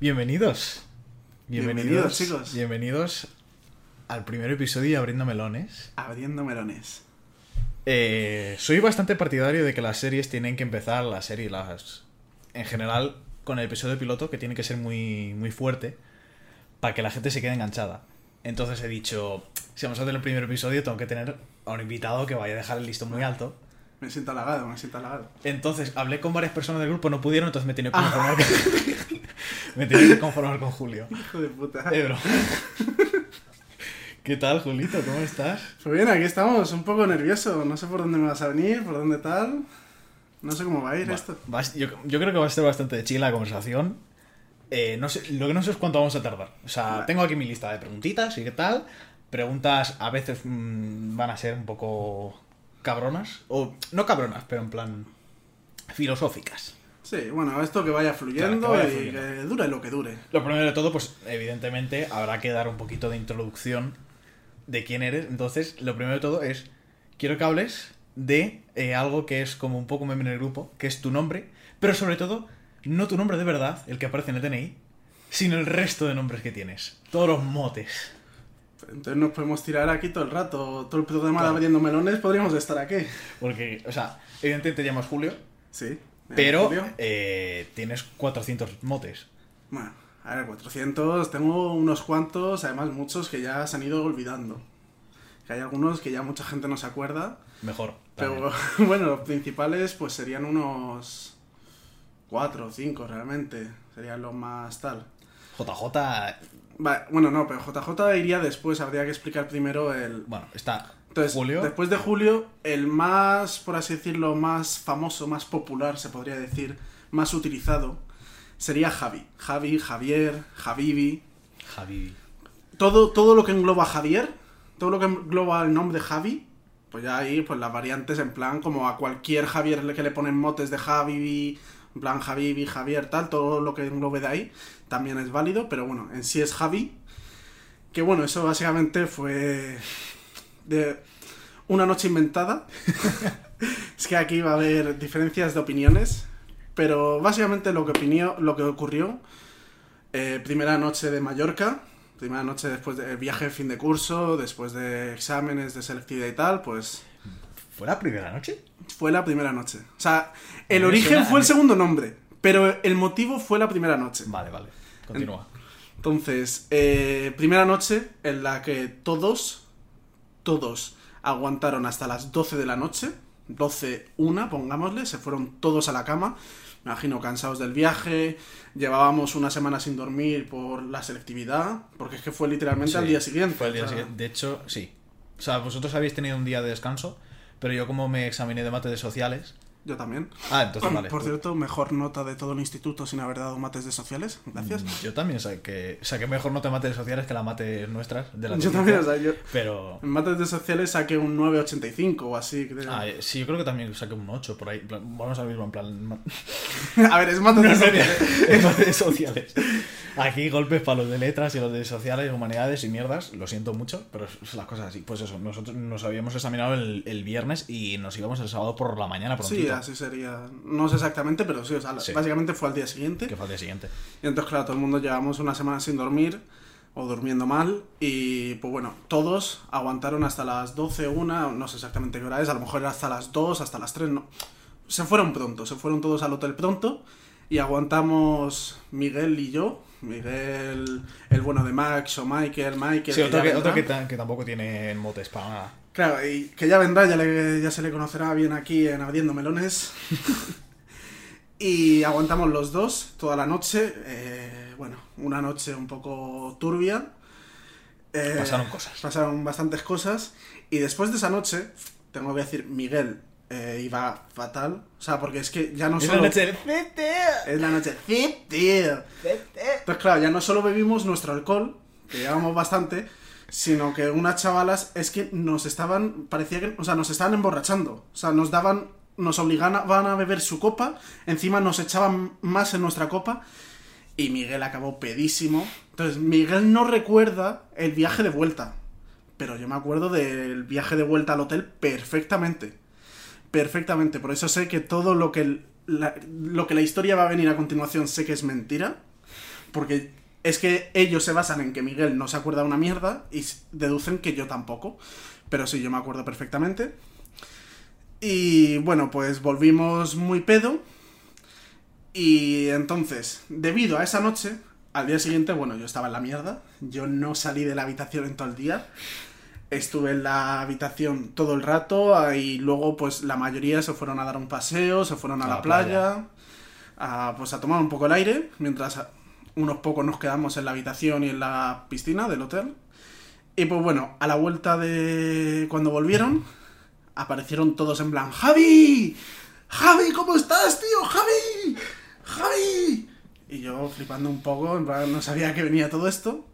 Bienvenidos. Bienvenidos, chicos. Bienvenidos al primer episodio de Abriendo Melones. Abriendo melones. Eh, soy bastante partidario de que las series tienen que empezar, las series, las. En general, con el episodio piloto, que tiene que ser muy, muy fuerte para que la gente se quede enganchada. Entonces he dicho, si vamos a hacer el primer episodio, tengo que tener a un invitado que vaya a dejar el listón muy alto. Me siento halagado, me siento halagado. Entonces hablé con varias personas del grupo, no pudieron, entonces me tenido que Ah. me tenido que conformar con Julio. Hijo de puta. Eh, bro. ¿Qué tal, Julito? ¿Cómo estás? Pues bien, aquí estamos, un poco nervioso. No sé por dónde me vas a venir, por dónde tal. No sé cómo va a ir Va- esto. yo, yo creo que va a ser bastante de la conversación. Eh, no sé, lo que no sé es cuánto vamos a tardar. O sea, Vale. tengo aquí mi lista de preguntitas y qué tal. Preguntas a veces mm, van a ser un poco cabronas. O no cabronas, pero en plan filosóficas. Sí, bueno, esto que vaya fluyendo Claro, que vaya y fluyendo. que dure lo que dure. Lo primero de todo, pues evidentemente habrá que dar un poquito de introducción de quién eres. Entonces, lo primero de todo es, quiero que hables de eh, algo que es como un poco meme en el grupo, que es tu nombre, pero sobre todo, no tu nombre de verdad, el que aparece en el DNI, sino el resto de nombres que tienes. Todos los motes. Entonces nos podemos tirar aquí todo el rato. Todo el programa de Claro. abriendo melones podríamos estar aquí. Porque, o sea, evidentemente te llamas Julio, Sí. Pero eh, tienes 400 motes. Bueno, a ver, 400. Tengo unos cuantos, además muchos que ya se han ido olvidando. Que hay algunos que ya mucha gente no se acuerda. Mejor. también. Pero bueno, los principales pues serían unos cuatro o cinco realmente. Serían los más tal. JJ, Va- bueno, no, pero JJ iría después. Habría que explicar primero el... bueno, está Entonces, Julio. después de Julio, el más, por así decirlo, más famoso, más popular, se podría decir, más utilizado, sería Javi. Javi, Javier, Javivi. Javi. Todo, todo lo que engloba Javier, todo lo que engloba el nombre de Javi, pues ya ahí, pues las variantes en plan, como a cualquier Javier le- que le ponen motes de Javi, en plan Javivi, Javier, tal, todo lo que englobe de ahí también es válido, pero bueno, en sí es Javi. Que bueno, eso básicamente fue de una noche inventada. es que aquí va a haber diferencias de opiniones, pero básicamente lo que, opinió, lo que ocurrió, eh, primera noche de Mallorca, primera noche después del viaje de fin de curso, después de exámenes de selectividad y tal, pues ¿Fue la primera noche? fue la primera noche. O sea, el origen fue el segundo nombre, pero el motivo fue la primera noche. Vale, vale. Continúa. Entonces, eh, primera noche en la que todos, todos aguantaron hasta las 12 de la noche, 12, una, pongámosle, se fueron todos a la cama, me imagino cansados del viaje, llevábamos una semana sin dormir por la selectividad, porque es que fue literalmente al día siguiente. Fue al día o sea, siguiente. De hecho, sí. O sea, vosotros habéis tenido un día de descanso, pero yo como me examiné de mates de sociales... Yo también. Ah, entonces vale. Por cierto, mejor nota de todo el instituto sin haber dado mates de sociales. Gracias. Mm, Yo también saqué, saqué mejor nota de mates de sociales que la mates nuestras. De la Yo también, o sea, yo Pero... en mates de sociales saqué un 985 o así. creo. Ah, eh, sí, yo creo que también saqué un 8 por ahí. Vamos al mismo, en plan... A ver, es mates de No, sociales. en mates de sociales. Aquí golpes para los de letras y los de sociales, humanidades y mierdas. Lo siento mucho, pero es las cosas así. Pues eso, nosotros nos habíamos examinado el, el viernes y nos íbamos el sábado por la mañana prontito. Sí, así sería. No sé exactamente, pero sí, o sea, Sí. básicamente fue al día siguiente. Que fue al día siguiente. Y entonces, claro, todo el mundo llevamos una semana sin dormir o durmiendo mal. Y pues bueno, todos aguantaron hasta las 12, una, no sé exactamente qué hora es, a lo mejor era hasta las 2, hasta las 3, no. Se fueron pronto, se fueron todos al hotel pronto. Y aguantamos Miguel y yo. Miguel, el bueno de Max o Michael, Michael. Sí, otro, ya que, otro que, que tampoco tiene motes para nada. Claro, y que ya vendrá, ya, le- ya se le conocerá bien aquí en Abriendo Melones. y aguantamos los dos toda la noche. eh, bueno, una noche un poco turbia. Eh, Pasaron cosas. Pasaron bastantes cosas. Y después de esa noche, tengo que decir, Miguel eh, iba fatal. O sea, porque es que ya no Es solo... la noche del. Es la noche. ¡Sí, tío! Pues claro, ya no solo bebimos nuestro alcohol, que llevamos bastante, sino que unas chavalas es que nos estaban, parecía que, o sea, nos estaban emborrachando. O sea, nos daban, nos obligaban a beber su copa, encima nos echaban más en nuestra copa y Miguel acabó pedísimo. Entonces, Miguel no recuerda el viaje de vuelta, pero yo me acuerdo del viaje de vuelta al hotel perfectamente. Perfectamente, por eso sé que todo lo que la, lo que la historia va a venir a continuación sé que es mentira. Porque es que ellos se basan en que Miguel no se acuerda una mierda y deducen que yo tampoco. Pero sí, yo me acuerdo perfectamente. Y bueno, pues volvimos muy pedo. Y entonces, debido a esa noche, al día siguiente, bueno, yo estaba en la mierda. Yo no salí de la habitación en todo el día. Estuve en la habitación todo el rato y luego pues la mayoría se fueron a dar un paseo, se fueron a, A la, la playa, a, pues a tomar un poco el aire, mientras unos pocos nos quedamos en la habitación y en la piscina del hotel. Y pues bueno, a la vuelta de cuando volvieron, aparecieron todos en plan, Javi, Javi, ¿cómo estás, tío? Javi, Javi. Y yo flipando un poco, en plan, no sabía que venía todo esto.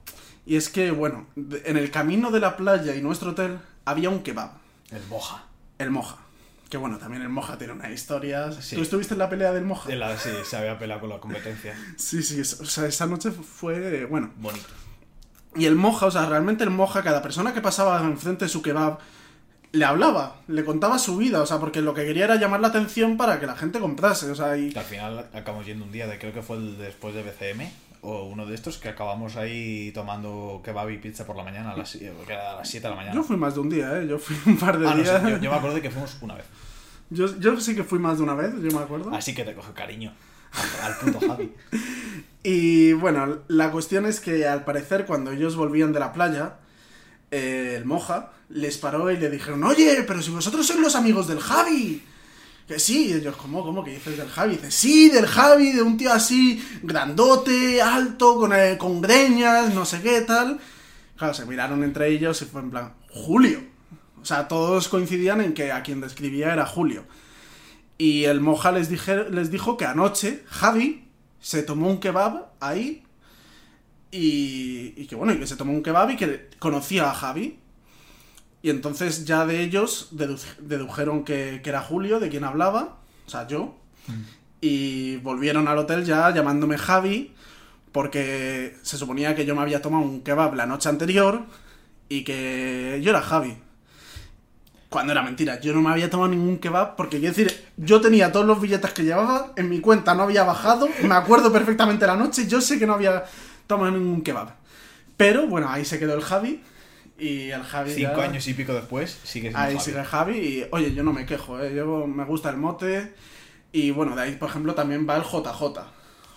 Y es que, bueno, en el camino de la playa y nuestro hotel había un kebab, El Boja. el Moja. Que bueno, también el Moja tiene unas historias. Sí. ¿Tú estuviste en la pelea del Moja? La, sí, se había peleado con la competencia. Sí, sí, o sea, esa noche fue, bueno. Bonito. Y el Moja, o sea, realmente el Moja, cada persona que pasaba enfrente de su kebab, le hablaba, le contaba su vida, o sea, porque lo que quería era llamar la atención para que la gente comprase, o sea, y... Que al final acabamos yendo un día, de, creo que fue el después de BCM, o uno de estos, que acabamos ahí tomando kebab y pizza por la mañana, a las, sie- que era a las 7 de la mañana. Yo fui más de un día, ¿eh? Yo fui un par de Ah, no días. yo, yo me acuerdo de que fuimos una vez. yo, yo sí que fui más de una vez, yo me acuerdo. Así que te coge cariño al, al puto Javi. Y bueno, la cuestión es que al parecer cuando ellos volvían de la playa, eh, el Moja les paró y le dijeron, oye, pero si vosotros sois los amigos del Javi. Que sí, y ellos, ¿cómo, cómo que dices del Javi? Dice, sí, del Javi, de un tío así, grandote, alto, con, eh, con greñas, no sé qué, tal. Claro, se miraron entre ellos y fue en plan, Julio. O sea, todos coincidían en que a quien describía era Julio. Y el Moja les, dije, les dijo que anoche Javi se tomó un kebab ahí y, y que bueno, y que se tomó un kebab y que conocía a Javi. Y entonces ya de ellos dedu- dedujeron que, que era Julio, de quien hablaba, o sea, yo. Y volvieron al hotel ya llamándome Javi, porque se suponía que yo me había tomado un kebab la noche anterior y que yo era Javi. Cuando era mentira, yo no me había tomado ningún kebab porque quiero decir, yo tenía todos los billetes que llevaba, en mi cuenta no había bajado, me acuerdo perfectamente la noche, yo sé que no había tomado ningún kebab. Pero bueno, ahí se quedó el Javi y el Javi Cinco ya- años y pico después, sigue siendo Ahí Javi. sigue Javi y oye, yo no me quejo, ¿eh? yo me gusta el mote y bueno, de ahí por ejemplo también va el JJ.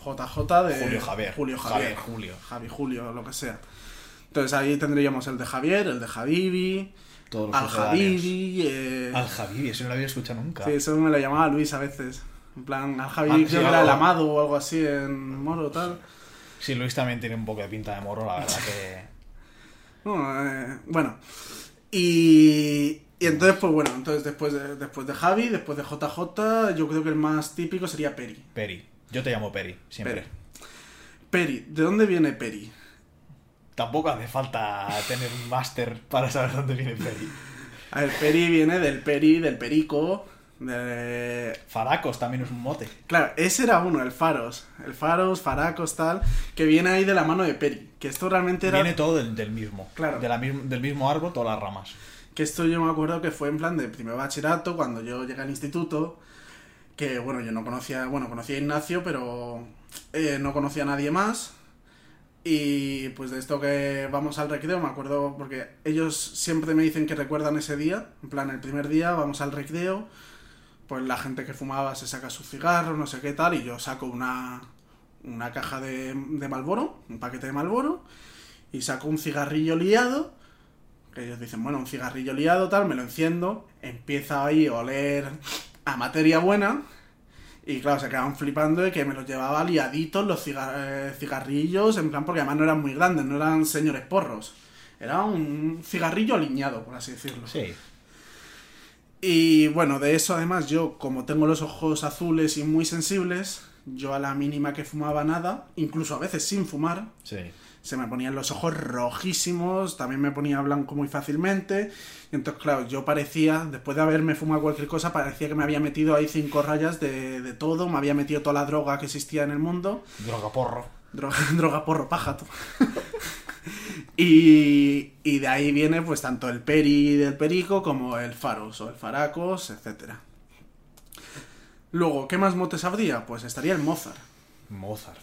JJ de Julio Javier. Julio Javier. Javier, Julio. Javi Julio, lo que sea. Entonces ahí tendríamos el de Javier, el de Javivi, Todos los al. Javivi, eh... Al Javi, eso no lo había escuchado nunca. Sí, eso me lo llamaba Luis a veces. En plan, al Javi Ah, creo que era el amado o algo así en Moro tal. Sí, Luis también tiene un poco de pinta de moro, la verdad que... Eh, bueno. Y, y entonces, pues bueno, entonces después de, después de Javi, después de JJ, yo creo que el más típico sería Peri. Peri. Yo te llamo Peri, siempre. Peri. Peri, ¿de dónde viene Peri? Tampoco hace falta tener un máster para saber dónde viene Peri. A ver, Peri viene del Peri, del Perico, de... Faracos también es un mote. Claro, ese era uno, el Faros. El Faros, Faracos, tal, que viene ahí de la mano de Peri. Que esto realmente era... Viene todo del, del mismo. Claro. De la del mismo árbol, todas las ramas. Que esto yo me acuerdo que fue en plan de primer bachillerato, cuando yo llegué al instituto, que bueno, yo no conocía, bueno, conocía a Ignacio, pero eh, no conocía a nadie más. Y pues de esto que vamos al recreo, me acuerdo, porque ellos siempre me dicen que recuerdan ese día, en plan el primer día, vamos al recreo, pues la gente que fumaba se saca sus cigarros, no sé qué tal, y yo saco una, una caja de, de Malboro, un paquete de Malboro, y saco un cigarrillo liado, que ellos dicen, bueno, un cigarrillo liado, tal, me lo enciendo, empieza ahí a oler a materia buena, y claro, se quedaban flipando de que me los llevaba liaditos los eh, cigarrillos, en plan, porque además no eran muy grandes, no eran señores porros. Era un cigarrillo aliñado, por así decirlo. Sí. Y bueno, de eso además yo, como tengo los ojos azules y muy sensibles, yo a la mínima que fumaba nada, incluso a veces sin fumar, Sí. se me ponían los ojos rojísimos, también me ponía blanco muy fácilmente. Y entonces, claro, yo parecía, después de haberme fumado cualquier cosa, parecía que me había metido ahí cinco rayas de, de todo, me había metido toda la droga que existía en el mundo. Droga porro. Droga, droga porro, paja, tú. y, y de ahí viene pues tanto el peri del perico como el faros o el faracos, etcétera. Luego, ¿qué más motes habría? Pues estaría el Mozart. Mozart.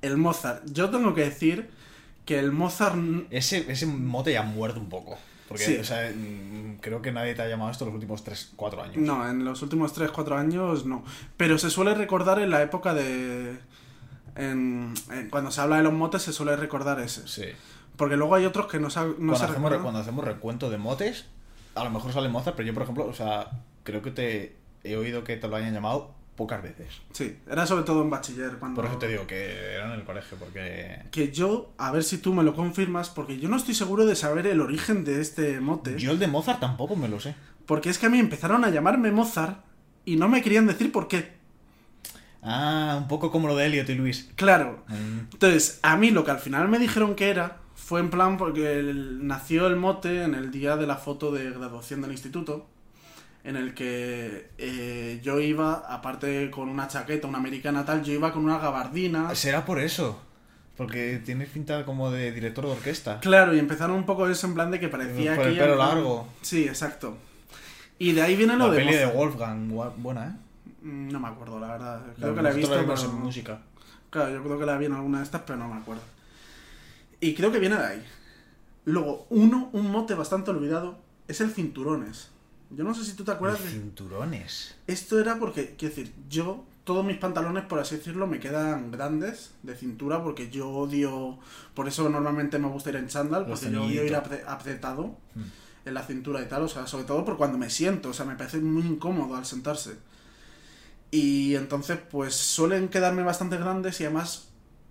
el Mozart. Yo tengo que decir que el Mozart. Ese, ese mote ya muerto un poco. Porque, Sí. o sea, mm, creo que nadie te ha llamado esto los últimos 3, 4 años. No, en los últimos 3-4 años no. Pero se suele recordar en la época de. en- en- cuando se habla de los motes se suele recordar ese. Sí. Porque luego hay otros que no, se- no cuando, se hacemos, recuerdan. cuando hacemos recuento de motes, a lo mejor sale Mozart, pero yo, por ejemplo, o sea, creo que te he oído que te lo hayan llamado pocas veces. Sí, era sobre todo en bachiller. Cuando... Por eso te digo que era en el colegio, porque Que yo, a ver si tú me lo confirmas, porque yo no estoy seguro de saber el origen de este mote. yo el de Mozart tampoco me lo sé. Porque es que a mí empezaron a llamarme Mozart y no me querían decir por qué. Ah, un poco como lo de Elliot y Luis. Claro. Mm, Entonces, a mí lo que al final me dijeron que era fue en plan porque el- nació el mote en el día de la foto de graduación del instituto, en el que eh, yo iba, aparte con una chaqueta, una americana tal, yo iba con una gabardina. Será por eso. Porque tiene pinta como de director de orquesta. Claro, y empezaron un poco eso en plan de que parecía Por el que... pelo en plan- largo. Sí, exacto. Y de ahí viene lo La de... peli de. Wolfgang, buena, ¿eh? Mm, No me acuerdo, la verdad. Creo que la he visto, la pero- en música. Claro, yo creo que la vi en alguna de estas, pero no me acuerdo. Y creo que viene de ahí. Luego, uno, un mote bastante olvidado, es el cinturones. Yo no sé si tú te acuerdas de... Cinturones. Esto era porque, quiero decir, yo, todos mis pantalones, por así decirlo, me quedan grandes de cintura porque yo odio... Por eso normalmente me gusta ir en chándal, Los porque yo odio ir apretado Mm. en la cintura y tal, o sea, sobre todo por cuando me siento, o sea, me parece muy incómodo al sentarse. Y entonces, pues suelen quedarme bastante grandes y además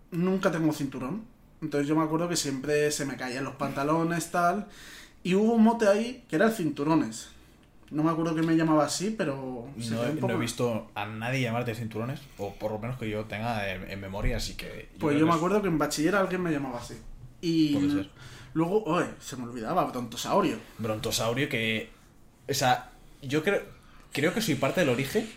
nunca tengo cinturón. Entonces yo me acuerdo que siempre se me caían los pantalones, tal. Y hubo un mote ahí que era el cinturones. No me acuerdo que me llamaba así, pero... se No, he- no visto a nadie llamarte cinturones, o por lo menos que yo tenga en, en memoria, así que... Pues yo me es- acuerdo que en bachiller alguien me llamaba así. Y luego, oye, se me olvidaba, brontosaurio. Brontosaurio que... O sea, yo creo, creo que soy parte del origen,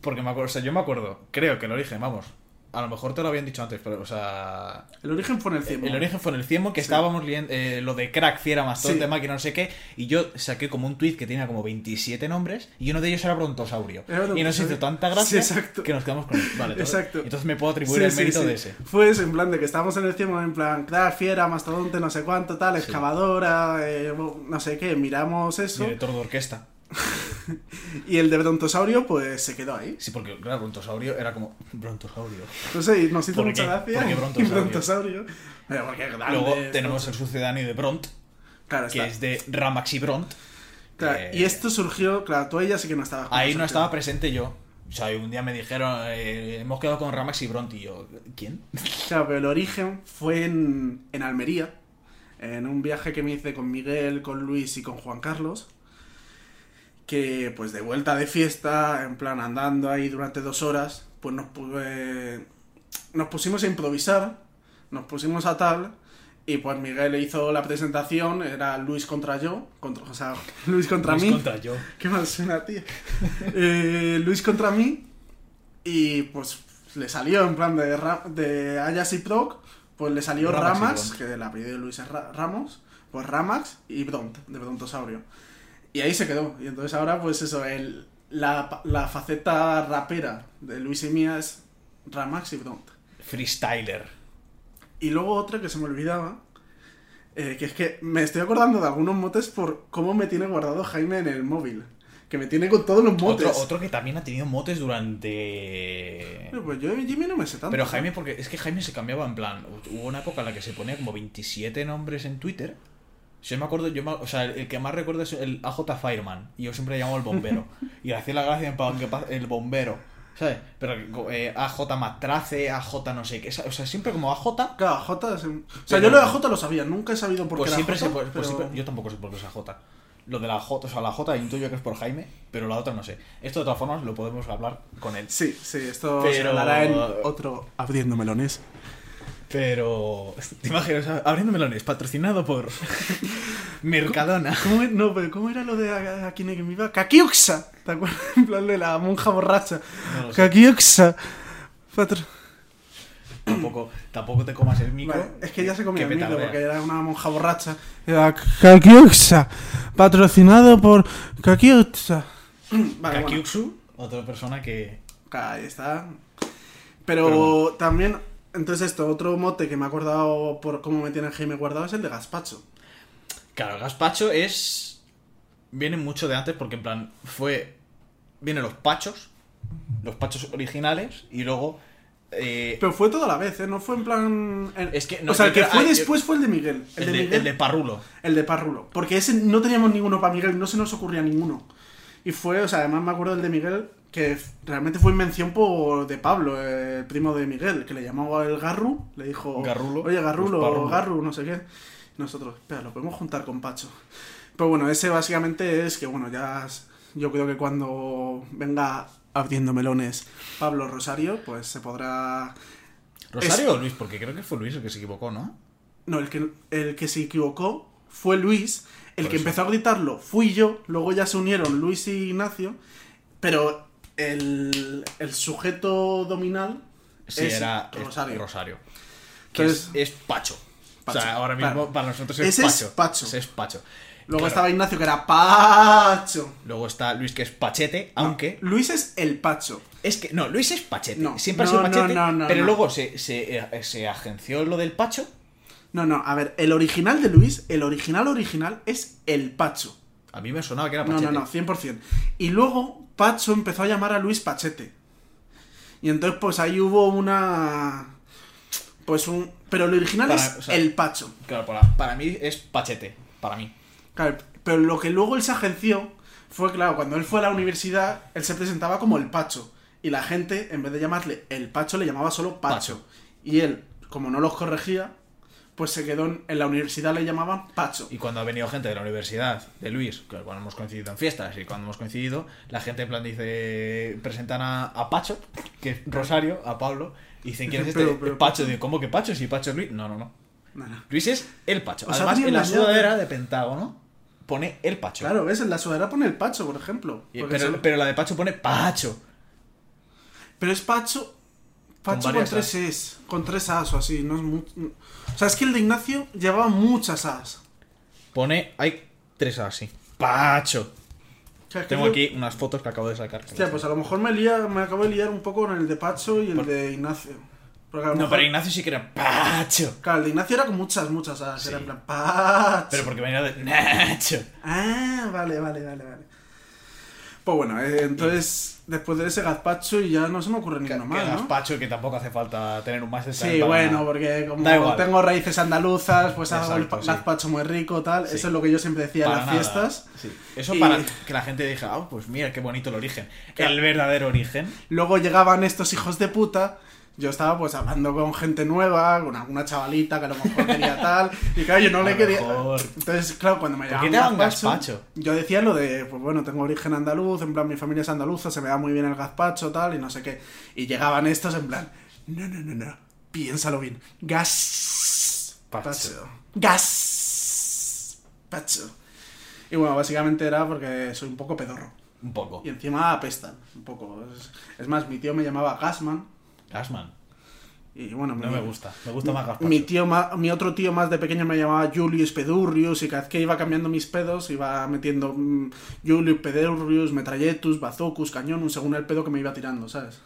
porque me acuerdo, o sea, yo me acuerdo, creo que el origen, vamos, a lo mejor te lo habían dicho antes, pero, o sea... El origen fue en el cielo. El origen fue en el Ciemo, que Sí. estábamos leyendo eh, lo de crack, fiera, mastodonte, Sí. máquina, no sé qué, y yo saqué como un tweet que tenía como 27 nombres, y uno de ellos era Brontosaurio. Era y nos hizo tanta gracia Sí, que nos quedamos con él. Vale, Exacto. Entonces me puedo atribuir el mérito de ese. Fue eso, en plan de que estábamos en el cielo, en plan, crack, fiera, mastodonte, no sé cuánto, tal, excavadora, eh, no sé qué, miramos eso. Director de orquesta. Y el de brontosaurio, pues se quedó ahí. Sí, porque claro, Brontosaurio era como. Brontosaurio. No sé, nos hizo ¿Por mucha qué? gracia. ¿Por qué brontosaurio? brontosaurio. Pero porque grande, Luego tenemos el sucedáneo de Bront, Claro, que está. es de Ramax y Bront. Claro, que- Y esto surgió, claro, tú ella sí que no estabas. Ahí no estaba presente yo. O sea, un día me dijeron, eh, hemos quedado con Ramax y Bront, y yo, ¿quién? Claro, pero el origen fue en, en Almería, en un viaje que me hice con Miguel, con Luis y con Juan Carlos, que pues de vuelta de fiesta, en plan andando ahí durante dos horas, pues nos, eh, nos pusimos a improvisar, nos pusimos a tal, y pues Miguel hizo la presentación, era Luis contra yo, contra, o sea, Luis contra Luis mí. contra yo. Qué mal suena, tío. Eh, Luis contra mí. Y pues le salió en plan de, de Ayas y Proc. Pues le salió Ramax que el apellido de Luis es Ra- Ramos. Pues Ramax y Bront, de Brontosaurio. Y ahí se quedó. Y entonces ahora, pues eso, el, la, la faceta rapera de Luis y mía es Ramax y Bront. Freestyler. Y luego otra que se me olvidaba. eh, que es que me estoy acordando de algunos motes por cómo me tiene guardado Jaime en el móvil. Que me tiene con todos los motes. Otro, otro que también ha tenido motes durante. Pero, Pues yo de Jimmy no me sé tanto. Pero Jaime, porque es que Jaime se cambiaba en plan. Hubo una época en la que se ponía como 27 nombres en Twitter. Yo me acuerdo, yo me- o sea, el, el que más recuerdo es el AJ Fireman. Y yo siempre le llamo el bombero. y le hacía la gracia en plan que el bombero. ¿Sabes? Pero eh, AJ Matrace, AJ no sé qué. O sea, siempre como AJ. Claro, J es un- O sea, Pero- yo lo de J lo sabía, nunca he sabido por Pues qué siempre era se J, pues pero- siempre- yo tampoco sé por qué es AJ. Lo de la J, o sea, la J intuyo que es por Jaime, pero la otra no sé. Esto de todas formas lo podemos hablar con él. Sí, sí, esto se Pero- hablará en otro Abriendo Melones. Pero. ¿Te imaginas? Abriendo melones, patrocinado por. Mercadona. ¿Cómo, no, pero ¿cómo era lo de a- aquí en que me iba? Kakiuxa. ¿Te acuerdas? En plan de la monja borracha. No. Kakiuxa. Patro- Tampoco, tampoco te comas el micro. Vale, es que ya se comía el micro porque era una monja borracha. Era Kakiuxa. Patrocinado por Kakiuxa. Vale, bueno. Kakyuxu, otra persona que. Ahí está. Pero, Pero también Entonces esto, otro mote que me ha acordado por cómo me tiene Jaime guardado es el de Gaspacho. Claro, el gazpacho es. Viene mucho de antes porque, en plan, fue. Vienen los pachos, los pachos originales, y luego. eh, Pero fue toda la vez, ¿eh? No fue en plan... Es que no, o sea, el que fue ah, yo- después fue el de Miguel. El, el, de, de, Miguel, el de Parrulo. el de Parrulo. Porque ese no teníamos ninguno para Miguel, no se nos ocurría ninguno. Y fue, o sea, además me acuerdo del de Miguel, que realmente fue invención por de Pablo, eh, el primo de Miguel, que le llamaba el Garru, le dijo... Garrulo. Oye, Garrulo, Pues. Garru, no sé qué. Nosotros, espera, lo podemos juntar con Pacho. Pero bueno, ese básicamente es que, bueno, ya... Yo creo que cuando venga abriendo melones Pablo Rosario, pues se podrá ¿Rosario o Luis? Porque creo que fue Luis el que se equivocó, ¿no? No, el que, el que se equivocó fue Luis. El Por que eso. empezó a gritarlo fui yo. Luego ya se unieron Luis y Ignacio. Pero el, el sujeto dominal Sí, es era Rosario. Rosario. Que Entonces- es, es Pacho. Pacho, O sea, ahora mismo claro. para nosotros es Ese es Pacho. Pacho. Ese es Pacho. Luego Claro. estaba Ignacio que era Pacho. Luego está Luis que es Pachete, aunque Luis es el Pacho. es que no, Luis es Pachete. No, Siempre ha no, sido no, Pachete, no, no, pero no. luego se, se, eh, se agenció lo del Pacho. No, no, a ver, el original de Luis, el original original es el Pacho. A mí me sonaba que era No, Pachete. no, no, 100%. Y luego Pacho empezó a llamar a Luis Pachete. Y entonces pues ahí hubo una... Pues un... Pero el original Para- es o sea- el Pacho. Claro, para, para mí es Pachete. Para mí. Claro, pero lo que luego él se agenció fue, claro, cuando él fue a la universidad, él se presentaba como el Pacho. Y la gente, en vez de llamarle el Pacho, le llamaba solo Pacho. Pacho. Y él, como no los corregía, pues se quedó en, en la universidad, le llamaban Pacho. Y cuando ha venido gente de la universidad, de Luis, que cuando hemos coincidido en fiestas y cuando hemos coincidido, la gente en plan dice, presentan a, a Pacho, que es Rosario, a Pablo, y dicen, ¿quién es este? Pero- pero- Pacho, digo, ¿cómo que Pacho? Si Pacho es Luis. No, no, no. No, no. Luis es el Pacho. Os Además, en la sudadera de Pentágono pone el Pacho. Claro, ves, en la sudadera pone el Pacho, por ejemplo. Pero, se- pero la de Pacho pone Pacho. Pero es Pacho. Pacho con, tres es. Con tres as o así. No es mu- O sea, es que el de Ignacio llevaba muchas as. Pone, hay tres así. Pacho. O sea, es que Tengo aquí unas fotos que acabo de sacar. Hostia, pues a lo mejor me, lía, me acabo de liar un poco con el de Pacho y el de Ignacio. Porque a lo No, mejor- pero Ignacio sí que era Pacho. Claro, el de Ignacio era con muchas, muchas as. Sí. Era en plan, Pacho. Pero porque venía de Nacho. Ah, vale, vale, vale, vale. Pues bueno, eh, entonces, después de ese gazpacho y ya no se me ocurre que más, ¿no? gazpacho que tampoco hace falta tener un máster. Sí, para- bueno, porque como tengo raíces andaluzas, pues hago el Exacto, sí. gazpacho muy rico, tal. Sí. Eso es lo que yo siempre decía para en las nada. fiestas. Sí. Eso Y- para que la gente diga, ah, pues mira, qué bonito el origen. Claro. El verdadero origen. Luego llegaban estos hijos de puta. Yo estaba pues hablando con gente nueva, con alguna chavalita que a lo mejor quería tal. Y claro, yo no A le quería. mejor. Entonces, claro, cuando me ¿Por llamaban gazpacho? yo decía lo de, pues bueno, tengo origen andaluz, en plan mi familia es andaluza, se me da muy bien el gazpacho, tal, y no sé qué. Y llegaban estos en plan, no, no, no, no, piénsalo bien. Gas. Pacho. Pacho. Gas. Pacho. Y bueno, básicamente era porque soy un poco pedorro. Un poco. Y encima apestan, un poco. Es, es más, mi tío me llamaba Gasman. Gasman. Y bueno, No mi, me gusta. Me gusta más gazpacho. mi tío ma- mi otro tío más de pequeño me llamaba Julius Pedurrius y cada vez que iba cambiando mis pedos iba metiendo mm, Julius Pedurrius, Metralletus, Bazocus, Cañón, según el pedo que me iba tirando, ¿sabes?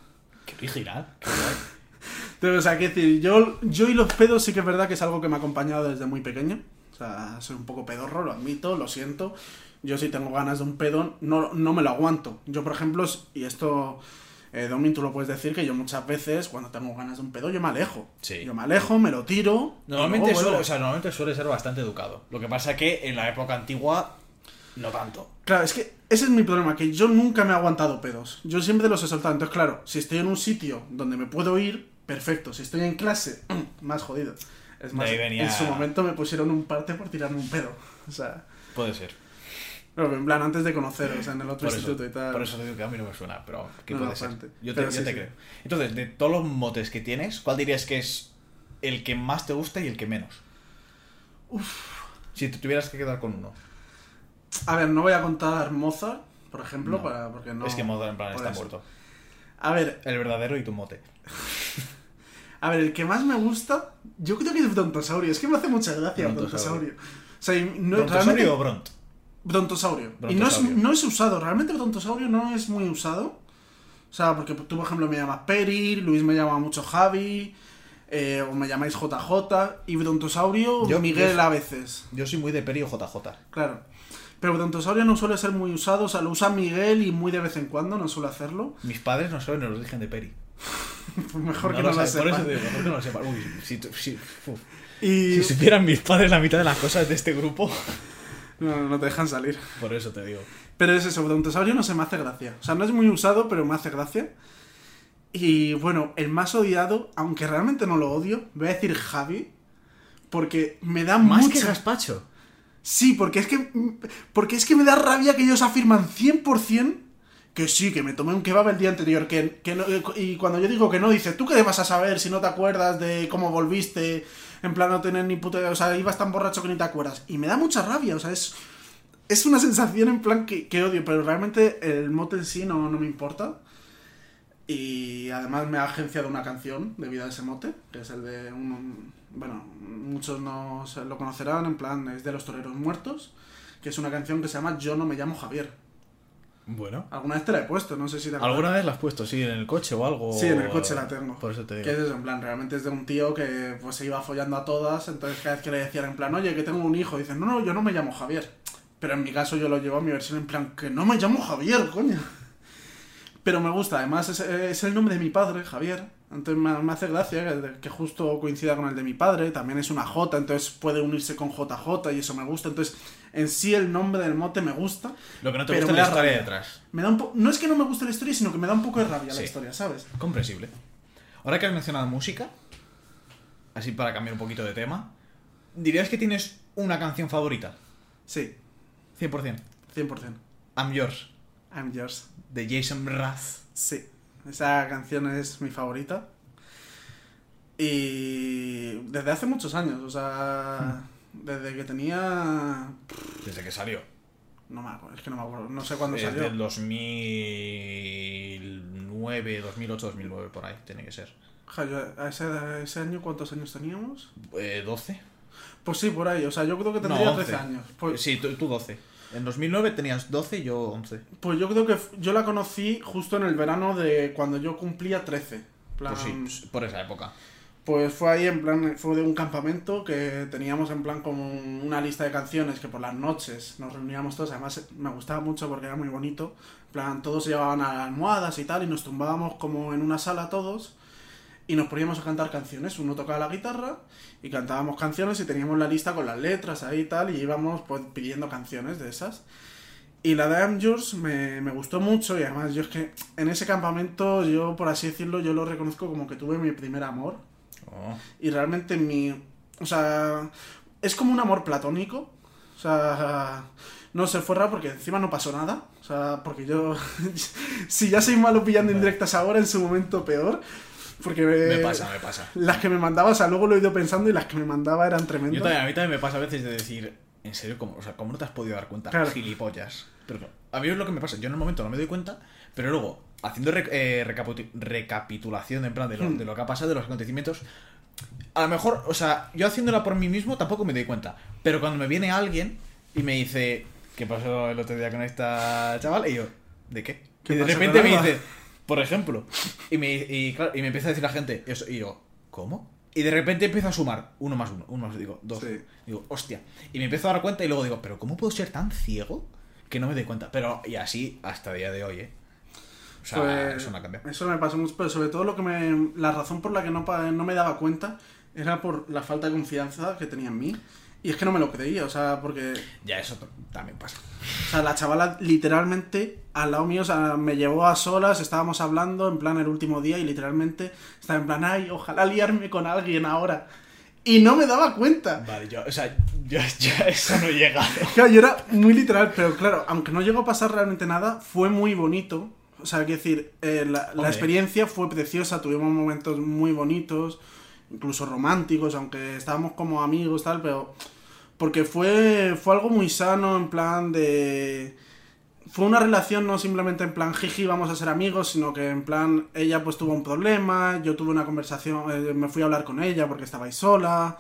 Qué original. Qué. Entonces, o sea, que decir, yo, yo y los pedos sí que es verdad que es algo que me ha acompañado desde muy pequeño. O sea, soy un poco pedorro, lo admito, lo siento. Yo si tengo ganas de un pedo, no, no me lo aguanto. Yo, por ejemplo, y esto, eh, Domin, tú lo puedes decir, que yo muchas veces, cuando tengo ganas de un pedo, yo me alejo. Sí. Yo me alejo, me lo tiro. Normalmente suele, vuelvo. o sea, normalmente suele ser bastante educado. Lo que pasa que en la época antigua, no tanto. Claro, es que ese es mi problema, que yo nunca me he aguantado pedos. Yo siempre los he soltado. Entonces, claro, si estoy en un sitio donde me puedo ir, perfecto. Si estoy en clase, más jodido. Es más, venía- en su momento me pusieron un parte por tirarme un pedo. O sea, Puede ser. Pero en plan, antes de conoceros, en el otro Por instituto eso, y tal. por eso te digo que a mí no me suena, pero No, puede no, ser. Yo te, Pero yo sí, te sí. creo. Entonces, de todos los motes que tienes, ¿cuál dirías que es el que más te gusta y el que menos? Si te tuvieras que quedar con uno. A ver, no voy a contar Mozart, por ejemplo, No. para, porque no. es que Mozart en plan está eso. muerto. A ver, El verdadero y tu mote. a ver, el que más me gusta, yo creo que es Brontosaurio. Es que me hace mucha gracia Brontosaurio. Brontosaurio. O sea, no, ¿Brontosaurio realmente- o Bront? Brontosaurio. Y no es, Brontosaurio. no es usado, realmente Brontosaurio no es muy usado. O sea, porque tú, por ejemplo, me llamas Peri, Luis me llama mucho Javi. eh, o me llamáis JJ, y Brontosaurio, Yo- Miguel yo- a veces. Yo soy muy de Peri o JJ. Claro. Pero Brontosaurio no suele ser muy usado, o sea, lo usa Miguel y muy de vez en cuando, no suele hacerlo. Mis padres no saben el origen de Peri. Mejor que lo no lo Por digo, mejor que no lo sepan. Si, si-. Y... Si supieran mis padres la mitad de las cosas de este grupo. No, no te dejan salir. Por eso te digo. Pero es eso, Brontosaurio no se me hace gracia. O sea, no es muy usado, pero me hace gracia. Y bueno, el más odiado, aunque realmente no lo odio, voy a decir Javi. Porque me da Más mucha... que Gaspacho. Sí, porque es que. Porque es que me da rabia que ellos afirman 100% que sí, que me tomé un kebab el día anterior. Que, que no- y cuando yo digo que no, dice, ¿tú qué vas a saber si no te acuerdas de cómo volviste? En plan, no tener ni puta. O sea, ibas tan borracho que ni te acuerdas. Y me da mucha rabia, o sea, es. Es una sensación en plan que, odio, pero realmente el mote en sí no, no me importa. Y además me ha agenciado una canción debido a ese mote, que es el de un... Bueno, muchos no lo conocerán, en plan, es de los toreros muertos, que es una canción que se llama Yo no me llamo Javier. Bueno. Alguna vez te la he puesto, no sé si te acuerdas. ¿Alguna vez la has puesto, sí, en el coche o algo? Sí, en el coche la tengo. Por eso te Que es digo. eso, en plan, realmente es de un tío que pues se iba follando a todas, entonces cada vez que le decían en plan, oye, que tengo un hijo, dicen, no, no, yo no me llamo Javier. Pero en mi caso yo lo llevo a mi versión en plan, que no me llamo Javier, coño. Pero me gusta, además es, es el nombre de mi padre, Javier. Entonces me, me hace gracia que, justo coincida con el de mi padre. También es una J, entonces puede unirse con JJ y eso me gusta. Entonces, en sí el nombre del mote me gusta. Lo que no te gusta es la historia rabia. detrás. Me da un po- no es que no me guste la historia, sino que me da un poco de rabia Sí. la historia, ¿sabes? Comprensible. Ahora que has mencionado música, así para cambiar un poquito de tema, ¿dirías que tienes una canción favorita? Sí, 100%. 100%. I'm Yours, I'm yours. de Jason Mraz. Sí, esa canción es mi favorita. Y desde hace muchos años, o sea, desde que tenía... Desde que salió. No me acuerdo, es que no me acuerdo, no sé cuándo Desde salió. el 2009, 2008, 2009, por ahí, tiene que ser. A ese, a ese año cuántos años teníamos? Eh, ¿12? Pues sí, por ahí, o sea, yo creo que tendría No, 13 11. años. Pues, Sí, tú, tú 12. En 2009 tenías 12 y yo 11. pues yo creo que yo la conocí justo en el verano de cuando yo cumplía 13. En plan, Pues sí, pues, por esa época. Pues fue ahí, en plan, fue de un campamento que teníamos en plan como una lista de canciones que por las noches nos reuníamos todos. Además, me gustaba mucho porque era muy bonito. En plan, todos se llevaban a almohadas y tal, y nos tumbábamos como en una sala todos y nos poníamos a cantar canciones. Uno tocaba la guitarra y cantábamos canciones y teníamos la lista con las letras ahí y tal, y íbamos pues pidiendo canciones de esas. Y la de I'm Yours me, me gustó mucho y además yo es que en ese campamento yo, por así decirlo, yo lo reconozco como que tuve mi primer amor. Oh. Y realmente mi... O sea, es como un amor platónico. O sea, no se raro porque encima no pasó nada. O sea, porque yo... si ya soy malo pillando indirectas ahora, en su momento peor. Porque Me pasa, me pasa. las que me mandaba, o sea, luego lo he ido pensando y las que me mandaba eran Yo tremendas. también, a mí también me pasa a veces de decir, en serio, ¿cómo, o sea, ¿cómo no te has podido dar cuenta? Claro. Gilipollas. Pero claro, a mí es lo que me pasa. Yo en el momento no me doy cuenta, pero luego, haciendo rec- eh, recapitulación en plan de lo, Hmm. de lo que ha pasado, de los acontecimientos, a lo mejor, o sea, yo haciéndola por mí mismo tampoco me doy cuenta. Pero cuando me viene alguien y me dice, ¿qué pasó el otro día con esta chaval? Y yo, ¿de qué? ¿Qué y de repente me dice, por ejemplo, y me, y, claro, y me empieza a decir la gente, eso, y yo, ¿cómo? Y de repente empiezo a sumar, uno más uno, uno más, digo, dos. Sí. Digo, hostia. Y me empiezo a dar cuenta y luego digo, pero ¿cómo puedo ser tan ciego que no me doy cuenta? Pero, y así hasta el día de hoy, ¿eh? O sea, Pues, eso no ha cambiado. Eso me pasó mucho, pero sobre todo lo que me, la razón por la que no, no me daba cuenta era por la falta de confianza que tenía en mí. Y es que no me lo creía, o sea, porque Ya, eso también pasa. O sea, la chavala literalmente al lado mío, o sea, me llevó a solas, estábamos hablando en plan el último día y literalmente estaba en plan, ay, ojalá liarme con alguien ahora. Y no me daba cuenta. Vale, yo, o sea, yo ya eso no he llegado. Claro, yo era muy literal, pero claro, aunque no llegó a pasar realmente nada, fue muy bonito. O sea, quiero decir, eh, la, experiencia fue preciosa, tuvimos momentos muy bonitos, incluso románticos, aunque estábamos como amigos, tal, pero. Porque fue, fue algo muy sano, en plan de. Fue una relación no simplemente en plan jiji, vamos a ser amigos, sino que en plan ella pues tuvo un problema, yo tuve una conversación, eh, me fui a hablar con ella porque estaba ahí sola,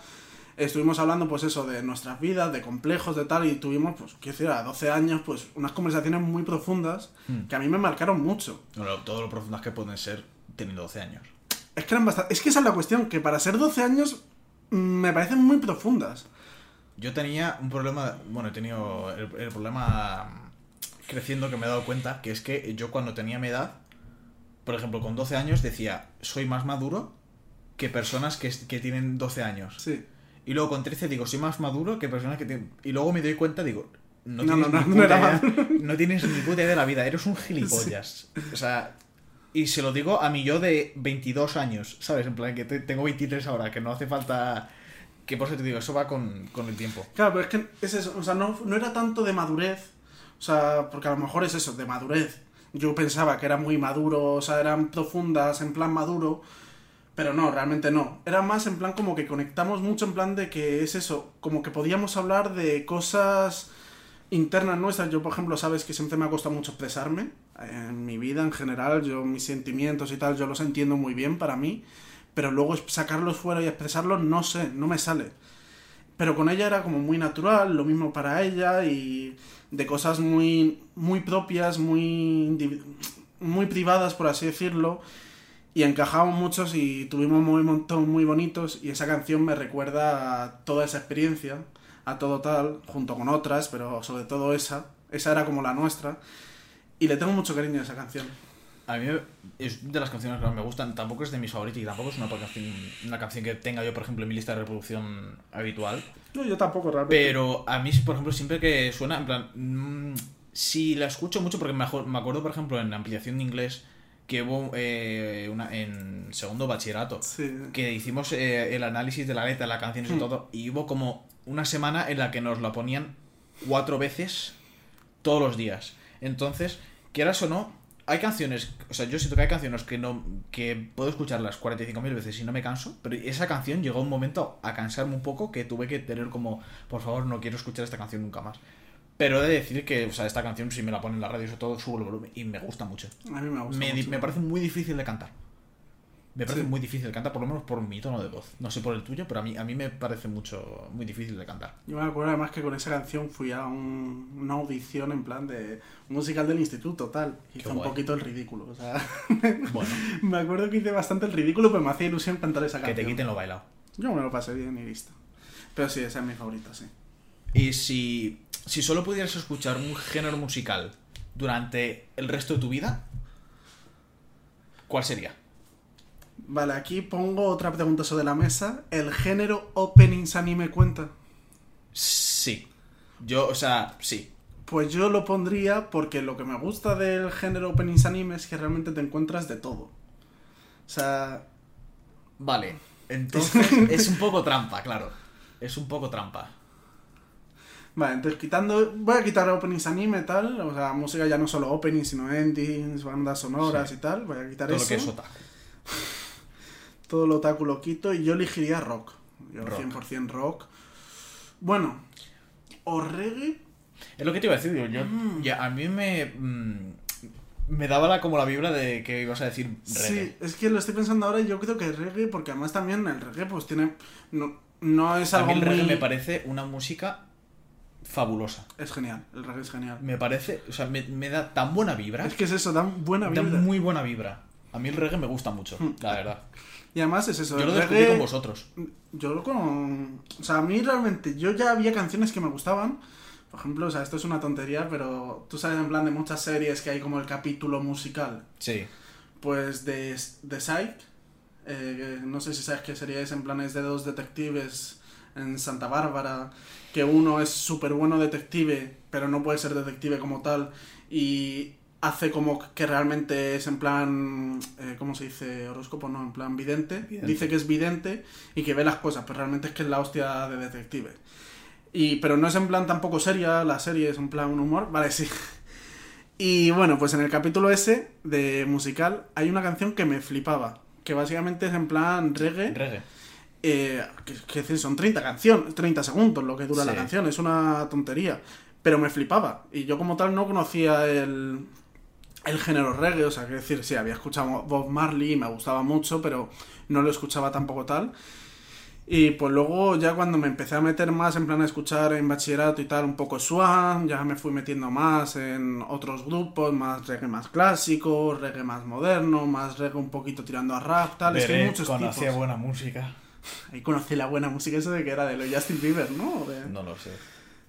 estuvimos hablando pues eso de nuestras vidas, de complejos, de tal, y tuvimos pues, quiero decir, a 12 años pues unas conversaciones muy profundas Hmm. que a mí me marcaron mucho. No, lo- todo lo profundas que pueden ser teniendo 12 años. Es que eran bastante... Es que esa es la cuestión, que para ser 12 años mm, me parecen muy profundas. Yo tenía un problema, bueno, he tenido el, el problema creciendo que me he dado cuenta, que es que yo cuando tenía mi edad, por ejemplo, con 12 años decía, soy más maduro que personas que, que tienen 12 años. Sí. Y luego con 13 digo, soy más maduro que personas que tienen... Y luego me doy cuenta, digo, no, No, tienes, no, ni no, puta idea, no tienes ni puta idea de la vida, eres un gilipollas. O sea, y se lo digo a mí yo de 22 años, ¿sabes? En plan, que te- tengo 23 ahora, que no hace falta... Que por eso te digo, eso va con, con el tiempo. Claro, pero es que es eso, o sea, no, no era tanto de madurez, o sea, porque a lo mejor es eso, de madurez. Yo pensaba que era muy maduro, o sea, eran profundas en plan maduro, pero no, realmente no. Era más en plan como que conectamos mucho en plan de que es eso, como que podíamos hablar de cosas internas nuestras. Yo, por ejemplo, sabes que siempre me ha costado mucho expresarme en mi vida en general, yo mis sentimientos y tal, yo los entiendo muy bien para mí, pero luego sacarlos fuera y expresarlos, no sé, no me sale. Pero con ella era como muy natural, lo mismo para ella y de cosas muy, muy propias, muy, muy privadas, por así decirlo. Y encajamos muchos y tuvimos momentos muy bonitos y esa canción me recuerda a toda esa experiencia, a todo tal, junto con otras, pero sobre todo esa. Esa era como la nuestra. Y le tengo mucho cariño a esa canción. A mí es de las canciones que más me gustan, tampoco es de mis favoritas y tampoco es una canción, una canción que tenga yo, por ejemplo, en mi lista de reproducción habitual. No, yo tampoco realmente. Pero a mí, por ejemplo, siempre que suena, en plan, mm, si la escucho mucho, porque me, me acuerdo, por ejemplo, en la ampliación de inglés, que hubo eh, una, en segundo bachillerato, Sí. que hicimos eh, el análisis de la letra, la canción y Hmm. todo, y hubo como una semana en la que nos la ponían cuatro veces todos los días. Entonces, quieras o no, hay canciones, o sea, yo siento que hay canciones que no que puedo escucharlas 45.000 veces y no me canso, pero esa canción llegó un momento a cansarme un poco que tuve que tener como, por favor, no quiero escuchar esta canción nunca más. Pero he de decir que, o sea, esta canción si me la ponen en la radio, sobre todo subo el volumen y me gusta mucho. A mí me gusta. Me, mucho. me parece muy difícil de cantar. Me parece Sí. muy difícil de cantar, por lo menos por mi tono de voz. No sé por el tuyo, pero a mí, a mí me parece mucho muy difícil de cantar. Yo me acuerdo además que con esa canción fui a un- una audición en plan de musical del instituto, tal. Hice un poquito el ridículo. O sea, Bueno, me acuerdo que hice bastante el ridículo, pero me hacía ilusión cantar esa que canción. te quiten lo bailado. Yo me lo pasé bien y listo. Pero sí, esa es mi favorita, sí. Y si, si solo pudieras escuchar un género musical durante el resto de tu vida, ¿cuál sería? Vale, aquí pongo otra pregunta sobre la mesa. ¿El género openings anime cuenta? Sí. Yo, o sea, sí. Pues yo lo pondría porque lo que me gusta del género openings anime es que realmente te encuentras de todo. O sea, Vale. Entonces es un poco trampa, claro. Es un poco trampa. Vale, entonces quitando. Voy a quitar openings anime tal. O sea, música ya no solo openings, sino endings, bandas sonoras Sí. y tal. Voy a quitar Todo eso. lo que es otaku. Todo lo otaku lo quito y yo elegiría rock. Yo Rock. 100% rock. Bueno, o reggae. Es lo que te iba a decir, digo, yo, ya, a mí me, mm, me daba la, como la vibra de que ibas a decir reggae. Sí, es que lo estoy pensando ahora y yo creo que reggae, porque además también el reggae pues tiene. No, no es a algo mí el reggae muy. me parece una música fabulosa. Es genial, el reggae es genial. Me parece, o sea, me, me da tan buena vibra. Es que es eso, dan buena da vida. muy buena vibra. A mí el reggae me gusta mucho, Hmm. la verdad. Y además es eso. Yo lo descubrí reggae- con vosotros. Yo lo con... O sea, a mí realmente, yo ya había canciones que me gustaban. Por ejemplo, o sea, esto es una tontería, pero tú sabes en plan de muchas series que hay como el capítulo musical. Sí. Pues de, de Psych, eh, no sé si sabes qué serie es, en plan es de dos detectives en Santa Bárbara, que uno es súper bueno detective, pero no puede ser detective como tal, y hace como que realmente es en plan, eh, ¿cómo se dice? Horóscopo, no, en plan vidente. Vidente. Dice que es vidente y que ve las cosas, pero realmente es que es la hostia de detective. Y, pero no es en plan tampoco seria, la serie es en plan un humor, vale, sí. Y bueno, pues en el capítulo ese de musical hay una canción que me flipaba, que básicamente es en plan reggae, Reggae. eh, que, que son 30 canciones, 30 segundos lo que dura la canción, es una tontería, pero me flipaba. Y yo como tal no conocía el, el género reggae, o sea, que decir, sí, había escuchado Bob Marley y me gustaba mucho, pero no lo escuchaba tampoco tal. Y pues luego ya cuando me empecé a meter más en plan a escuchar en bachillerato y tal un poco Swan, ya me fui metiendo más en otros grupos, más reggae más clásico, reggae más moderno, más reggae un poquito tirando a rap, tal, es que hay Veré, muchos conocía tipos. buena música. Ahí conocí la buena música, eso de que era de lo Justin Bieber, ¿no? De- No lo sé.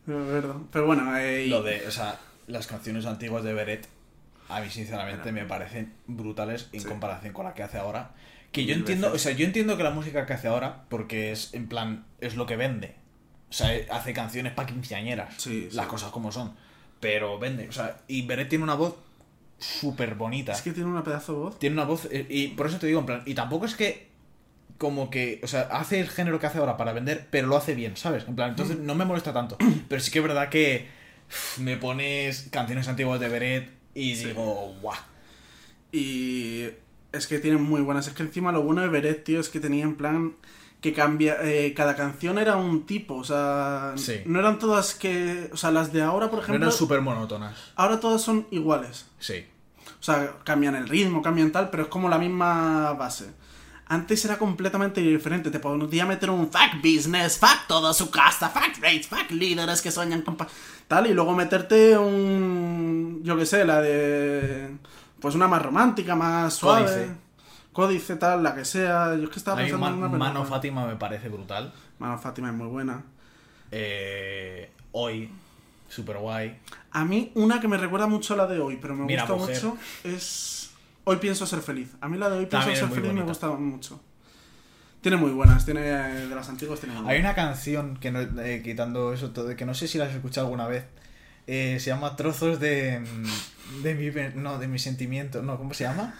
Pero bueno, eh, y- Lo de, o sea, las canciones antiguas de Beret, a mí sinceramente me parecen brutales en Sí. comparación con la que hace ahora. Que yo Mil entiendo, veces. o sea, yo entiendo que la música que hace ahora, porque es en plan, es lo que vende. O sea, hace canciones para quinceañeras. Sí, sí. Las cosas como son. Pero vende. O sea, y Beret tiene una voz súper bonita. es que tiene una pedazo de voz. Tiene una voz, eh, y por eso te digo, en plan, y tampoco es que como que, o sea, hace el género que hace ahora para vender, pero lo hace bien, ¿sabes? En plan, entonces no me molesta tanto. Pero sí que es verdad que me pones canciones antiguas de Beret y Sí. digo, guau. Y es que tienen muy buenas. Es que encima lo bueno de Beret, tío, es que tenía en plan que cambia. eh, cada canción era un tipo, o sea. Sí. No eran todas que. O sea, las de ahora, por No ejemplo. eran súper monótonas. Ahora todas son iguales. Sí. O sea, cambian el ritmo, cambian tal, pero es como la misma base. Antes era completamente diferente. Te podía meter un fuck business, fuck toda su casa, fuck rates, fuck líderes que sueñan con. Tal, y luego meterte un. Yo qué sé, la de. Pues una más romántica, más suave. Códice. Códice, tal, la que sea. Yo es que estaba pensando en una. Mano. Fátima me parece brutal. Mano Fátima es muy buena. Eh, hoy, súper guay. A mí, una que me recuerda mucho a la de hoy, pero me Mira, gusta mujer. mucho, es. Hoy pienso ser feliz. A mí la de hoy pienso También ser feliz me gusta mucho. Tiene muy buenas, tiene de las antiguas, tiene muy Hay una canción que no, eh, quitando eso todo, que no sé si la has escuchado alguna vez. eh, se llama Trozos de, mm, de mi no de mi sentimiento, no, ¿cómo se llama?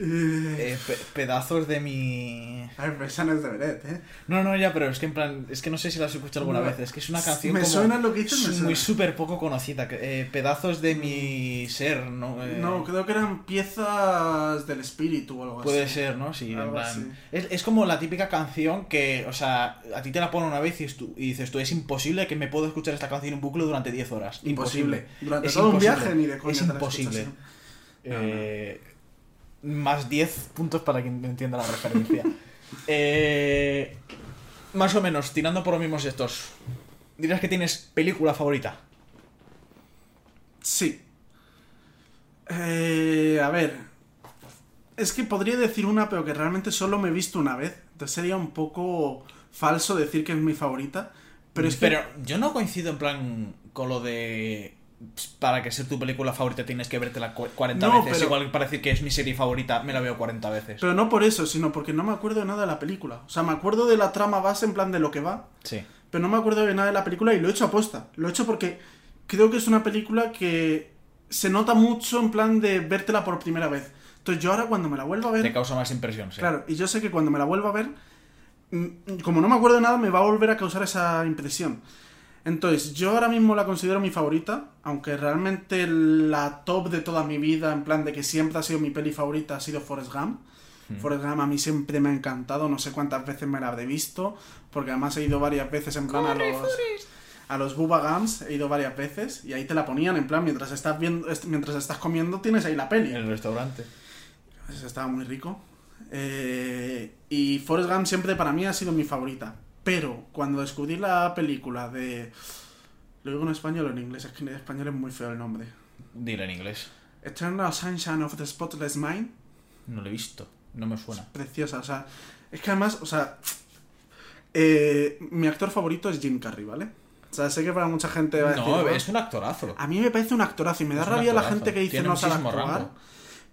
Eh, Eh, pe- pedazos de mi A ver, esa no es de Beret, ¿eh? No, no, ya, pero es que en plan, es que no sé si la has escuchado alguna No. vez, es que es una canción Me como suena lo que dices, me su- suena. muy súper poco conocida, eh, pedazos de mi ser, ¿no? Eh, No, creo que eran piezas del espíritu o algo Puede así. ser, ¿no? Sí, en plan. así. Es, es como la típica canción que, o sea, a ti te la ponen una vez y, tú- y dices tú, es imposible que me puedo escuchar esta canción en bucle durante 10 horas. Imposible. Imposible. Durante Es todo un viaje ni de Es imposible. Eh, Más 10 puntos para quien entienda la referencia. Eh, más o menos, tirando por los mismos estos. ¿Dirías que tienes película favorita? Sí. Eh, a ver. Es que podría decir una, pero que realmente solo me he visto una vez. Entonces sería un poco falso decir que es mi favorita. Pero es que. Pero yo no coincido en plan con lo de. Ps, Para que sea tu película favorita tienes que vértela cu- 40 No, veces. pero- Igual para decir que es mi serie favorita, me la veo 40 veces. Pero no por eso, sino porque no me acuerdo de nada de la película. O sea, me acuerdo de la trama base en plan de lo que va, Sí. pero no me acuerdo de nada de la película y lo he hecho aposta. Lo he hecho porque creo que es una película que se nota mucho en plan de vértela por primera vez. Entonces yo ahora cuando me la vuelvo a ver... Te causa más impresión, sí. Claro, y yo sé que cuando me la vuelva a ver, mm, como no me acuerdo de nada, me va a volver a causar esa impresión. Entonces, yo ahora mismo la considero mi favorita, aunque realmente la top de toda mi vida, en plan de que siempre ha sido mi peli favorita, ha sido Forrest Gump. Forrest Gump a mí siempre me ha encantado, no sé cuántas veces me la habré visto, porque además he ido varias veces en plan a los, a los Bubba Gums, he ido varias veces, y ahí te la ponían, en plan, mientras estás viendo, mientras estás comiendo, tienes ahí la peli. En el restaurante. Estaba muy rico. Eh, y Forrest Gump siempre para mí ha sido mi favorita. Pero cuando descubrí la película de... ¿Lo digo en español o en inglés? Es que en español es muy feo el nombre. Dile en inglés. Eternal Sunshine of the Spotless Mind. No lo he visto. No me suena. Preciosa, o sea... Es que además, o sea... eh, mi actor favorito es Jim Carrey, ¿vale? O sea, sé que para mucha gente va a decir... No, "Bueno, es un actorazo. A mí me parece un actorazo y me da Es rabia la gente que dice Tiene no sabe actuar.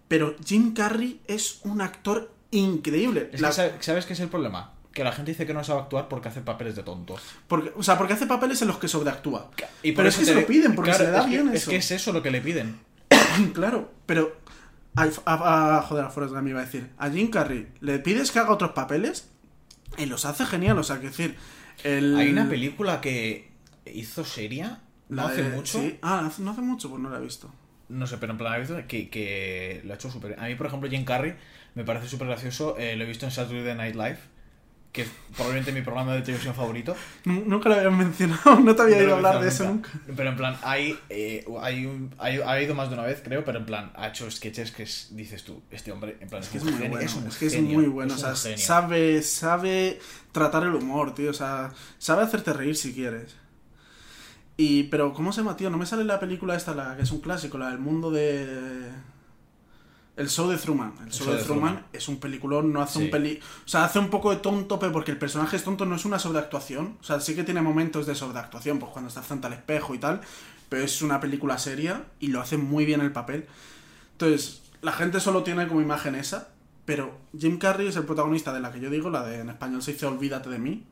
Pero Jim Carrey es un actor increíble. Es La- que, ¿sabe- ¿sabes qué es el problema? Que la gente dice que no sabe actuar porque hace papeles de tonto. Porque, o sea, porque hace papeles en los que sobreactúa. Y Pero es que se lo piden, porque Claro, se le da es que- bien Es eso. que es eso lo que le piden. claro, pero. A, a- a- joder, a Forrest Gump iba a decir. A Jim Carrey le pides que haga otros papeles y los hace genial. O sea, que decir. El, Hay una película que hizo seria, no la hace de- mucho. sí. Ah, no hace mucho, pues no la he visto. No sé, pero en plan, he visto que, que lo ha hecho súper A mí, por ejemplo, Jim Carrey me parece súper gracioso. eh, lo he visto en Saturday Night Live. Que es probablemente mi programa de televisión favorito. Nu- Nunca lo habías mencionado, no te había No ido a hablar de eso nunca. Pero en plan, hay, eh, hay, un- hay- ha ido más de una vez, creo, pero en plan, ha hecho sketches que es- dices tú, este hombre, en plan, Es que es un muy genio, bueno, un es que es muy bueno, es o sea, genio. sabe, sabe tratar el humor, tío, o sea, sabe hacerte reír si quieres. Y, pero, ¿cómo se llama, tío? No me sale la película esta, la que es un clásico, la del mundo de... El show de Truman. El show, de, Truman, es un peliculón, no hace Sí. un peli... O sea, hace un poco de tonto, pero porque el personaje es tonto, no es una sobreactuación. O sea, sí que tiene momentos de sobreactuación, pues cuando está frente al espejo y tal, pero es una película seria y lo hace muy bien el papel. Entonces, la gente solo tiene como imagen esa, pero Jim Carrey es el protagonista de la que yo digo, la de en español se dice Olvídate de mí.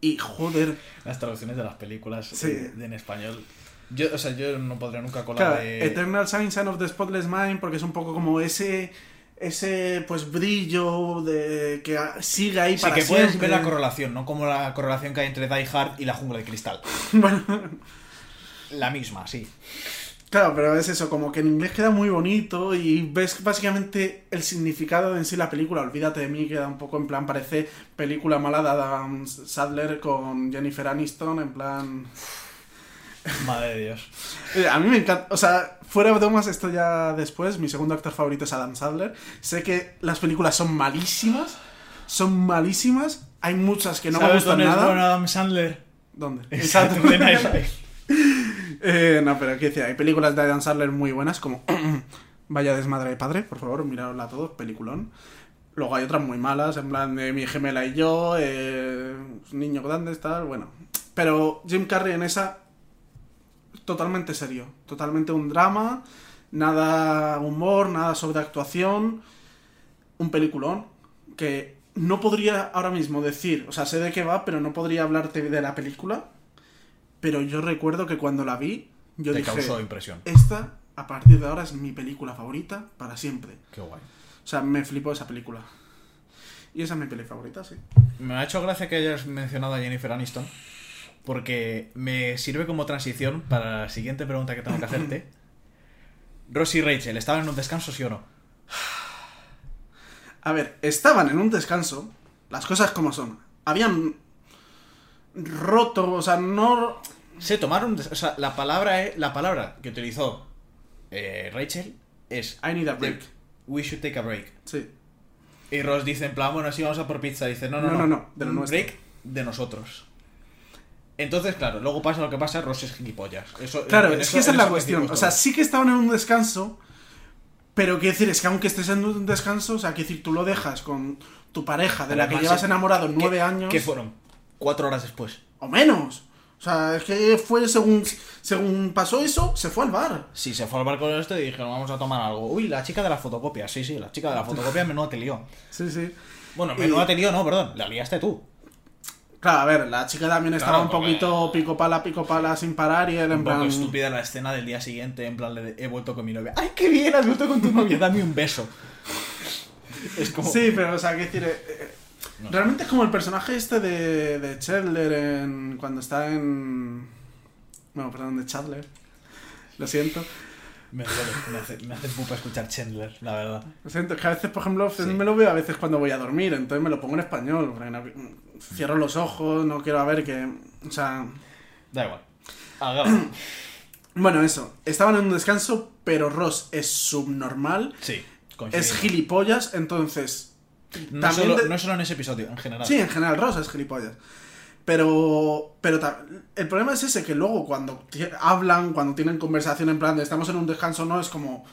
Y joder, Las traducciones de las películas Sí. de- en español. Yo, o sea, yo no podría nunca colar claro, de... Eternal Sunshine of the Spotless Mind, porque es un poco como ese ese pues brillo de que sigue ahí Sí, para que puedes ver la correlación, ¿no? Como la correlación que hay entre Die Hard y la jungla de cristal. bueno, La misma, sí. claro, pero es eso, como que en inglés queda muy bonito y ves básicamente el significado de en sí la película. Olvídate de mí, queda un poco en plan, parece película mala de Adam Sadler con Jennifer Aniston, en plan... Madre de Dios. Eh, A mí me encanta, o sea, fuera de bromas, esto ya después, mi segundo actor favorito es Adam Sandler. Sé que las películas son malísimas, son malísimas, hay muchas que no me ¿Sabes gustan dónde es nada. Don Adam Sandler? ¿Dónde? Exacto. Eh, no, pero quiero decir, hay películas de Adam Sandler muy buenas, como Vaya desmadre de padre, por favor, miradla todos, peliculón. Luego hay otras muy malas, en plan de Mi gemela y yo, eh, Niño grande, tal, bueno. Pero Jim Carrey en esa, totalmente serio, totalmente un drama, nada humor, nada sobre actuación, un peliculón que no podría ahora mismo decir, o sea, sé de qué va, pero no podría hablarte de la película, pero yo recuerdo que cuando la vi, yo Te dije, causó impresión. esta a partir de ahora es mi película favorita para siempre. Qué guay. O sea, me flipó esa película. Y esa es mi peli favorita, sí. Me ha hecho gracia que hayas mencionado a Jennifer Aniston. Porque me sirve como transición para la siguiente pregunta que tengo que hacerte. Ross y Rachel, ¿estaban en un descanso, sí o no? A ver, estaban en un descanso, las cosas como son. Habían roto, o sea, no... Se tomaron. O sea, la palabra, eh, la palabra que utilizó eh, Rachel es. I need a break. We should take a break. Sí. Y Ross dice en plan, bueno, sí, vamos a por pizza. Dice, no, no, No, no, no, no, de lo break de nosotros. Entonces, claro, luego pasa lo que pasa, Ross es gilipollas. Eso, Claro, es eso- que esa es la cuestión. O sea, sí que estaban en un descanso, pero quiero decir, es que aunque estés en un descanso, o sea, quiero decir, tú lo dejas con tu pareja, de la que llevas eh, enamorado ¿Qué- nueve años, ¿Qué fueron? Cuatro horas después. o menos. O sea, es que fue según, según pasó eso, se fue al bar. Sí, se fue al bar con esto y dijeron, vamos a tomar algo. Uy, la chica de la fotocopia. Sí, sí, la chica de la fotocopia menuda te lió. Sí, sí. Bueno, Y- menuda te lió, no, perdón. La liaste tú. Claro, a ver, la chica también estaba Claro, un poquito pico pala, pico pala sin parar y él en Un poco plan... estúpida la escena del día siguiente, en plan, le he vuelto con mi novia. ¡Ay, qué bien! Has vuelto con tu novia, dame un beso. Es como... Sí, pero, o sea, quiero decir... eh, eh, sé. realmente es como el personaje este de, de Chandler en, cuando está en... Bueno, perdón, de Chandler. Lo siento. Me duele, me hace, me hace pupa escuchar Chandler, la verdad. Lo siento, es que a veces, por ejemplo, Sí. me lo veo a veces cuando voy a dormir, entonces me lo pongo en español. Cierro los ojos, no quiero a ver que... O sea... Da igual. Hagamos. Bueno, eso. Estaban en un descanso, pero Ross es subnormal. Sí, Es gilipollas, entonces... No también solo, de- no solo en ese episodio, en general. Sí, en general, Ross es gilipollas. Pero, pero el problema es ese, que luego cuando hablan, cuando tienen conversación en plan de estamos en un descanso, no es como...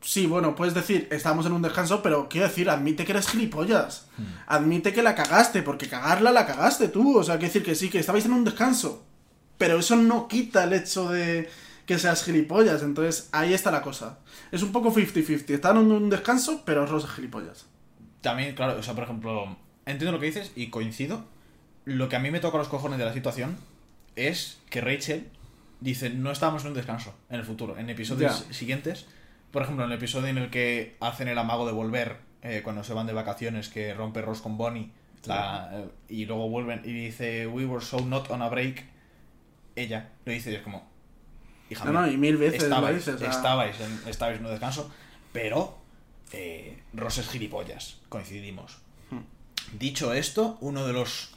Sí, bueno, puedes decir, estamos en un descanso, pero quiero decir, admite que eres gilipollas. Hmm. Admite que la cagaste, porque cagarla la cagaste tú. O sea, quiero decir que sí, que estabais en un descanso. Pero eso no quita el hecho de que seas gilipollas. Entonces, ahí está la cosa. Es un poco 50-50. Están en un descanso, pero Ross es gilipollas. También, claro, o sea, por ejemplo, entiendo lo que dices y coincido. Lo que a mí me toca los cojones de la situación es que Rachel dice, no estábamos en un descanso en el futuro, en episodios Ya. siguientes. Por ejemplo, en el episodio en el que hacen el amago de volver eh, cuando se van de vacaciones, que rompe Ross con Bonnie, la- eh, y luego vuelven y dice, we were so not on a break, ella lo dice y es como, hija No, mía, no, y mil veces estabais, dices, o sea- estabais, en, estabais en un descanso, pero eh, Ross es gilipollas, coincidimos. Dicho esto, uno de los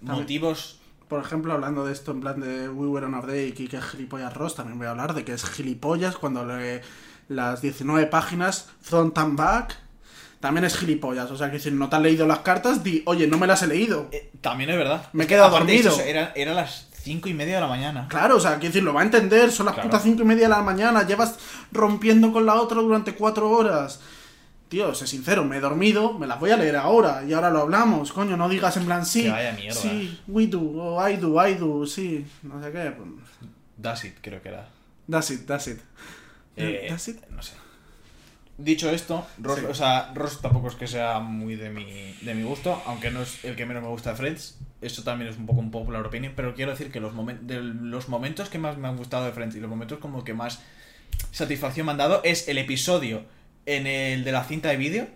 También- motivos... Por ejemplo, hablando de esto en plan de We Were on a Break y que es gilipollas Ross, también voy a hablar de que es gilipollas cuando lee las 19 páginas front and back. También es gilipollas. O sea, que decir, no te has leído las cartas, di, oye, no me las he leído. eh, también es verdad. Me he quedado dormido. eso, Era, era las cinco y media de la mañana. Claro, o sea, quiero decir, lo va a entender, son las Claro. putas cinco y media de la mañana, llevas rompiendo con la otra durante cuatro horas. Tío, sé sincero, me he dormido, me las voy a leer ahora y ahora lo hablamos, coño, no digas en plan sí, Que vaya mierda. sí, we do, o I do, I do, sí, no sé qué. pues, That's it, creo que era. That's it, that's it. Eh. No sé. Dicho esto, Ross, Sí. o sea, Ross tampoco es que sea muy de mi, de mi gusto, aunque no es el que menos me gusta de Friends. Eso también es un poco un popular opinion, pero quiero decir que los, momen- de los momentos que más me han gustado de Friends y los momentos como que más satisfacción me han dado es el episodio en el de la cinta de vídeo,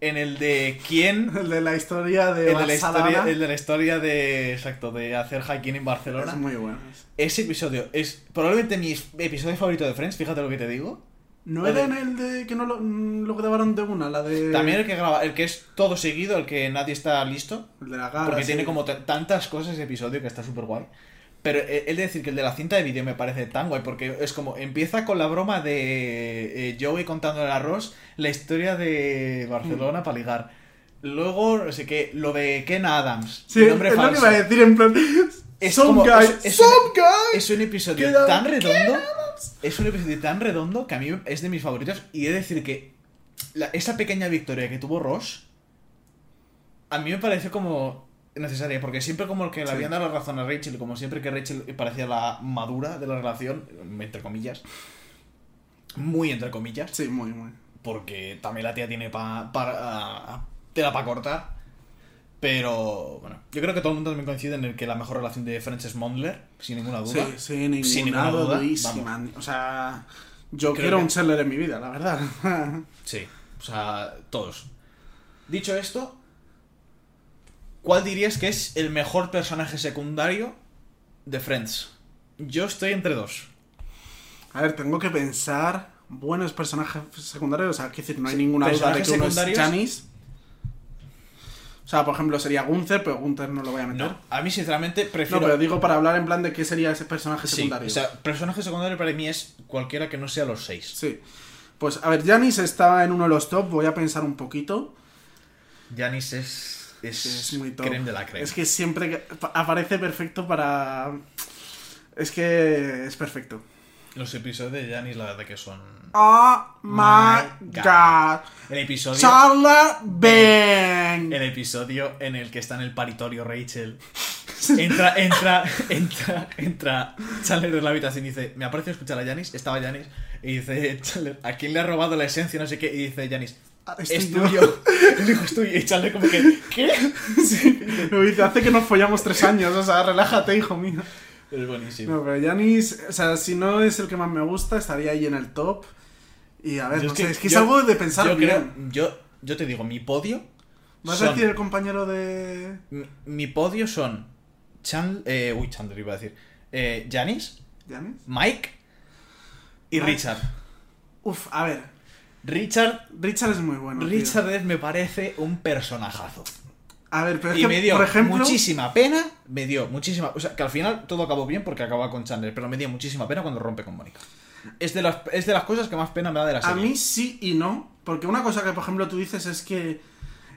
en el de quién El de la historia de, el de la historia, el de la historia de exacto de hacer hiking en Barcelona. es muy bueno. Ese episodio es probablemente mi episodio favorito de Friends, fíjate lo que te digo. ¿No era en el de que no lo, mm, lo grabaron de una, la de... También el que graba, el que es todo seguido, el que nadie está listo, El de la gara, porque sí. tiene como tantas cosas ese episodio que está súper guay. Pero de decir que el de la cinta de vídeo me parece tan guay, porque es como, empieza con la broma de eh, Joey contando el arroz, la historia de Mm. Barcelona para ligar. Luego, no sé qué, lo de Ken Adams, Sí, el es nombre lo que falso. iba a decir en plan... Es some como- guy, es- es some un- guy. Es un episodio tan redondo. Es un episodio tan redondo que a mí es de mis favoritos. Y he de decir que la- esa pequeña victoria que tuvo Ross. A mí me parece como necesaria. Porque siempre como que le Sí. habían dado la razón a Rachel. Como siempre que Rachel parecía la madura de la relación. Entre comillas. Muy entre comillas. Sí, muy, muy. Porque también la tía tiene pa, para tela para cortar. Pero bueno, yo creo que todo el mundo también coincide en el que la mejor relación de Friends es Mondler, sin ninguna duda. sí, ninguna, Sin ninguna duda. O sea, yo Creo quiero que- un Chandler en mi vida, la verdad. Sí, o sea, todos. Dicho esto, ¿cuál dirías que es el mejor personaje secundario de Friends? Yo estoy entre dos. A ver, tengo que pensar buenos personajes secundarios. O sea, quiero decir, no hay ninguna duda de que uno es. Janice. O sea, por ejemplo, sería Gunther, pero Gunther no lo voy a meter. No, a mí sinceramente No, prefiero... pero digo para hablar en plan de qué sería ese personaje Sí, secundario. o sea, personaje secundario para mí es cualquiera que no sea los seis. Sí. Pues, a ver, Janice está en uno de los top, voy a pensar un poquito. Janice es... Es, muy top. creme de la crema. Es que siempre aparece perfecto para... Es que es perfecto. Los episodios de Janice la verdad que son... Oh my god. El episodio... Charlotte Ben. El episodio en el que está en el paritorio Rachel. Entra, entra, entra, entra Chandler en la habitación y dice, me aparece escuchar a Janis, estaba Janis, y dice Chandler, ¿a quién le ha robado la esencia? No sé qué, y dice Janis, Ah, es yo". tuyo. El hijo es tuyo. Y Chandler como que, ¿qué? Me dice, hace que nos follamos tres años, o sea, relájate, hijo mío. Es buenísimo. No, pero Janis, o sea, si no es el que más me gusta, estaría ahí en el top. Y a ver, Yo no es sé, que- es que es algo de pensar yo bien. creo, yo, yo te digo, mi podio ¿Vas son- a decir el compañero de...? mi, mi podio son Chandler, eh, uy, Chandler iba a decir, eh, Janis, ¿Janis? Mike y Mike. Richard. Uf, a ver, Richard Richard es muy bueno. tío. Richard me parece un personajazo. A ver, pero es Y que, me dio por ejemplo... muchísima pena, me dio muchísima... O sea, que al final todo acabó bien porque acababa con Chandler, pero me dio muchísima pena cuando rompe con Mónica. Es de, las, es de las cosas que más pena me da de la A serie. mí sí y no, porque una cosa que, por ejemplo, tú dices es que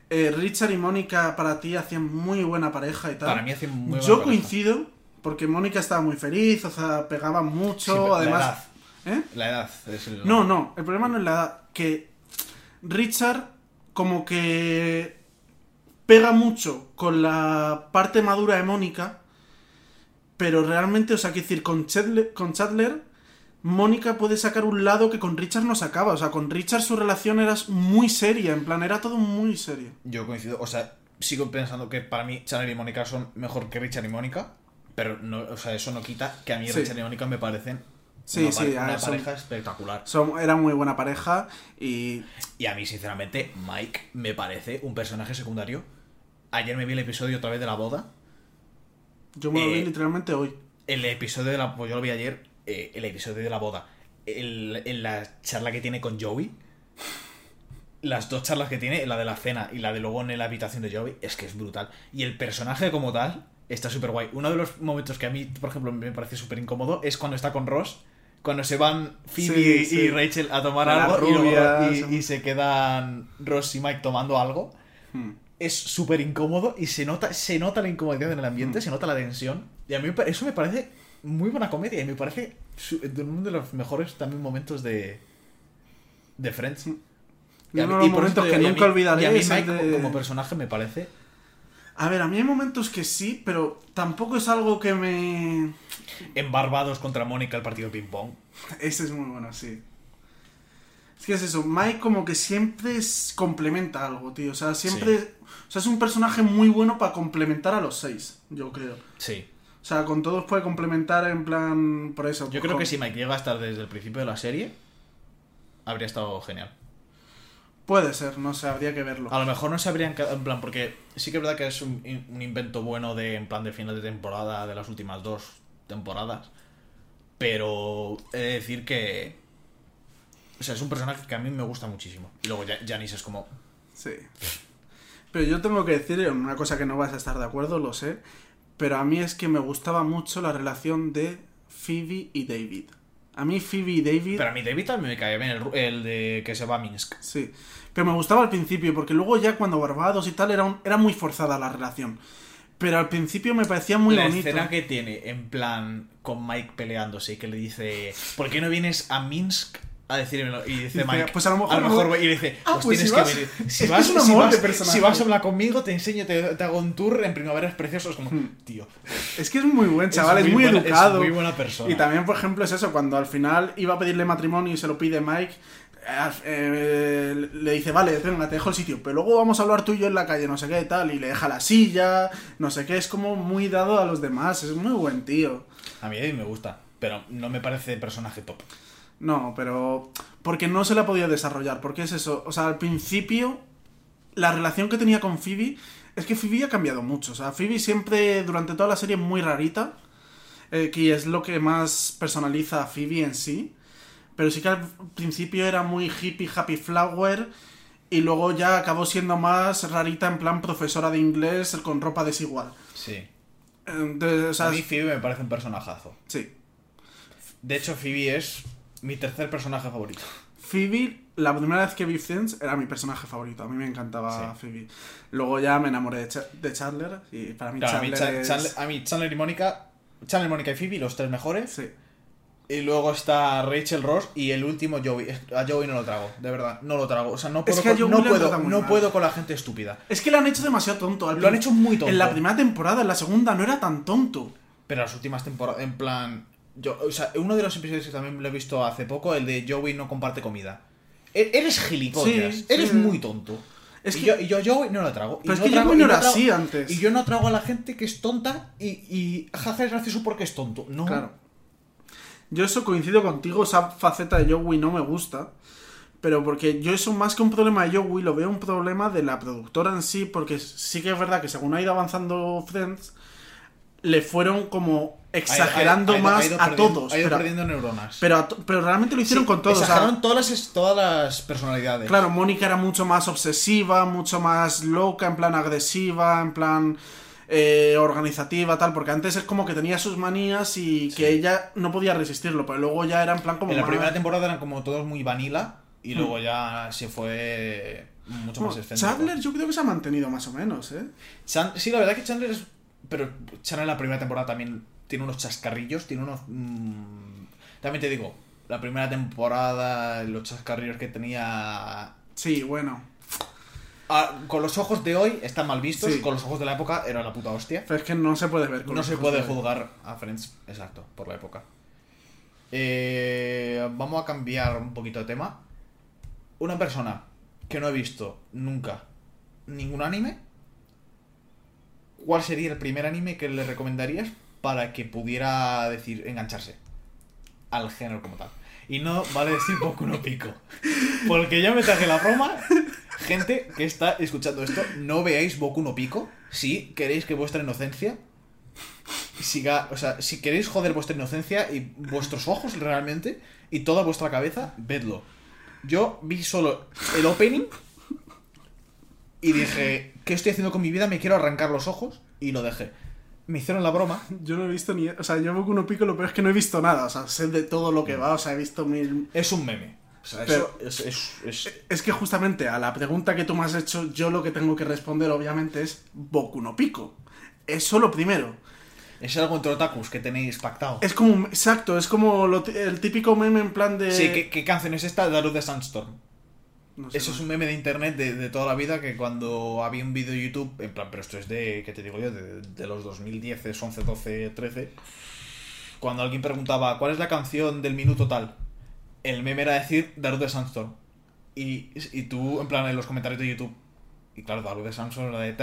eh, Richard y Mónica para ti hacían muy buena pareja y tal. Para mí hace muy buena Yo pareja. coincido, porque Mónica estaba muy feliz, o sea, pegaba mucho, Sí, además... La edad, ¿Eh? la edad es el... No, no, el problema no es la edad, que Richard como que pega mucho con la parte madura de Mónica, pero realmente, o sea, quiero decir, con Chandler, con Chandler, Mónica puede sacar un lado que con Richard no sacaba, o sea, con Richard su relación era muy seria, en plan, era todo muy serio. Yo coincido, o sea, sigo pensando que para mí Chandler y Mónica son mejor que Richard y Mónica, pero no, o sea, eso no quita que a mí Sí. Richard y Mónica me parecen Sí, una, sí, una pareja espectacular. Son, era muy buena pareja y Y a mí, sinceramente, Mike me parece un personaje secundario. Ayer me vi el episodio otra vez de la boda. yo me lo vi Eh, literalmente hoy. El episodio de la... Pues yo lo vi ayer. eh, el episodio de la boda. El- en la charla que tiene con Joey. las dos charlas que tiene, la de la cena y la de luego en la habitación de Joey, es que es brutal. Y el personaje como tal está súper guay. Uno de los momentos que a mí, por ejemplo, me parece súper incómodo es cuando está con Ross. Cuando se van Phoebe Sí, sí. y Rachel a tomar Las algo y, luego- rubias. y- y se quedan Ross y Mike tomando algo. Hmm. Es súper incómodo y se nota, se nota la incomodidad en el ambiente, Mm. se nota la tensión. Y a mí eso me parece muy buena comedia y me parece uno de los mejores también momentos de, de Friends. Mm. Y a mí- y por momentos eso te que y a nunca mí- olvidaré Y a mí Mike de- como personaje me parece... A ver, a mí hay momentos que sí, pero tampoco es algo que me... En Barbados contra Mónica el partido de ping-pong. Ese es muy bueno, sí. Es que es eso, Mike como que siempre es- complementa algo, tío. O sea, siempre... O sea, es un personaje muy bueno para complementar a los seis, yo creo. Sí. O sea, con todos puede complementar en plan... Por eso. Yo creo que si Mike llega a estar desde el principio de la serie, habría estado genial. Puede ser, no sé, habría que verlo. A lo mejor no se habrían quedado, en plan, porque sí que es verdad que es un, un invento bueno de, en plan, de final de temporada de las últimas dos temporadas. Pero he de decir que... O sea, es un personaje que a mí me gusta muchísimo. Y luego Ja- Janice es como... Sí. Pero yo tengo que decir una cosa que no vas a estar de acuerdo, lo sé. Pero a mí es que me gustaba mucho la relación de Phoebe y David. A mí Phoebe y David... Pero a mí David también me cae bien, el, de que se va a Minsk. Sí. Pero me gustaba al principio, porque luego ya cuando Barbados y tal era, un- era muy forzada la relación. Pero al principio me parecía muy la bonito. escena que tiene en plan con Mike peleándose y que le dice ¿por qué no vienes a Minsk a decírmelo? y dice Mike "Pues a lo mejor mejor no". voy", y le dice Ah, pues, pues tienes si que vas- venir es si vas, es un si vas- de personaje. si vas a hablar conmigo te enseño te, te hago un tour en primaveras preciosos como Hmm. tío Es que es muy buen chaval, es muy, buena- educado. es muy buena persona Y también, por ejemplo, es eso, cuando al final iba a pedirle matrimonio y se lo pide Mike, eh, eh, le dice, vale, venga, te dejo el sitio, pero luego vamos a hablar tú y yo en la calle, no sé qué, tal, y le deja la silla, no sé qué, es como muy dado a los demás, es muy buen tío. a mí me gusta pero no me parece personaje top No, pero porque no se la ha podido desarrollar, porque es eso, o sea, al principio la relación que tenía con Phoebe es que Phoebe ha cambiado mucho, o sea, Phoebe siempre durante toda la serie es muy rarita, eh, que es lo que más personaliza a Phoebe en sí, pero sí que al principio era muy hippie, happy flower y luego ya acabó siendo más rarita en plan profesora de inglés con ropa desigual. sí. Entonces, o sea, a mí Phoebe me parece un personajazo. Sí. de hecho Phoebe es mi tercer personaje favorito Phoebe, la primera vez que vi Friends era mi personaje favorito. A mí me encantaba Sí. Phoebe. Luego ya me enamoré de, de Chandler y para mí Claro, a, mí Chandler, es... Chandler, a mí Chandler y Mónica Chandler, Mónica y Phoebe los tres mejores Sí. Y luego está Rachel Ross y el último Joey. A Joey no lo trago, de verdad, no lo trago. O sea, no puedo, Es que con, no puedo, no puedo con la gente estúpida. Es que lo han hecho demasiado tonto. Al Lo han hecho muy tonto. En la primera temporada, en la segunda no era tan tonto. Pero las últimas temporadas, en plan... Yo, o sea, uno de los episodios que también lo he visto hace poco, el de Joey no comparte comida. E- Eres gilipollas, Sí, eres sí. muy tonto. Es y, que- yo, y yo Joey no lo trago. Y Pero es no que trago- Joey y no era así antes. Y yo no trago a la gente que es tonta y, y jaja es gracioso porque es tonto. No. Claro. Yo eso coincido contigo, esa faceta de Joey no me gusta. Pero porque yo eso más que un problema de Joey lo veo un problema de la productora en sí, porque sí que es verdad que según ha ido avanzando Friends, le fueron como exagerando más a todos. Ha ido pero, perdiendo neuronas. pero, realmente lo hicieron Sí, con todos. o sea, Exageraron todas, las, todas las personalidades. Claro, Mónica era mucho más obsesiva, mucho más loca, en plan agresiva, en plan eh, organizativa, tal, porque antes es como que tenía sus manías y que ella no podía resistirlo, pero luego ya era en plan como En la más- primera temporada eran como todos muy vanilla y Hmm. luego ya se fue mucho más excéntrico. Chandler yo creo que se ha mantenido más o menos, ¿eh? Chan- sí, la verdad que Chandler es... Pero Chandler en la primera temporada también tiene unos chascarrillos, tiene unos... mm, También te digo, la primera temporada, los chascarrillos que tenía... Sí, bueno. Ah, con los ojos de hoy están mal vistos, Sí. con los ojos de la época era la puta hostia. Pero es que no se puede ver. con No los se ojos puede de- juzgar a Friends, exacto, por la época. Eh, vamos a cambiar un poquito de tema. Una persona que no he visto nunca ningún anime, ¿cuál sería el primer anime que le recomendarías para que pudiera decir engancharse al género como tal? Y no vale decir Boku no Pico. Porque ya me traje la broma. Gente que está escuchando esto, no veáis Boku no Pico si queréis que vuestra inocencia siga, o sea, si queréis joder vuestra inocencia y vuestros ojos realmente y toda vuestra cabeza, vedlo. Yo vi solo el opening Y dije, ¿qué estoy haciendo con mi vida? Me quiero arrancar los ojos. Y lo dejé. Me hicieron la broma. Yo no he visto ni. O sea, yo Boku no Pico, lo peor es que no he visto nada. O sea, sé de todo lo que va. O sea, he visto mil. Es un meme. O sea, Pero- eso es, es- es- Es que justamente a la pregunta que tú me has hecho, yo lo que tengo que responder, obviamente, es Boku no Pico. Eso lo primero. es algo entre otakus que tenéis pactado. Es como. Exacto, es como lo el típico meme en plan de. Sí, ¿qué, qué canción es esta? Daru de Sandstorm. No sé, Eso es un meme de internet de, de toda la vida que cuando había un vídeo de YouTube, en plan, pero esto es de, ¿qué te digo yo? De, de los 2010, 11, 12, 13. Cuando alguien preguntaba, ¿cuál es la canción del minuto tal? El meme era decir Daru de Sandstorm. Y, y tú, en plan, en los comentarios de YouTube. Y claro, Daru de Sandstorm, la de...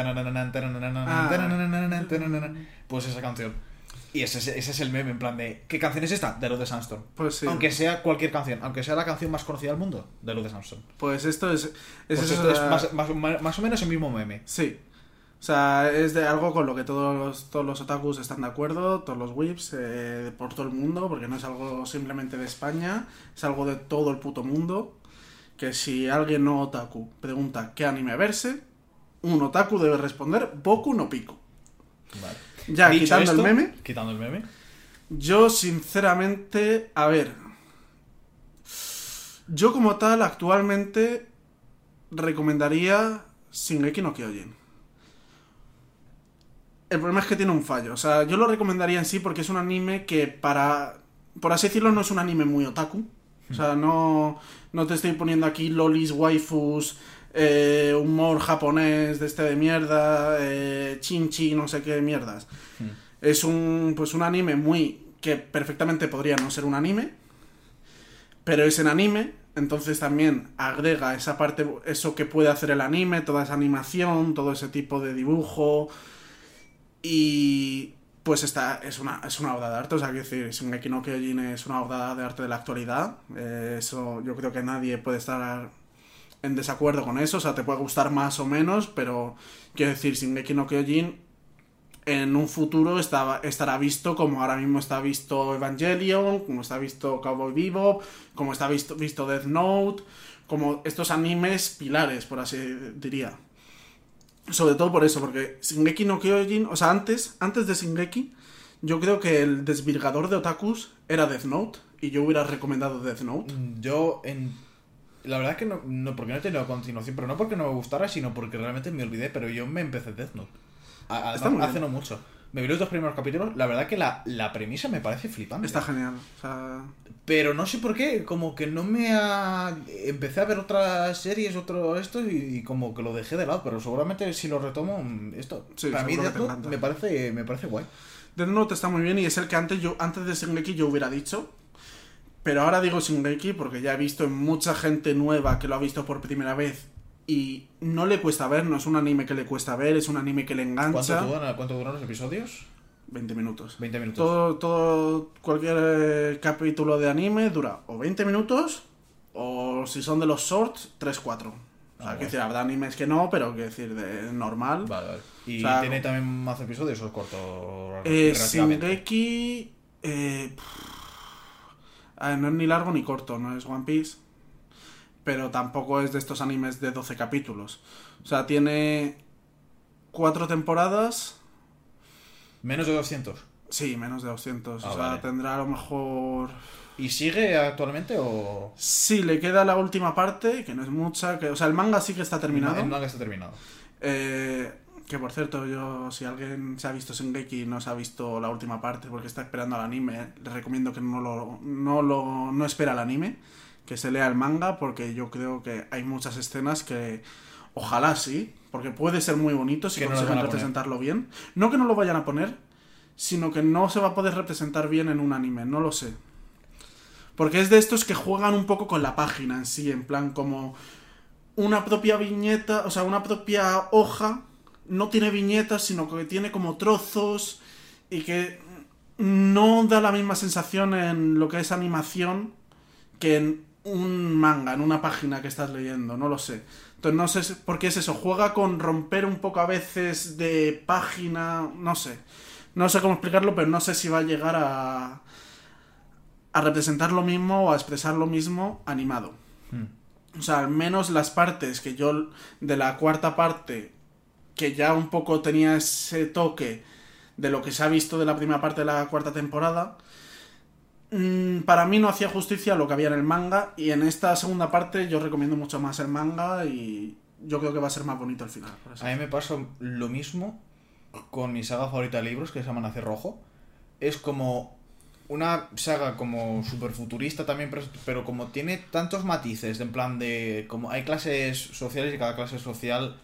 Ah. Pues esa canción. Y ese, es- ese es el meme, en plan de... ¿Qué canción es esta? Daru de Sandstorm. Pues sí. Aunque sea cualquier canción, aunque sea la canción más conocida del mundo, Daru de Sandstorm. Pues esto es. es Pues esto es más, más- más o menos el mismo meme. Sí. O sea, es de algo con lo que todos los, todos los otakus están de acuerdo, todos los whips, eh, por todo el mundo, porque no es algo simplemente de España, es algo de todo el puto mundo. Que si alguien no otaku pregunta qué anime verse, un otaku debe responder Boku no Pico. Ya, Dicho quitando esto, el meme, Quitando el meme. yo sinceramente, a ver, yo como tal actualmente recomendaría Shingeki no Kyojin. El problema es que tiene un fallo, o sea, yo lo recomendaría en sí porque es un anime que para, por así decirlo, no es un anime muy otaku. O sea, no, no te estoy poniendo aquí lolis, waifus, eh, humor japonés de este de mierda, eh, chinchi, no sé qué mierdas. Es un, pues un anime muy que perfectamente podría no ser un anime, pero es en anime, entonces también agrega esa parte, eso que puede hacer el anime, toda esa animación, todo ese tipo de dibujo y pues esta es una, es una obra de arte, o sea, quiero decir, Shingeki no Kyojin es una obra de arte de la actualidad, eh, eso yo creo que nadie puede estar en desacuerdo con eso, o sea, te puede gustar más o menos, pero quiero decir, Shingeki no Kyojin en un futuro estaba, estará visto como ahora mismo está visto Evangelion, como está visto Cowboy Bebop, como está visto, visto Death Note, como estos animes pilares, por así diría. Sobre todo por eso, porque Shingeki no Kyojin, o sea, antes, antes de Shingeki, yo creo que el desvirgador de otakus era Death Note, y yo hubiera recomendado Death Note. Yo, en. La verdad es que no, no porque no he tenido continuación, pero no porque no me gustara, sino porque realmente me olvidé, pero yo me empecé Death Note. A- hace no mucho. Me vi los dos primeros capítulos, la verdad que la, la premisa me parece flipante. Está genial. O sea, Pero no sé por qué, como que no me ha... Empecé a ver otras series, otro esto, y, y como que lo dejé de lado, pero seguramente si lo retomo, esto... Sí, para mí Death Note me parece, me parece guay. Death Note está muy bien y es el que antes yo antes de Shingeki yo hubiera dicho. Pero ahora digo Shingeki porque ya he visto en mucha gente nueva que lo ha visto por primera vez y no le cuesta ver, no es un anime que le cuesta ver, es un anime que le ¿Cuánto engancha. duran, ¿Cuánto duran los episodios? 20 minutos. 20 minutos. Todo, todo, cualquier eh, capítulo de anime dura o 20 minutos o si son de los shorts, 3-4. O sea, Ah, decir, habrá animes que no, pero quiero decir, de normal. Vale, vale. ¿Y O sea, tiene también más episodios o es corto? Eh? Shingeki. Eh, ver, no es ni largo ni corto, no es One Piece. Pero tampoco es de estos animes de 12 capítulos. O sea, tiene. Cuatro temporadas. Menos de 200. Sí, menos de 200. Ah, o sea, vale. tendrá a lo mejor. ¿Y sigue actualmente o...? Sí, le queda la última parte, que no es mucha. Que, o sea, el manga sí que está terminado. El manga está terminado. Eh, que por cierto, yo, si alguien se ha visto Shingeki y no se ha visto la última parte porque está esperando al anime, le recomiendo que no lo, no lo, no espera el anime, que se lea el manga, porque yo creo que hay muchas escenas que, ojalá sí, porque puede ser muy bonito si no consiguen representarlo bien. No que no lo vayan a poner, sino que no se va a poder representar bien en un anime, no lo sé. Porque es de estos que juegan un poco con la página en sí, en plan como una propia viñeta, o sea, una propia hoja, no tiene viñetas, sino que tiene como trozos y que no da la misma sensación en lo que es animación que en un manga, en una página que estás leyendo, no lo sé. Entonces no sé por qué es eso, juega con romper un poco a veces de página, no sé. No sé cómo explicarlo, pero no sé si va a llegar a a representar lo mismo o a expresar lo mismo animado. Hmm. O sea, al menos las partes que yo. De la cuarta parte, que ya un poco tenía ese toque de lo que se ha visto de la primera parte de la cuarta temporada. mm, Para mí no hacía justicia a lo que había en el manga. Y en esta segunda parte yo recomiendo mucho más el manga. Y yo creo que va a ser más bonito el final. A mí me pasa lo mismo con mi saga favorita de libros, que se llama Nacer Rojo. Es como una saga como super futurista también, pero como tiene tantos matices, en plan de... como hay clases sociales y cada clase social...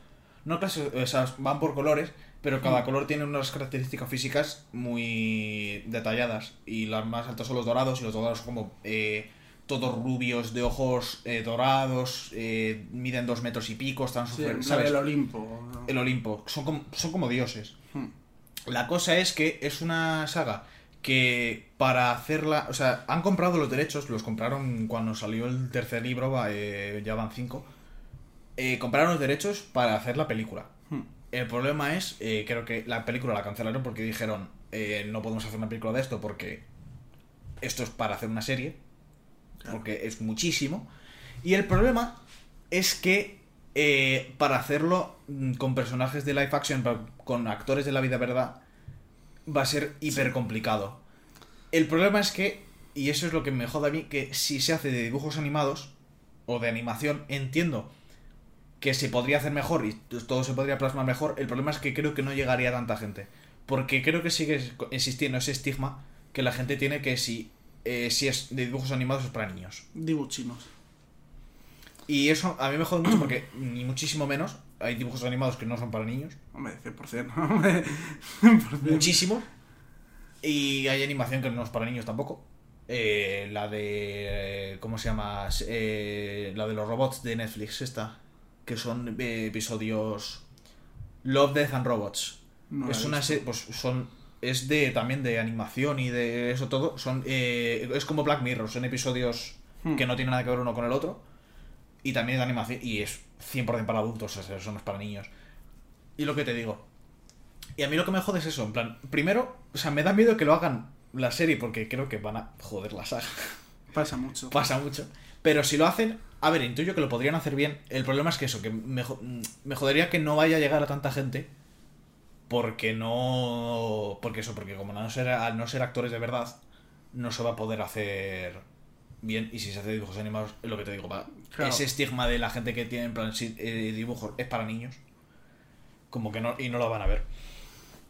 No clases, o sea, van por colores, pero cada Mm. color tiene unas características físicas muy detalladas. Y las más altas son los dorados, y los dorados son como... eh, todos rubios, de ojos eh, dorados, eh, miden dos metros y pico, están Sí, súper... la ¿sabes? del Olimpo. ¿no? el Olimpo. Son como, son como dioses. Hmm. La cosa es que es una saga que para hacerla... O sea, han comprado los derechos, los compraron cuando salió el tercer libro, eh, ya van cinco. Eh, compraron los derechos para hacer la película. Hmm. El problema es, eh, creo que la película la cancelaron porque dijeron, eh, no podemos hacer una película de esto porque esto es para hacer una serie, Claro. porque es muchísimo. Y el problema es que eh, para hacerlo mm, con personajes de live action, con actores de la vida verdad, va a ser hiper complicado. El problema es que, y eso es lo que me jode a mí, que si se hace de dibujos animados o de animación, entiendo que se podría hacer mejor y todo se podría plasmar mejor. El problema es que creo que no llegaría a tanta gente. Porque creo que sigue existiendo ese estigma que la gente tiene que si, eh, si es de dibujos animados es para niños. Dibuchinos. Y eso a mí me jode mucho porque ni muchísimo menos. Hay dibujos animados que no son para niños. Hombre, 100%. Hombre, 100%. Muchísimo. Y hay animación que no es para niños tampoco. Eh, la de... ¿Cómo se llama? Eh, la de los robots de Netflix, esta. Que son eh, episodios... Love, Death and Robots. No es una serie... Pues son... Es de también de animación y de eso todo. Son eh, Es como Black Mirror. Son episodios Hmm. que no tienen nada que ver uno con el otro. Y también de animación. Y es 100% para adultos, o sea, eso no es para niños. Y lo que te digo. Y a mí lo que me jode es eso, en plan, primero, o sea, me da miedo que lo hagan la serie porque creo que van a joder la saga. Pasa mucho. Pasa mucho. Pero si lo hacen, a ver, intuyo que lo podrían hacer bien. El problema es que eso, que me, jo- me jodería que no vaya a llegar a tanta gente. Porque no. Porque eso, porque como no ser, al no ser actores de verdad, no se va a poder hacer bien. Y si se hace dibujos animados, es lo que te digo, va. Claro. Ese estigma de la gente que tiene en plan eh, dibujos es para niños. Como que no. Y no lo van a ver.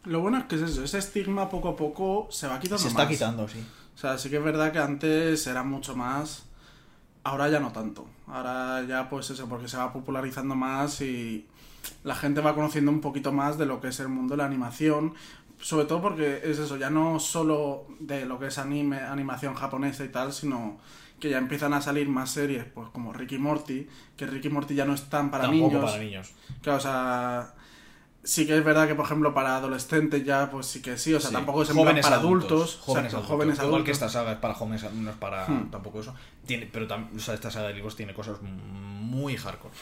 Lo bueno es que es eso, ese estigma poco a poco se va quitando Se está más. quitando, sí. O sea, sí que es verdad que antes era mucho más. Ahora ya no tanto. Ahora ya, pues eso, porque se va popularizando más y la gente va conociendo un poquito más de lo que es el mundo de la animación. Sobre todo porque es eso, ya no solo de lo que es anime, animación japonesa y tal, sino que ya empiezan a salir más series, pues como Ricky Morty, que Ricky Morty ya no es tan para Tampoco niños. para niños. Claro, o sea, sí que es verdad que, por ejemplo, para adolescentes ya, pues sí que sí, o sea, Sí. tampoco es en plan para adultos, Jóvenes adultos. jóvenes Igual que esta saga es para jóvenes, no es para Hmm. tampoco eso. Tiene, pero o sea, esta saga de libros tiene cosas muy hardcore.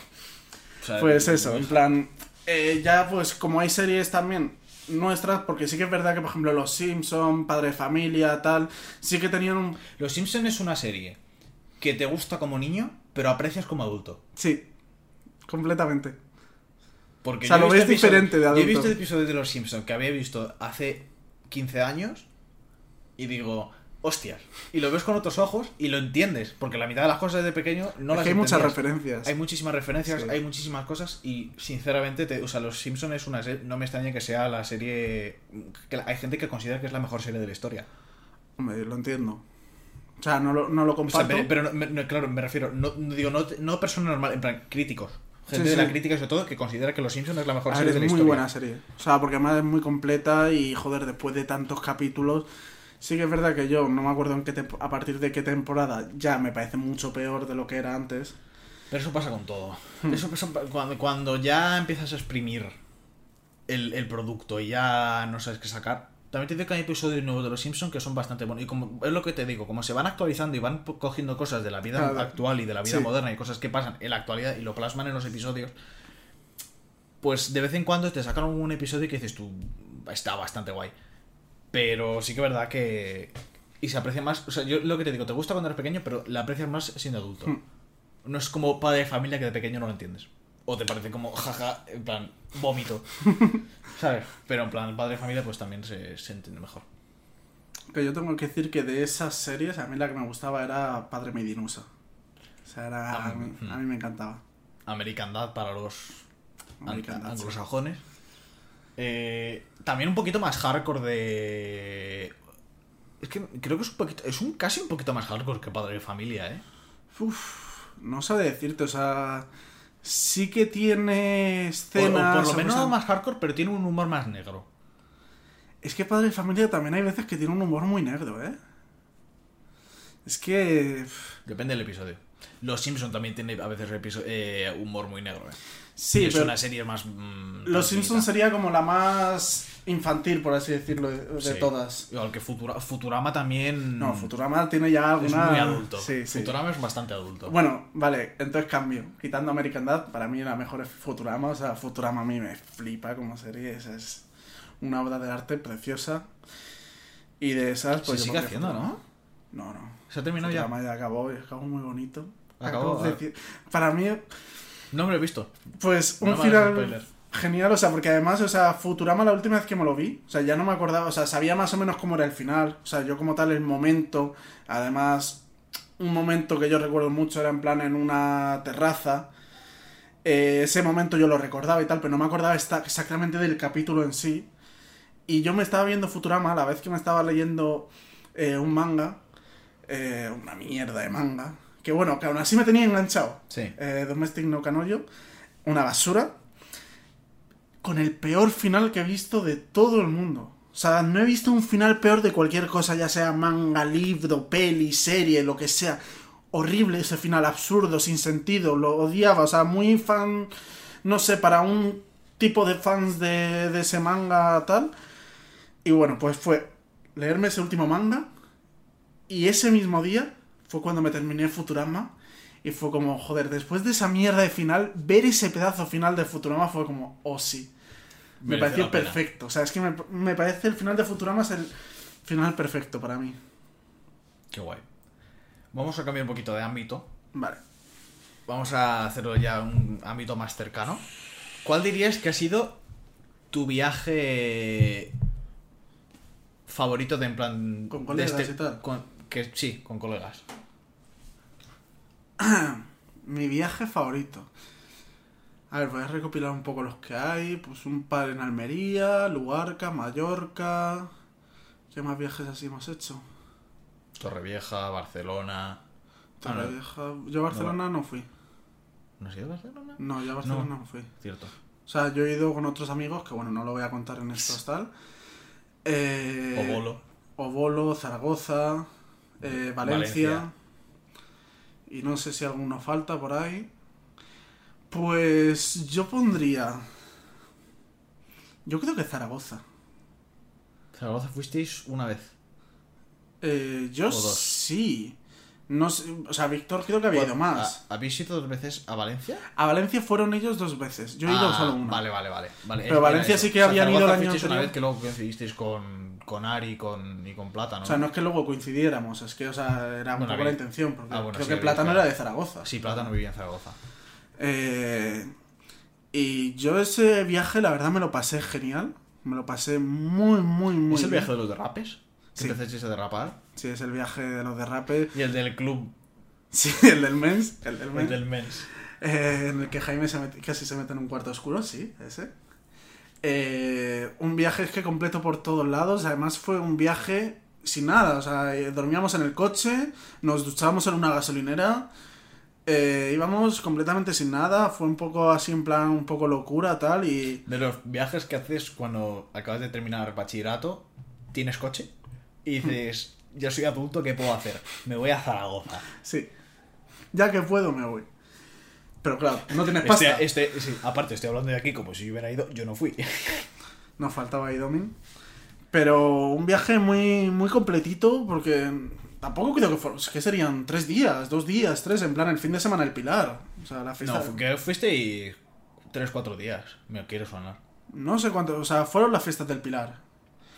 O sea, Pues eso, en plan, eh, ya pues como hay series también nuestras, porque sí que es verdad que, por ejemplo, Los Simpson, Padre de Familia, tal, sí que tenían un... Los Simpson es una serie que te gusta como niño, pero aprecias como adulto. Sí, completamente. Porque O sea, yo he lo visto ves diferente de Yo he adulto. visto episodios de Los Simpsons que había visto hace 15 años y digo, hostias. Y lo ves con otros ojos y lo entiendes, porque la mitad de las cosas de pequeño no Es las que hay muchas referencias. Hay muchísimas referencias, Sí. hay muchísimas cosas y sinceramente, te- o sea, Los Simpsons es una serie, no me extraña que sea la serie que la- hay gente que considera que es la mejor serie de la historia. Hombre, lo entiendo. O sea, no lo, no lo O sea, comparto. pero, pero no- me- no, claro, me refiero, no digo no, no personas normales, en plan críticos. Gente Sí, de la sí. crítica sobre todo que considera que Los Simpsons es la mejor ver, serie es de la muy historia. buena serie. O sea, porque además es muy completa y, joder, después de tantos capítulos... Sí que es verdad que yo no me acuerdo en qué a partir de qué temporada ya me parece mucho peor de lo que era antes. Pero eso pasa con todo. Hmm. Eso pasa cuando, cuando ya empiezas a exprimir el, el producto y ya no sabes qué sacar. También te digo que hay episodios nuevos de Los Simpsons que son bastante buenos. Y como es lo que te digo, como se van actualizando y van cogiendo cosas de la vida Claro. actual y de la vida Sí. moderna y cosas que pasan en la actualidad y lo plasman en los episodios, pues de vez en cuando te sacan un episodio que dices tú, está bastante guay. Pero sí que es verdad que... Y se aprecia más... O sea, yo lo que te digo, te gusta cuando eres pequeño, pero la aprecias más siendo adulto. Hmm. No es como padre de familia que de pequeño no lo entiendes. O te parece como jaja, en plan, vómito. ¿Sabes? Pero en plan, padre de familia pues también se, se entiende mejor. Que yo tengo que decir que de esas series, a mí la que me gustaba era Padre Medinusa. O sea, era, Ah, a, mí, mm. a mí me encantaba. American Dad para los American sí. anglosajones. Eh, también un poquito más hardcore de... Es que creo que es un poquito... Es un casi un poquito más hardcore que Padre de Familia, ¿eh? Uf, no sabe decirte, o sea, sí que tiene O- o escenas... por lo menos no más hardcore, pero tiene un humor más negro. Es que Padre de Familia también hay veces que tiene un humor muy negro, ¿eh? Es que... Depende del episodio. Los Simpson también tiene a veces eh, humor muy negro, ¿eh? Sí, Y es pero una serie más... mm, Los. Simpsons sería como la más infantil, por así decirlo, de, Sí. todas. Igual que Futura- Futurama también... No, Futurama tiene ya Es alguna... muy adulto. Sí, sí. Futurama es bastante adulto. Bueno, vale, entonces cambio. Quitando American Dad, para mí la mejor es Futurama. O sea, Futurama a mí me flipa como serie. Esa es una obra de arte preciosa. Y de esas, pues. Se sigue haciendo, Futurama. ¿no? No, no. Se ha terminado ya. Futurama ya acabó y acabó muy bonito. Acabó, Acabó de ah. Para mí, No me lo he visto. pues No un hagas final. Genial. O sea, porque además, o sea, Futurama la última vez que me lo vi, o sea, ya no me acordaba, o sea, sabía más o menos cómo era el final. O sea, yo como tal, el momento, además, un momento que yo recuerdo mucho era en plan en una terraza. Eh, ese momento yo lo recordaba y tal, pero no me acordaba esta- exactamente del capítulo en sí. Y yo me estaba viendo Futurama a la vez que me estaba leyendo eh, un manga, eh, una mierda de manga, que bueno, que aún así me tenía enganchado. Sí. Eh, Domestic no Canoyo, una basura, con el peor final que he visto de todo el mundo. O sea, no he visto un final peor de cualquier cosa, ya sea manga, libro, peli, serie, lo que sea. Horrible ese final, absurdo, sin sentido, lo odiaba, o sea, muy fan, no sé, para un tipo de fans de, de ese manga tal. Y bueno, pues fue leerme ese último manga y ese mismo día fue cuando me terminé Futurama y fue como, joder, después de esa mierda de final, ver ese pedazo final de Futurama fue como, oh sí. Me Merece pareció perfecto. O sea, es que me, me parece el final de Futurama es el final perfecto para mí. Qué guay. Vamos a cambiar un poquito de ámbito. Vale. Vamos a hacerlo ya un ámbito más cercano. ¿Cuál dirías que ha sido tu viaje favorito de en plan... ¿Con de colegas y tal? con- que, sí, con colegas. Mi viaje favorito. A ver, voy a recopilar un poco los que hay. Pues un par en Almería, Luarca, Mallorca. ¿Qué más viajes así hemos hecho? Torrevieja, Barcelona... Torrevieja. Yo a Barcelona no fui. ¿No has ido a Barcelona? No, yo a Barcelona No. no fui. Cierto. O sea, yo he ido con otros amigos, que bueno, no lo voy a contar en estos tal. Eh, O Bolo. Obolo, Zaragoza, eh, Valencia, Valencia. Y no sé si alguno falta por ahí. Pues yo pondría... Yo creo que Zaragoza. Zaragoza fuisteis una vez. Eh, yo sí. No sé, o sea, Víctor creo que había ido más. ¿Ha- ¿Habéis ido dos veces a Valencia? A Valencia fueron ellos dos veces. Yo he ido Ah, solo una. Vale, vale, vale. vale. Pero Era Valencia eso. sí que O sea, habían ido el Zaragoza año fuisteis una anterior. vez que luego coincidisteis con, con Ari con, y con Plátano. O sea, no es que luego coincidiéramos, es que, o sea, era un Bueno, poco la intención, porque Ah, bueno, creo sí, que Plátano era de Zaragoza. Sí, Plátano vivía en Zaragoza. Eh, y yo ese viaje, la verdad, me lo pasé genial. Me lo pasé muy, muy, muy ¿Es el bien. viaje de los derrapes? Sí. Sí. Empezasteis a derrapar. Sí, es el viaje de los derrapes. Y el del club. Sí, el del mens. El del El mens. del mens. Eh, en el que Jaime se mete- casi se mete en un cuarto oscuro, sí, ese. Eh, un viaje es que completo por todos lados. Además, fue un viaje sin nada. O sea, eh, dormíamos en el coche, nos duchábamos en una gasolinera. eh, íbamos completamente sin nada. Fue un poco así, en plan, un poco locura, tal. Y De los viajes que haces cuando acabas de terminar bachillerato, tienes coche y dices, yo soy adulto, ¿qué puedo hacer? Me voy a Zaragoza. sí, ya que puedo, me voy. Pero claro, no tienes Este, pasta. este, sí, aparte, estoy hablando de aquí como si yo hubiera ido, yo no fui. Nos faltaba ahí Domin. Pero un viaje muy, muy completito porque tampoco creo que fueron... Es que serían tres días, dos días, tres, en plan el fin de semana el Pilar. O sea, la fiesta... No, que fuiste y tres, cuatro días. Me quiere sonar. No sé cuánto... O sea, fueron las fiestas del Pilar.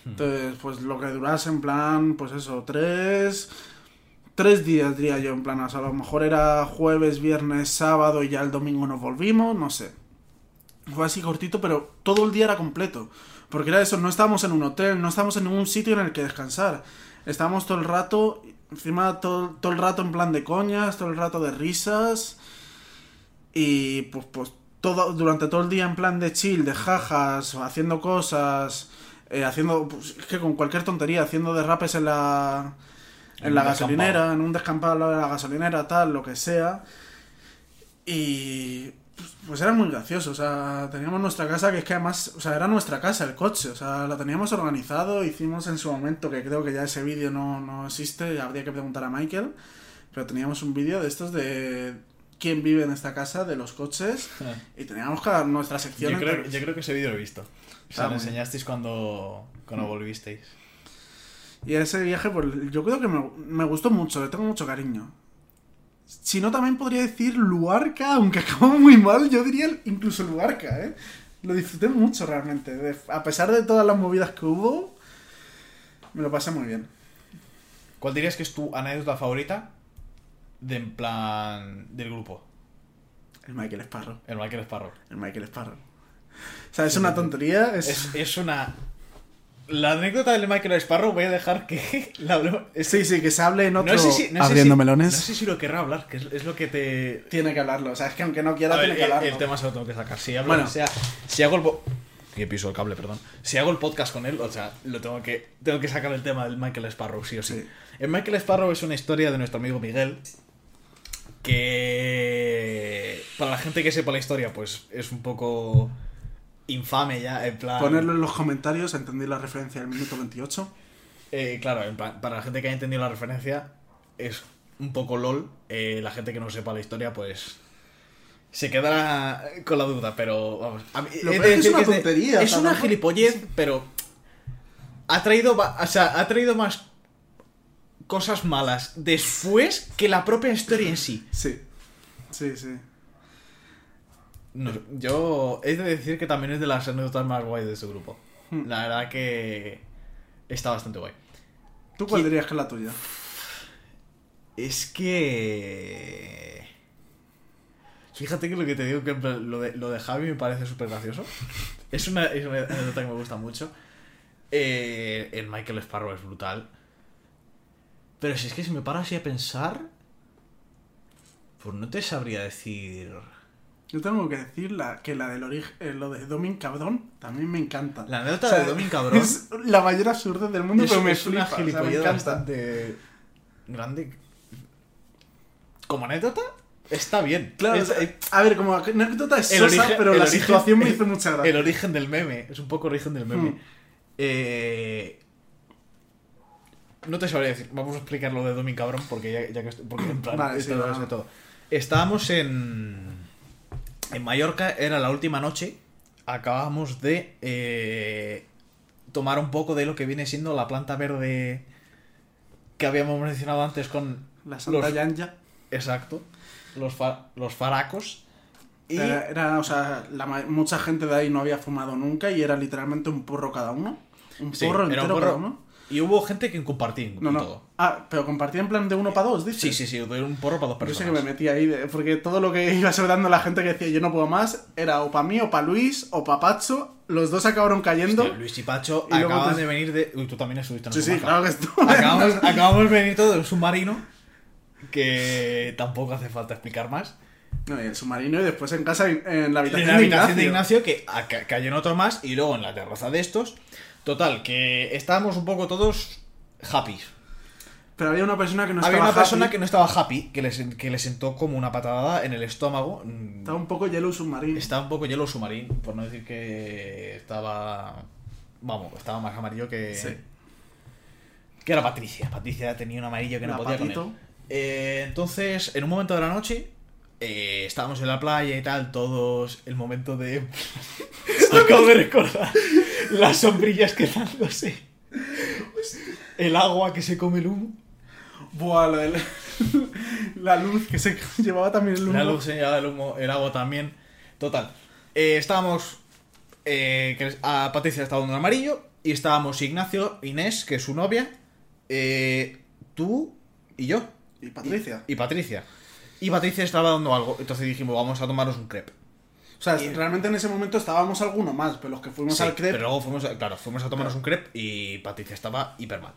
Hmm. Entonces, pues lo que durase en plan, pues eso, tres... tres días, diría yo, en plan, o sea, a lo mejor era jueves, viernes, sábado y ya el domingo nos volvimos, no sé. Fue así cortito, pero todo el día era completo. Porque era eso, no estábamos en un hotel, no estábamos en ningún sitio en el que descansar. Estábamos todo el rato, encima todo, todo el rato en plan de coñas, todo el rato de risas. Y pues, pues todo, durante todo el día en plan de chill, de jajas, haciendo cosas, eh, haciendo, pues, es que con cualquier tontería, haciendo derrapes en la, en, la gasolinera, descampado. en un descampado al lado de la gasolinera, tal, lo que sea. Y pues, pues era muy gracioso, o sea, teníamos nuestra casa que es que además, o sea, era nuestra casa, el coche, o sea, la teníamos organizado, hicimos en su momento, que creo que ya ese vídeo no, no existe, habría que preguntar a Michael, pero teníamos un vídeo de estos de quién vive en esta casa, de los coches, y teníamos cada nuestra sección. Yo creo, entre- yo creo que ese vídeo lo he visto. O sea, lo enseñasteis cuando, cuando volvisteis. Y ese viaje, pues yo creo que me, me gustó mucho, le tengo mucho cariño. Si no, también podría decir Luarca, aunque acabó muy mal, yo diría incluso Luarca, ¿eh? Lo disfruté mucho realmente. De- a pesar de todas las movidas que hubo, me lo pasé muy bien. ¿Cuál dirías que es tu anécdota favorita de en plan del grupo? El Michael Sparrow. El Michael Sparrow. El Michael Sparrow. O sea, es una tontería. Es... Es, es una. La anécdota del Michael Sparrow voy a dejar que la hablemos. Sí, sí, que se hable en otro... no sé si, no sé si- melones. No sé si lo querrá hablar, que es, es lo que te. Tiene que hablarlo. O sea, es que aunque no quiera, ver, tiene que hablarlo. el tema se lo tengo que sacar. Si, hablo, Bueno. sea, si hago el. Que piso el cable, perdón. Si hago el podcast con él, o sea, lo tengo que. Tengo que sacar el tema del Michael Sparrow, sí o sí. Sí. El Michael Sparrow es una historia de nuestro amigo Miguel. Que. Para la gente que sepa la historia, pues es un poco. Infame ya, en plan. Ponerlo en los comentarios, entendí la referencia del minuto 28. Eh, claro, en plan, para la gente que haya entendido la referencia, es un poco LOL. Eh, la gente que no sepa la historia, pues. Se quedará con la duda, pero vamos. a mí- Lo es que es una que tontería, Es sea, una gilipollez, pero. Ha traído. ba- O sea, ha traído más cosas malas después que la propia historia en sí. Sí. Sí, sí. No, yo he de decir que también es de las anécdotas más guay de este grupo. Hmm. La verdad que está bastante guay. ¿Tú cuál ¿Qui- dirías que es la tuya? Es que. Fíjate que lo que te digo, que lo de, lo de Javi me parece súper gracioso. Es una, es una anécdota que me gusta mucho. Eh, el Michael Sparrow es brutal. Pero si es que si me paro así a pensar. Pues no te sabría decir. Yo tengo que decir la, que la del origen, lo de Domin Cabrón también me encanta. La anécdota O sea, de Domin Cabrón. Es la mayor absurda del mundo, es, pero me es una flipa, o sea, me bastante grande. Como anécdota, está bien. Claro, Es- o sea, a ver, como anécdota es el sosa, origen- pero el la origen- situación me el- hizo mucha El gracia. origen del meme. Es un poco origen del meme. Hmm. Eh, no te sabría decir. Vamos a explicar lo de Domin Cabrón porque ya, ya que estoy- porque en plan, Vale, sí, sé todo. Estábamos en. En Mallorca, era la última noche. Acabamos de eh, tomar un poco de lo que viene siendo la planta verde que habíamos mencionado antes con. La Santa los- Yanja. Exacto. Los, fa- los faracos. Y. Era, era, o sea, la mucha gente de ahí no había fumado nunca y era literalmente un porro cada uno. Un Sí, porro era un entero porro. cada uno. Y hubo gente que compartía No, no. todo. Ah, pero compartía en plan de uno para dos, dices. Sí, sí, sí, de un porro para dos Yo sé personas. que me metí ahí, de- porque todo lo que iba sobrando la gente que decía yo no puedo más, era o para mí, o para Luis, o para Pacho. Los dos acabaron cayendo. Hostia, Luis y Pacho Y luego acaban te- de venir de. Uy, tú también estuviste en sí, el sí, claro que. Acabamos, acabamos de venir todos de un submarino. Que tampoco hace falta explicar más. No, y el submarino y después en casa, en, en la En habitación, la habitación de de Ignacio. Ignacio, que a- ca- cayeron otro más. Y luego en la terraza de estos. Total, que estábamos un poco todos happy. Pero había una persona que no Había estaba una persona happy, que no estaba happy, que le, sen- que le sentó como una patada en el estómago. Mm, Estaba un poco hielo submarino. Estaba un poco hielo submarín, por no decir que estaba. Vamos, estaba más amarillo que. Sí. Que era Patricia. Patricia tenía un amarillo que no podía con él. Eh, entonces, en un momento de la noche, eh, estábamos en la playa y tal, todos. El momento de. Acabo de recordar las sombrillas quedándose. El agua que se come el humo. Buah, lo del- la luz que se llevaba también el humo. La luz señalaba el humo, el agua también. Total. eh, estábamos. eh, que a Patricia estaba dando un amarillo. Y estábamos Ignacio, Inés, que es su novia. eh, tú y yo. Y Patricia. Y Patricia. Y Patricia estaba dando algo. Entonces dijimos, vamos a tomarnos un crepe. O sea, y- realmente en ese momento estábamos alguno más, pero los que fuimos Sí, al crepe. Pero luego fuimos, a- claro, fuimos a tomarnos un crepe y Patricia estaba hiper mal.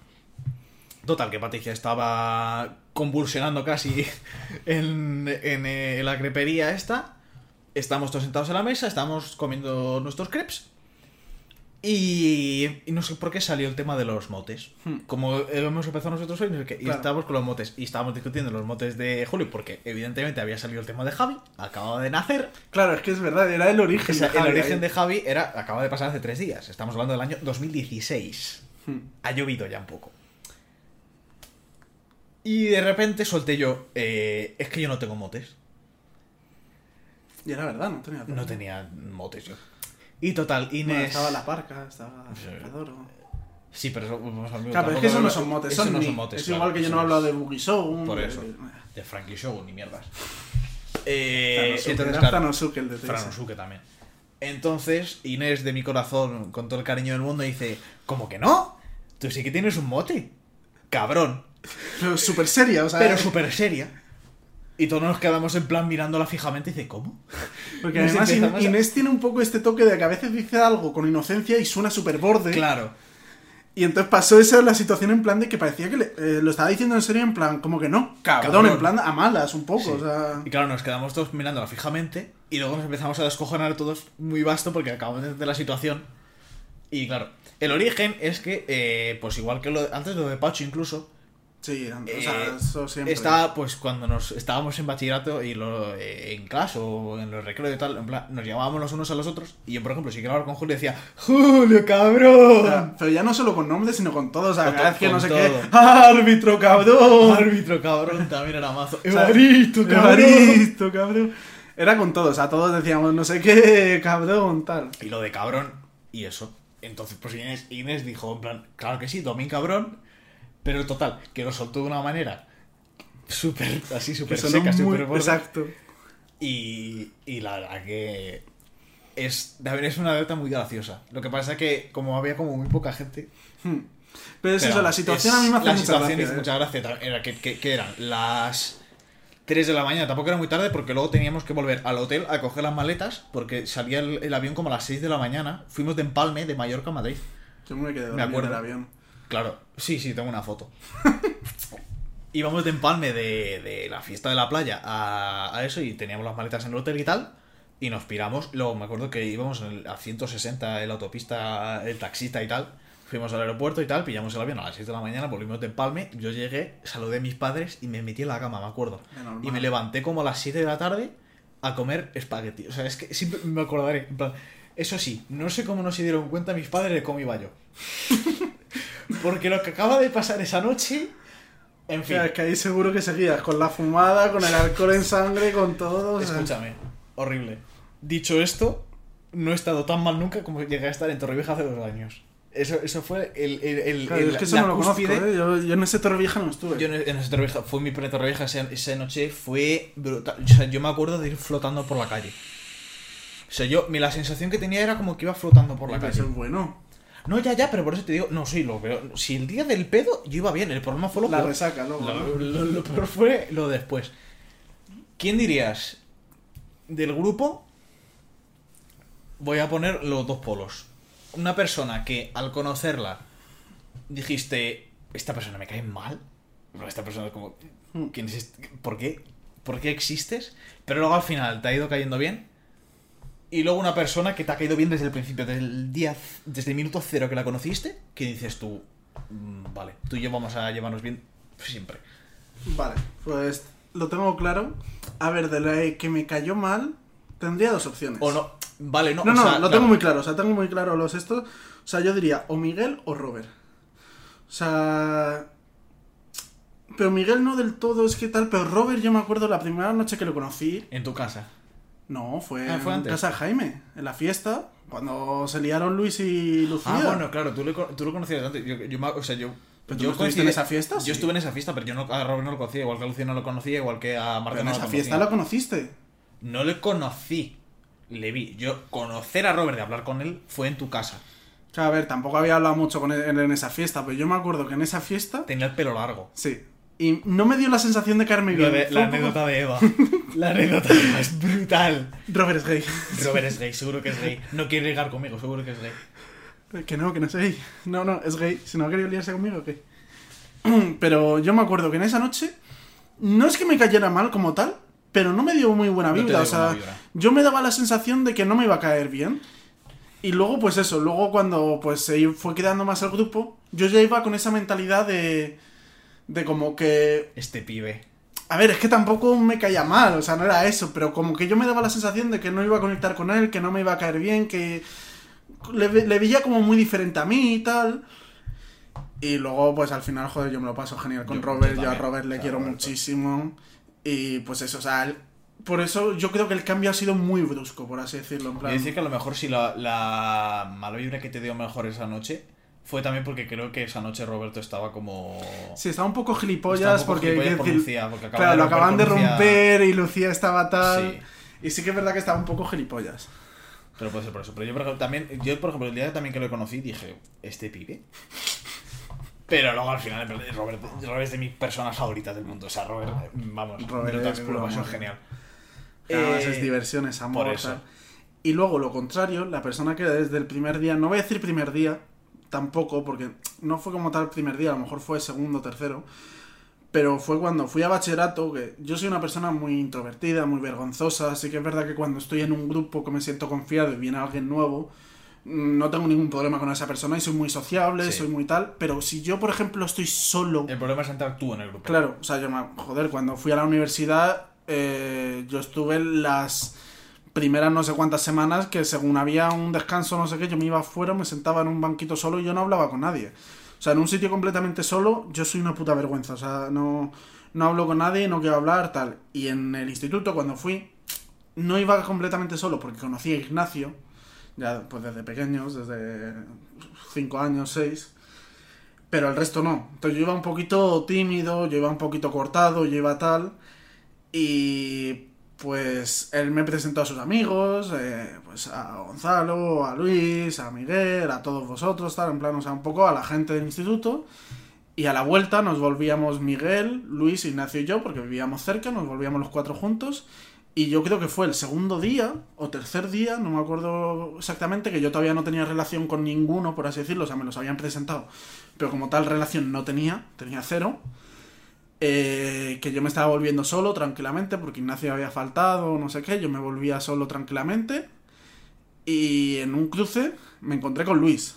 Total, que Patricia estaba convulsionando casi en, en, eh, la crepería esta. Estamos todos sentados en la mesa, estamos comiendo nuestros crepes. Y, y no sé por qué salió el tema de los motes. Hmm. Como hemos empezado nosotros hoy, no sé qué, y estábamos con los motes. Y estábamos discutiendo los motes de Julio, porque evidentemente había salido el tema de Javi, acababa de nacer. Claro, es que es verdad, era el O origen. sea, de Javi el origen ahí. de Javi era, acaba de pasar hace tres días. Estamos hablando del año 2016. Hmm. Ha llovido ya un poco. Y de repente solté yo, eh, es que yo no tengo motes. Y era verdad, no tenía No tenía motes yo. Y total, Bueno, Inés... estaba la parca, estaba. Adoro. Sí, pero eso, vamos a- Claro, pero es que eso no hablo- son motes, eso son, no ni- son motes. Es claro, igual que yo no es de Boogie Show. Por de- eso. de- De Frankie Show ni mierdas. Eh, Tanosuke, entonces, claro, el de. Franosuke también. Entonces, Inés de mi corazón, con todo el cariño del mundo, dice, ¿cómo que no? Tú sí que tienes un mote. Cabrón. Pero súper seria, o sea. Pero súper seria. Y todos nos quedamos en plan mirándola fijamente y dice, ¿cómo? Porque además empezamos Inés tiene un poco este toque de que a veces dice algo con inocencia y suena súper borde. Claro. Y entonces pasó esa la situación en plan de que parecía que le- eh, lo estaba diciendo en serio, en plan, como que no. Cabrón. Cabrón, en plan a malas, un poco, Sí. o sea. Y claro, nos quedamos todos mirándola fijamente y luego nos empezamos a descojonar todos muy vasto porque acabamos de entender la situación. Y claro, el origen es que, eh, pues igual que lo, antes de lo de Pacho incluso, Sí, o Eh, sea, eso siempre. Estaba, pues, cuando nos estábamos en bachillerato y lo, eh, en clase o en los recreos y tal, en plan, nos llamábamos los unos a los otros. Y yo, por ejemplo, si quiero hablar con Julio, decía, ¡Julio, cabrón! pero ya no solo con nombres, sino con todo. O sea, cada vez que no sé todo. qué. ¡Árbitro, cabrón! Árbitro, cabrón, también era mazo. ¡Evaristo, cabrón! Evaristo, cabrón. Era con todo, o sea, todos decíamos no sé qué, cabrón, tal. Y lo de cabrón, y eso. Entonces, pues Inés, Inés dijo, en plan, claro que sí, Domín cabrón. Pero total, que lo soltó de una manera súper, así, súper seca, súper exacto. Y, y la verdad que es, de haber es una alerta muy graciosa. Lo que pasa es que como había como muy poca gente... Hmm. Pero es pero eso, la situación es- a mí me hace La mucha situación gracia. hizo ¿eh? mucha gracia. Era que, que- que eran las 3 de la mañana, tampoco era muy tarde porque luego teníamos que volver al hotel a coger las maletas porque salía el, el avión como a las 6 de la mañana. Fuimos de Empalme, de Mallorca a Madrid. Yo me quedé Me dormido en acuerdo. el avión. Claro, sí, sí, tengo una foto. Íbamos de empalme de, de la fiesta de la playa a, a eso y teníamos las maletas en el hotel y tal. Y nos piramos. Luego me acuerdo que íbamos a 160 en la autopista, el taxista y tal. Fuimos al aeropuerto y tal, pillamos el avión a las 6 de la mañana, volvimos de empalme. Yo llegué, saludé a mis padres y me metí en la cama, me acuerdo. Y me levanté como a las 7 de la tarde a comer espagueti. O sea, es que siempre me acordaré. En plan, eso sí, no sé cómo no se dieron cuenta mis padres de cómo iba yo. Porque lo que acaba de pasar esa noche. En O fin, sea, es que ahí seguro que seguías con la fumada, con el alcohol en sangre, con todo. o sea. escúchame, horrible. Dicho esto, no he estado tan mal nunca como llegué a estar en Torrevieja hace dos años. Eso, eso fue el, el, el- Claro, el- es que eso la no lo conozco. ¿eh? Yo, yo en ese Torrevieja no estuve. Yo en, en ese Torrevieja, fue mi primer Torrevieja, esa, esa noche fue brutal. O sea, yo me acuerdo de ir flotando por la calle. O sea, yo, la sensación que tenía era como que iba flotando por la calle. eso es bueno. No, ya, ya, pero por eso te digo, no, sí, lo veo. Si el día del pedo yo iba bien, el problema fue lo La peor. resaca luego. Lo, ¿no? lo- lo peor fue lo después. ¿Quién dirías del grupo? Voy a poner los dos polos. Una persona que al conocerla dijiste, esta persona me cae mal. Esta persona es como, Hmm. ¿quién es este? ¿por qué? ¿Por qué existes? Pero luego al final te ha ido cayendo bien. Y luego una persona que te ha caído bien desde el principio, desde el día, desde el minuto cero que la conociste, que dices tú, "Mm, vale, tú y yo vamos a llevarnos bien siempre. Vale, pues lo tengo claro. A ver, de la que me cayó mal, tendría dos opciones. O no, vale, no. No, o no, sea, lo claro. tengo muy claro. O sea, tengo muy claro los estos. O sea, yo diría o Miguel o Robert. O sea. Pero Miguel no del todo, es que tal. Pero Robert, yo me acuerdo la primera noche que lo conocí. En tu casa. No, fue, Ah, fue en antes. casa de Jaime, en la fiesta. Cuando se liaron Luis y Lucía. Ah, bueno, claro, tú, le tú lo conocías antes. Yo, o sea, yo. ¿Pero tú yo no estuviste en esa fiesta? Yo estuve en esa fiesta, pero yo no, a Robert no lo conocía, igual que a Lucía no lo conocía, igual que a Marta Pero en no esa lo fiesta lo conociste. No le conocí. Le vi. Yo conocer a Robert de hablar con él fue en tu casa. O sea, a ver, tampoco había hablado mucho con él en esa fiesta, pero yo me acuerdo que en esa fiesta. Tenía el pelo largo. Sí. Y no me dio la sensación de caerme bien. de- la poco- anécdota de Eva. La anécdota de Eva es brutal. Robert es gay. Robert es gay, seguro que es gay. No quiere ligar conmigo, seguro que es gay. Que no, que no es gay. No, no, es gay. Si no ha querido liarse conmigo, ¿qué? Pero yo me acuerdo que en esa noche, no es que me cayera mal como tal, pero no me dio muy buena No vibra. dio o sea, vibra. yo me daba la sensación de que no me iba a caer bien. Y luego, pues eso, luego cuando pues se fue quedando más el grupo, yo ya iba con esa mentalidad de. De como que. Este pibe. A ver, es que tampoco me caía mal, o sea, no era eso, pero como que yo me daba la sensación de que no iba a conectar con él, que no me iba a caer bien, que le, ve- le veía como muy diferente a mí y tal. Y luego, pues al final, joder, yo me lo paso genial con Yo- Robert, yo yo, a Robert le quiero Roberto. muchísimo. Y pues eso, o sea, él- por eso yo creo que el cambio ha sido muy brusco, por así decirlo. En plan, decir que a lo mejor si la, la mala vibra que te dio mejor esa noche fue también porque creo que esa noche Roberto estaba como... Sí, estaba un poco gilipollas un poco porque, gilipollas por Lucía, porque claro, de lo acaban de Lucía. romper y Lucía estaba tal. Sí. Y sí que es verdad que estaba un poco gilipollas. Pero puede ser por eso. Pero yo, por ejemplo, también, yo, por ejemplo, el día también que lo conocí dije, ¿este pibe? Pero luego al final, Robert, Robert es de mis personas favoritas del mundo. O sea, Robert, vamos, Robert es también puro amor. genial. Además Eh, es diversión, es amor. por eso. tal. Y luego lo contrario, la persona que desde el primer día, no voy a decir primer día, tampoco, porque no fue como tal el primer día, a lo mejor fue segundo, tercero, pero fue cuando fui a bachillerato, que yo soy una persona muy introvertida, muy vergonzosa, así que es verdad que cuando estoy en un grupo que me siento confiado y viene alguien nuevo, no tengo ningún problema con esa persona y soy muy sociable, Sí. soy muy tal, pero si yo, por ejemplo, estoy solo... El problema es entrar tú en el grupo. Claro, o sea, yo me... Joder, cuando fui a la universidad, eh, yo estuve las primeras no sé cuántas semanas que según había un descanso, no sé qué, yo me iba afuera, me sentaba en un banquito solo y yo no hablaba con nadie. O sea, en un sitio completamente solo, yo soy una puta vergüenza. O sea, no, no hablo con nadie, no quiero hablar, tal. Y en el instituto, cuando fui, no iba completamente solo porque conocí a Ignacio, ya pues desde pequeños, desde 5 años, 6. Pero el resto no. Entonces yo iba un poquito tímido, yo iba un poquito cortado, yo iba tal. Y pues él me presentó a sus amigos, eh, pues a Gonzalo, a Luis, a Miguel, a todos vosotros, tal, en plan, o sea, un poco a la gente del instituto. Y a la vuelta nos volvíamos Miguel, Luis, Ignacio y yo, porque vivíamos cerca, nos volvíamos los cuatro juntos. Y yo creo que fue el segundo día o tercer día, no me acuerdo exactamente, que yo todavía no tenía relación con ninguno, por así decirlo, o sea, me los habían presentado, pero como tal relación no tenía, tenía cero. Eh, que yo me estaba volviendo solo tranquilamente porque Ignacio había faltado, no sé qué, yo me volvía solo tranquilamente. Y en un cruce me encontré con Luis.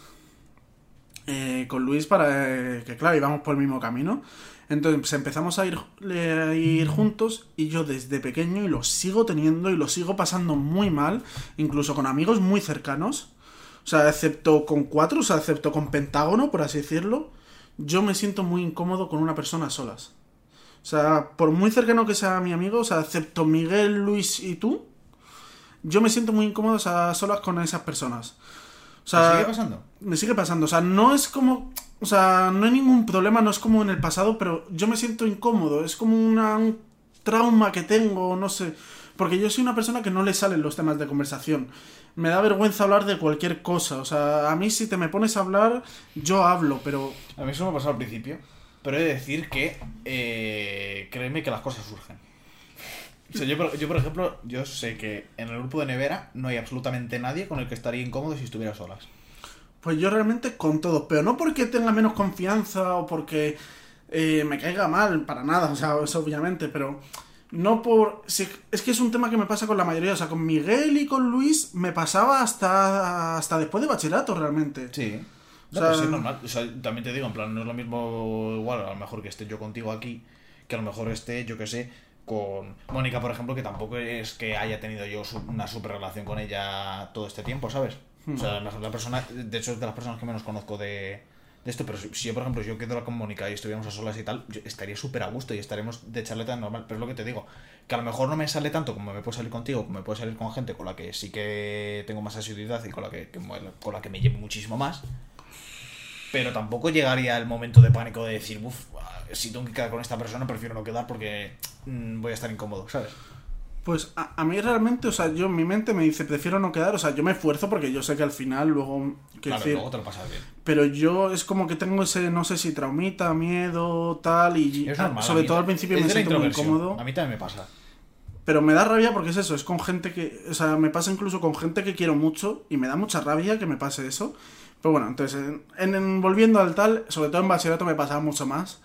Eh, con Luis para eh, que, claro, íbamos por el mismo camino. Entonces pues, empezamos a ir, eh, a ir juntos y yo desde pequeño y lo sigo teniendo y lo sigo pasando muy mal, incluso con amigos muy cercanos. O sea, excepto con cuatro, o sea, excepto con Pentágono, por así decirlo, yo me siento muy incómodo con una persona a solas. O sea, por muy cercano que sea mi amigo, o sea, excepto Miguel, Luis y tú, yo me siento muy incómodo o sea, a solas con esas personas. O ¿Te sea, sigue pasando? me sigue pasando. O sea, no es como. O sea, no hay ningún problema, no es como en el pasado, pero yo me siento incómodo. Es como una, un trauma que tengo, no sé. Porque yo soy una persona que no le salen los temas de conversación. Me da vergüenza hablar de cualquier cosa. O sea, a mí si te me pones a hablar, yo hablo, pero. A mí eso me ha pasado al principio. Pero he de decir que, eh, créeme que las cosas surgen. O sea, yo, por, yo, por ejemplo, yo sé que en el grupo de nevera no hay absolutamente nadie con el que estaría incómodo si estuviera solas. Pues yo realmente con todo, pero no porque tenga menos confianza o porque eh, me caiga mal, para nada, o sea, eso obviamente, pero no por... si- es que es un tema que me pasa con la mayoría, o sea, con Miguel y con Luis me pasaba hasta, hasta después de bachillerato realmente. Sí. O No, sea- sí es normal. O sea, también te digo, en plan, no es lo mismo igual, a lo mejor que esté yo contigo aquí, que a lo mejor esté, yo que sé, con Mónica, por ejemplo, que tampoco es que haya tenido yo una super relación con ella todo este tiempo, ¿sabes? O sea, la, la persona, de hecho, es de las personas que menos conozco de, de esto, pero si, si yo, por ejemplo, yo quedo con Mónica y estuviéramos a solas y tal, yo estaría súper a gusto y estaremos de charleta normal, pero es lo que te digo, que a lo mejor no me sale tanto como me puede salir contigo, como me puede salir con gente con la que sí que tengo más asiduidad y con la que, que- con la que me llevo muchísimo más, pero tampoco llegaría el momento de pánico de decir, uff, si tengo que quedar con esta persona, prefiero no quedar porque mm, voy a estar incómodo, ¿sabes? Pues a, a mí realmente, o sea, yo en mi mente me dice, prefiero no quedar, o sea, yo me esfuerzo porque yo sé que al final luego... Claro, decir, luego te lo pasas bien. Pero yo es como que tengo ese, no sé si traumita, miedo, tal, y Es ah, normal, sobre todo al principio me siento muy incómodo. A mí también me pasa. Pero me da rabia porque es eso, es con gente que. O sea, me pasa incluso con gente que quiero mucho y me da mucha rabia que me pase eso. Pero bueno, entonces, en, en- volviendo al tal, sobre todo en bachillerato me pasaba mucho más.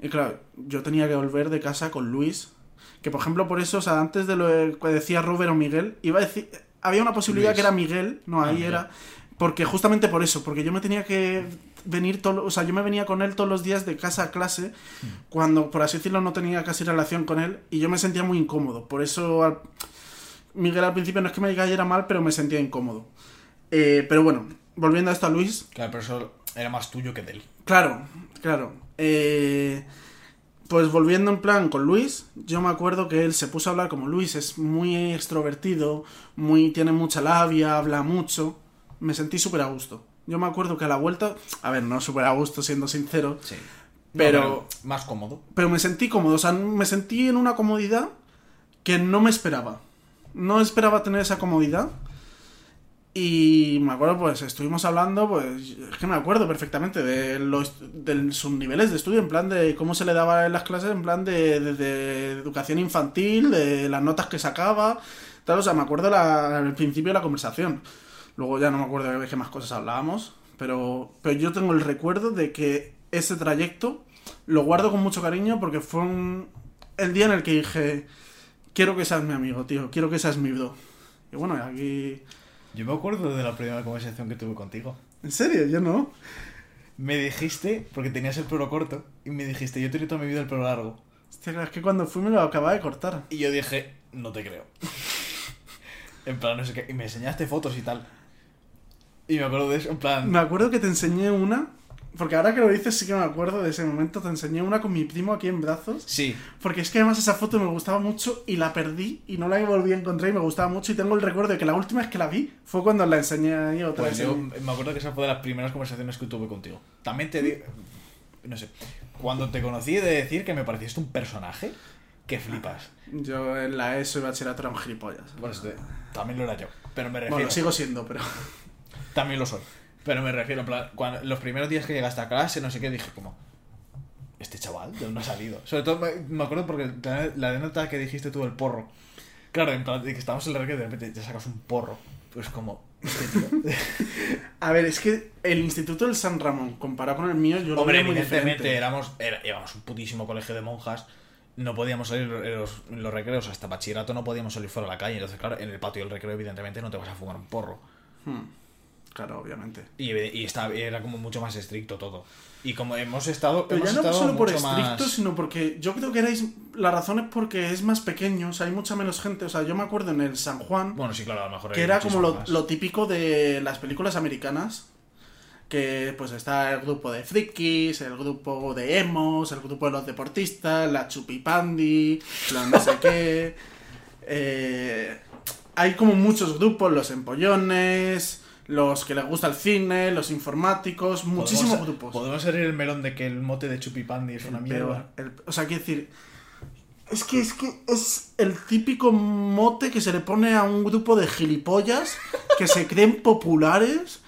Y claro, yo tenía que volver de casa con Luis. Que por ejemplo, por eso, o sea, antes de lo que decía Robert o Miguel, iba a decir. Había una posibilidad Luis. que era Miguel, no, Ah, ahí era. Porque justamente por eso, porque yo me tenía que venir todo, o sea, yo me venía con él todos los días de casa a clase, cuando por así decirlo no tenía casi relación con él y yo me sentía muy incómodo. Por eso al- Miguel al principio no es que me cayera mal, pero me sentía incómodo. Eh, pero bueno, volviendo a esto a Luis, Claro, pero eso era más tuyo que de él. claro, claro. eh, pues volviendo en plan con Luis, yo me acuerdo que él se puso a hablar como Luis es muy extrovertido, muy tiene mucha labia, habla mucho. Me sentí súper a gusto. Yo me acuerdo que a la vuelta, a ver, no súper a gusto siendo sincero, Sí. Pero- más cómodo. pero me sentí cómodo, o sea, me sentí en una comodidad que no me esperaba. No esperaba tener esa comodidad. Y me acuerdo, pues, estuvimos hablando, pues, es que me acuerdo perfectamente de los de sus niveles de estudio, en plan de cómo se le daba en las clases, en plan de, de- educación infantil, de las notas que sacaba, tal, o sea, me acuerdo al principio de la conversación. Luego ya no me acuerdo de qué más cosas hablábamos, pero, pero yo tengo el recuerdo de que ese trayecto lo guardo con mucho cariño porque fue un- el día en el que dije, quiero que seas mi amigo, tío, quiero que seas mi bro. Y bueno, aquí... Yo me acuerdo de la primera conversación que tuve contigo. ¿En serio? Yo no. Me dijiste, porque tenías el pelo corto, y me dijiste, yo he tenido toda mi vida el pelo largo. Hostia, es que cuando fui me lo acababa de cortar. Y yo dije, no te creo. en plan, no sé qué. Y me enseñaste fotos y tal. Y me acuerdo de eso, en plan. Me acuerdo que te enseñé una, porque ahora que lo dices sí que me acuerdo de ese momento, te enseñé una con mi primo aquí en brazos, Sí, porque es que además esa foto me gustaba mucho y la perdí y no la volví a encontrar y me gustaba mucho y tengo el recuerdo de que la última vez que la vi fue cuando la enseñé ahí otra pues vez. yo me acuerdo que esa fue de las primeras conversaciones que tuve contigo. También te digo. No sé. Cuando te conocí de decir que me pareciste un personaje que flipas. Yo en la ESO y bachillerato era un gilipollas. Bueno, te- también lo era yo. Pero me refiero. Bueno, sigo siendo, pero... También lo soy. Pero me refiero, en plan, cuando, los primeros días que llegaste a clase, no sé qué, dije como, este chaval, ¿de dónde ha salido? Sobre todo me, me acuerdo porque la, la anécdota que dijiste tú del porro. Claro, en plan, de que estábamos en el recreo y de repente te sacas un porro. Pues como, este. A ver, es que el Instituto del San Ramón, comparado con el mío, yo lo Hombre, veo muy evidentemente diferente. éramos, era, éramos un putísimo colegio de monjas. No podíamos salir en los, en los recreos, hasta bachillerato no podíamos salir fuera a la calle. Entonces, claro, en el patio del recreo, evidentemente, no te vas a fumar un porro. Hmm, Claro, obviamente. Y, era como mucho más estricto todo. Y como hemos estado. Pero hemos ya no estado solo por estricto, más- sino porque yo creo que erais... La razón es porque es más pequeño, o sea, hay mucha menos gente. O sea, yo me acuerdo en el San Juan, Bueno, sí, claro, a lo mejor que era como lo, lo típico de las películas americanas. Que pues está el grupo de frikis, el grupo de emos, el grupo de los deportistas, la chupipandi, la no sé qué. Eh, hay como muchos grupos, los empollones, los que les gusta el cine, los informáticos, muchísimos Podemos- grupos. Podemos abrir el melón de que el mote de Chupipandi es una mierda. el- o sea, quiero decir. Es que, es que es el típico mote que se le pone a un grupo de gilipollas que se creen populares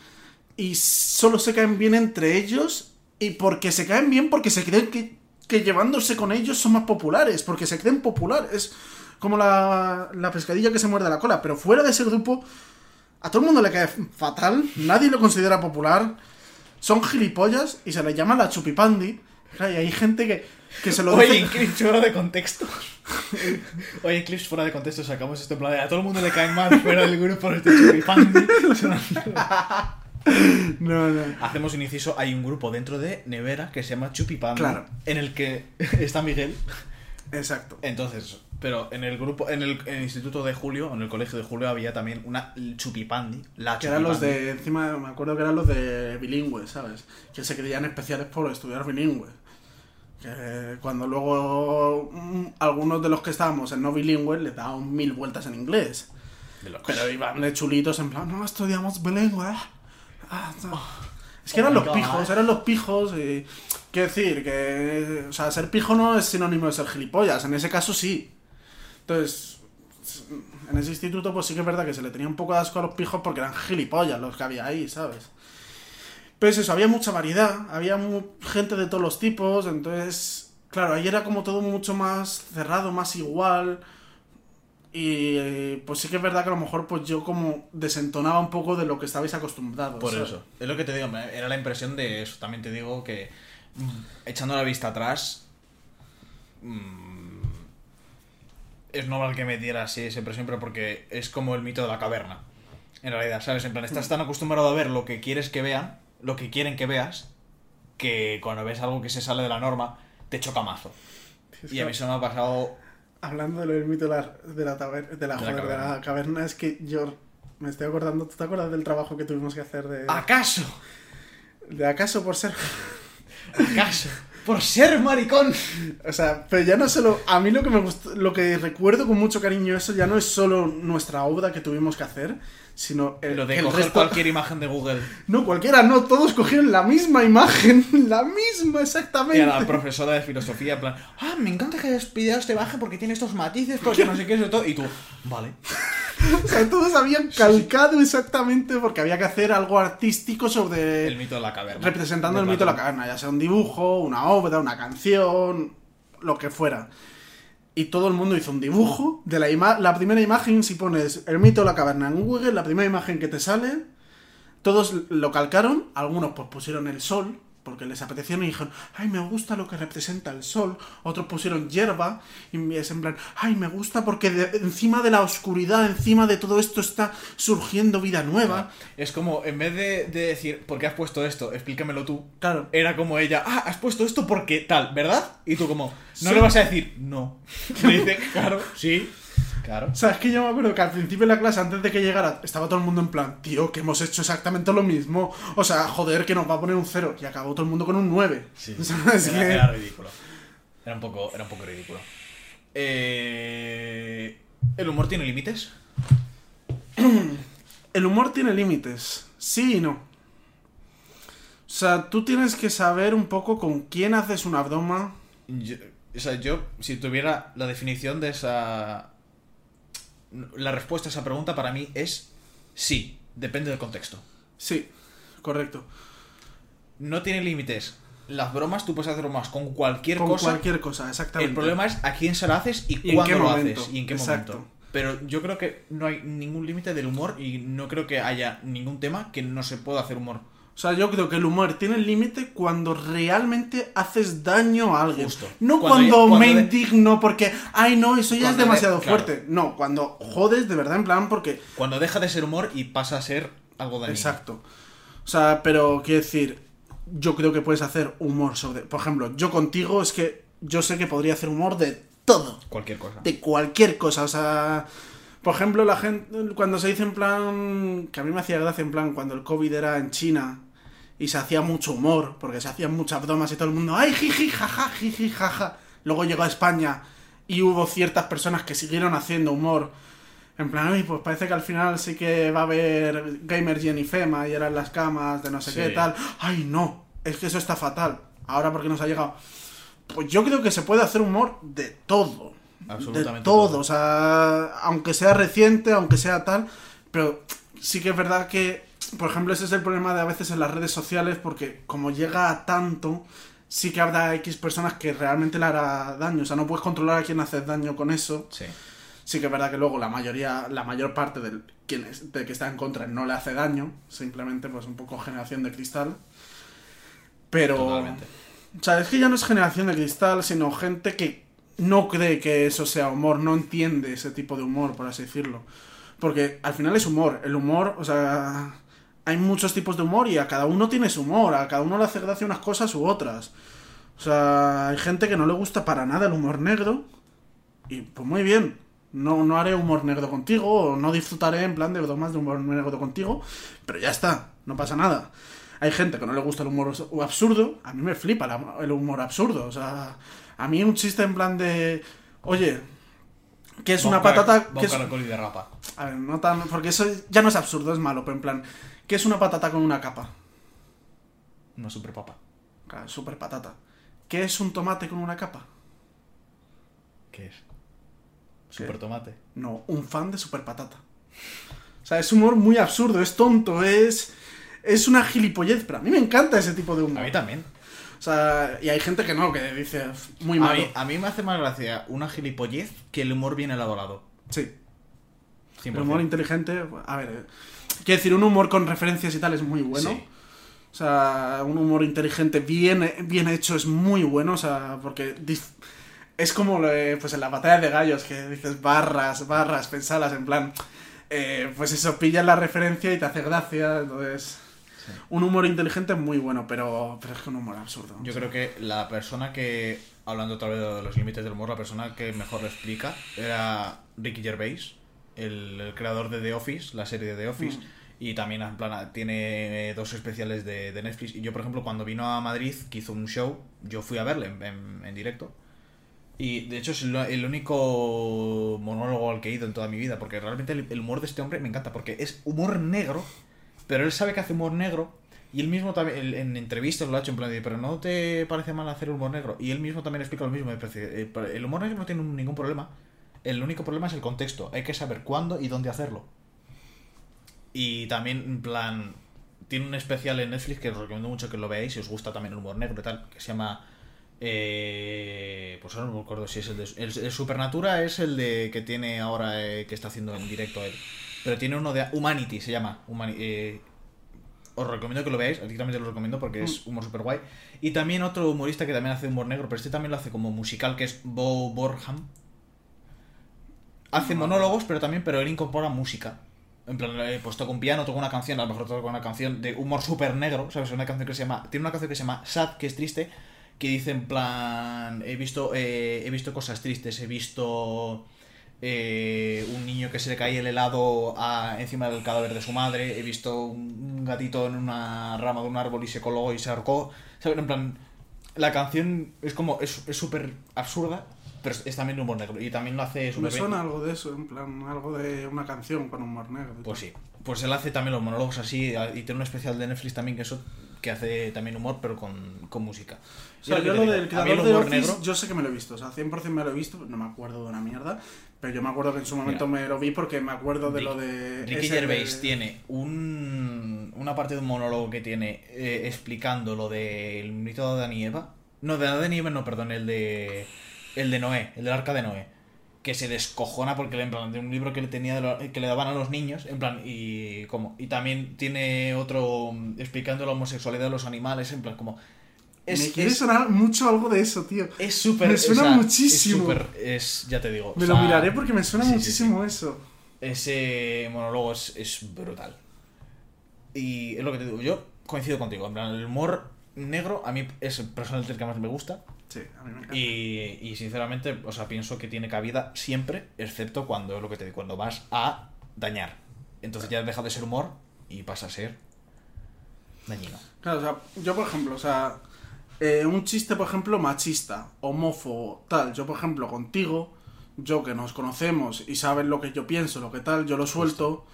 y solo se caen bien entre ellos. Y porque se caen bien, porque se creen que, que llevándose con ellos son más populares, porque se creen populares. Es como la, la pescadilla que se muerde la cola. Pero fuera de ese grupo, a todo el mundo le cae fatal, nadie lo considera popular son gilipollas y se les llama la chupipandi. Y hay gente que, que se lo Oye, dice. clips fuera de contexto. Oye, en clips fuera de contexto sacamos esto en plan de, a todo el mundo le caen mal fuera del grupo de Chupipandi. No, no. Hacemos un inciso, hay un grupo dentro de Nevera que se llama Chupipandi. Claro. En el que está Miguel. Exacto. Entonces, pero en el grupo, en el, en el instituto de Julio, en el colegio de Julio había también una Chupipandi. La Que eran los Chupipandi. de. Encima, me acuerdo que eran los de bilingües, ¿sabes? Que se creían especiales por estudiar bilingües. Que cuando luego mm, algunos de los que estábamos en no bilingües les daban mil vueltas en inglés. De. Pero iban de chulitos en plan, no estudiamos bilingüe. Ah, no". Es que Oh eran my los God. pijos, eran los pijos y... Quiero decir, que... O sea, ser pijo no es sinónimo de ser gilipollas, en ese caso sí. Entonces, en ese instituto pues sí que es verdad que se le tenía un poco de asco a los pijos porque eran gilipollas los que había ahí, ¿sabes? Pero es eso, había mucha variedad, había gente de todos los tipos, entonces, claro, ahí era como todo mucho más cerrado, más igual. Y eh, pues sí que es verdad que a lo mejor pues yo como desentonaba un poco de lo que estabais acostumbrados. Por ¿sabes? eso. Es lo que te digo, era la impresión de eso. También te digo que, mm, echando la vista atrás, mm, es normal que me diera así esa impresión, pero porque es como el mito de la caverna. En realidad, ¿sabes? En plan, estás tan acostumbrado a ver lo que quieres que vean, lo que quieren que veas, que cuando ves algo que se sale de la norma, te choca mazo. Es Y a mí eso me ha pasado... Hablando del mito de la, de la, taber- de la, De la joder, de la caverna. caverna, es que yo me estoy acordando, ¿tú te acuerdas del trabajo que tuvimos que hacer de... ¿Acaso? ¿De acaso por ser... ¿Acaso? Por ser maricón. O sea, pero ya no solo. A mí lo que me gustó, lo que recuerdo con mucho cariño eso ya no es solo nuestra obra que tuvimos que hacer, sino el, Lo de el coger resto- cualquier imagen de Google No, cualquiera, no, todos cogieron la misma imagen, la misma Y exactamente. a la profesora de filosofía, en plan, ah, me encanta que hayas pillado este baje porque tiene estos matices, porque no sé qué, eso todo. Y tú, vale. O sea, todos habían calcado exactamente porque había que hacer algo artístico sobre El mito de la caverna. representando De el mito de la caverna, ya sea un dibujo, una obra, una canción, lo que fuera. Y todo el mundo hizo un dibujo de la, ima- la primera imagen, si pones el mito la caverna en Google, la primera imagen que te sale, todos lo calcaron, algunos pues pusieron el sol, porque les apeteció y dijeron, ay, me gusta lo que representa el sol, otros pusieron hierba, y es en plan, ay, me gusta porque de- encima de la oscuridad, encima de todo esto está surgiendo vida nueva. Es como, en vez de, de decir, ¿por qué has puesto esto? Explícamelo tú. Claro, Era como ella, ah, has puesto esto porque tal, ¿verdad? Y tú como, no Sí. le vas a decir, no. Le dice, claro, sí, claro. O sea, es que yo me acuerdo que al principio de la clase, antes de que llegara, estaba todo el mundo en plan, tío, que hemos hecho exactamente lo mismo. O sea, joder, que nos va a poner un cero. Y acabó todo el mundo con un 9. Sí, era, Que- era ridículo. Era un poco, era un poco ridículo. Eh, ¿El humor tiene límites? El humor tiene límites. Sí y no. O sea, tú tienes que saber un poco con quién haces una broma. Yo- o sea, yo, si tuviera la definición de esa. La respuesta a esa pregunta para mí es sí, depende del contexto. Sí, correcto. No tiene límites. Las bromas, tú puedes hacer bromas con cualquier Con cosa. cualquier cosa, exactamente. El problema es a quién se lo haces y, ¿Y en cuándo lo haces y en qué Exacto. momento. Pero yo creo que no hay ningún límite del humor y no creo que haya ningún tema que no se pueda hacer humor. O sea, yo creo que el humor tiene límite cuando realmente haces daño a alguien. Justo. No Cuando cuando, ya- cuando me de- indigno porque, ay no, eso ya es de- demasiado claro. fuerte. No, cuando jodes de verdad en plan porque... Cuando deja de ser humor y pasa a ser algo dañino. Exacto. O sea, pero quiero decir, yo creo que puedes hacer humor sobre... Por ejemplo, yo contigo es que yo sé que podría hacer humor de todo. Cualquier cosa. De cualquier cosa. O sea, por ejemplo, la gente, cuando se dice en plan, que a mí me hacía gracia en plan, cuando el COVID era en China y se hacía mucho humor, porque se hacían muchas bromas y todo el mundo, ay, jiji, jaja, jiji, jaja. Luego llegó a España y hubo ciertas personas que siguieron haciendo humor. En plan, ay, pues parece que al final sí que va a haber gamers y Fema y eran las camas de no sé Sí. qué tal. Ay, no, es que eso está fatal. Ahora porque nos ha llegado. Pues yo creo que se puede hacer humor de todo. Absolutamente de todo, todo. o sea, aunque sea reciente, aunque sea tal, pero sí que es verdad que, por ejemplo, ese es el problema de a veces en las redes sociales, porque como llega a tanto, sí que habrá X personas que realmente le hará daño, o sea, no puedes controlar a quién haces daño con eso. Sí. Sí que es verdad que luego la mayoría, la mayor parte del, quien es- de que está en contra no le hace daño, simplemente pues un poco generación de cristal. Pero... Totalmente. O sea, es que ya no es generación de cristal, sino gente que no cree que eso sea humor, no entiende ese tipo de humor, por así decirlo. Porque al final es humor. El humor, o sea, hay muchos tipos de humor y a cada uno tiene su humor, a cada uno le hace gracia unas cosas u otras. O sea, hay gente que no le gusta para nada el humor negro y pues muy bien. No, no haré humor negro contigo, o no disfrutaré en plan de bromas de humor negro contigo, pero ya está, no pasa nada. Hay gente que no le gusta el humor absurdo, a mí me flipa la- el humor absurdo. O sea, a mí un chiste en plan de, oye, que es una Bon cara- patata... que es- de rapa. a ver, no tan... Porque eso ya no es absurdo, es malo, pero en plan, ¿qué es una patata con una capa? Una super papa. Claro, super patata. ¿Qué es un tomate con una capa? ¿Qué es? Super tomate. No, un fan de Super Patata. O sea, es humor muy absurdo, es tonto, es. Es una gilipollez, pero a mí me encanta ese tipo de humor. A mí también. O sea, y hay gente que no, que dice muy A malo. mí, a mí me hace más gracia una gilipollez que el humor bien elaborado. Sí. 100%. El humor inteligente, a ver, eh, quiero decir, un humor con referencias y tal es muy bueno. Sí. O sea, un humor inteligente bien, bien hecho es muy bueno, o sea, porque es como de, pues en la batalla de gallos, que dices barras, barras, pensalas, en plan, eh, pues eso, pillas la referencia y te hace gracia, entonces... Sí. Un humor inteligente es muy bueno, pero, pero es que un humor absurdo. Yo o sea. creo que la persona que, hablando otra vez de los límites del humor, la persona que mejor lo explica era Ricky Gervais, el, el creador de The Office, la serie de The Office, Mm. y también en plan, tiene dos especiales de, de Netflix. Y yo, por ejemplo, cuando vino a Madrid, que hizo un show, yo fui a verle en, en- en directo. Y de hecho es el, único monólogo al que he ido en toda mi vida, porque realmente el, humor de este hombre me encanta, porque es humor negro, pero él sabe que hace humor negro, y él mismo también, en entrevistas lo ha hecho en plan de, pero no te parece mal hacer humor negro, y él mismo también explica lo mismo, eh, el humor negro no tiene ningún problema, el único problema es el contexto, hay que saber cuándo y dónde hacerlo. Y también, en plan, tiene un especial en Netflix que os recomiendo mucho que lo veáis si os gusta también el humor negro y tal, que se llama... Eh, pues ahora no me acuerdo si es el de... El, el Supernatura es el de que tiene ahora, eh, que está haciendo en directo él. Pero tiene uno de Humanity, se llama. Humani- eh, os recomiendo que lo veáis, aquí también te lo recomiendo porque es humor super guay. Y también otro humorista que también hace humor negro, pero este también lo hace como musical, que es Bo Borham. Hace monólogos, pero también, pero él incorpora música. En plan, eh, pues toca un piano, toca una canción, a lo mejor toca una canción de humor súper negro, ¿sabes? Una canción que se llama. Tiene una canción que se llama Sad, que es triste, que dice en plan. He visto. eh, he visto cosas tristes, he visto. eh, un niño que se le cae el helado a- encima del cadáver de su madre. He visto un, gatito en una rama de un árbol y se colgó y se ahorcó. ¿Sabes? En plan. La canción es como. Es súper absurda, pero es, también humor negro. Y también lo hace Me suena algo de eso, en plan, algo de una canción con humor negro. Pues sí. Pues él hace también los monólogos así y tiene un especial de Netflix también que eso que hace también humor pero con, con música. O sea, Y yo lo del creador de Office, negro yo sé que me lo he visto, o sea, 100% me lo he visto, no me acuerdo de una mierda, pero yo me acuerdo que en su momento Mira. me lo vi porque me acuerdo de Rick- lo de... Ricky de- Gervais tiene un, una parte de un monólogo que tiene eh, explicando lo del mito de Adán y Eva. No, de Adán y Eva no, perdón, el de el de Noé, el del arca de Noé. Que se descojona porque en plan, de un libro que le tenía que le daban a los niños, en plan, y como. Y también tiene otro mm, explicando la homosexualidad de los animales, en plan, como. Es, me quiere es- sonar mucho algo de eso, tío. Es súper. Me suena o sea, muchísimo. Es. Es, ya te digo. Me o lo miraré porque me suena sí, sí, muchísimo eso. Ese monólogo es, es brutal. Y es lo que te digo. Yo coincido contigo. En plan, el humor negro a mí es personalmente el que más me gusta. Sí, a mí me encanta. Y, y sinceramente, o sea, pienso que tiene cabida siempre, excepto cuando lo que te digo, cuando vas a dañar. Entonces ya deja de ser humor y pasa a ser dañino. Claro, o sea, yo por ejemplo, o sea, eh, un chiste, por ejemplo, machista, homófobo, tal, yo por ejemplo contigo, yo que nos conocemos y sabes lo que yo pienso, lo que tal, yo lo suelto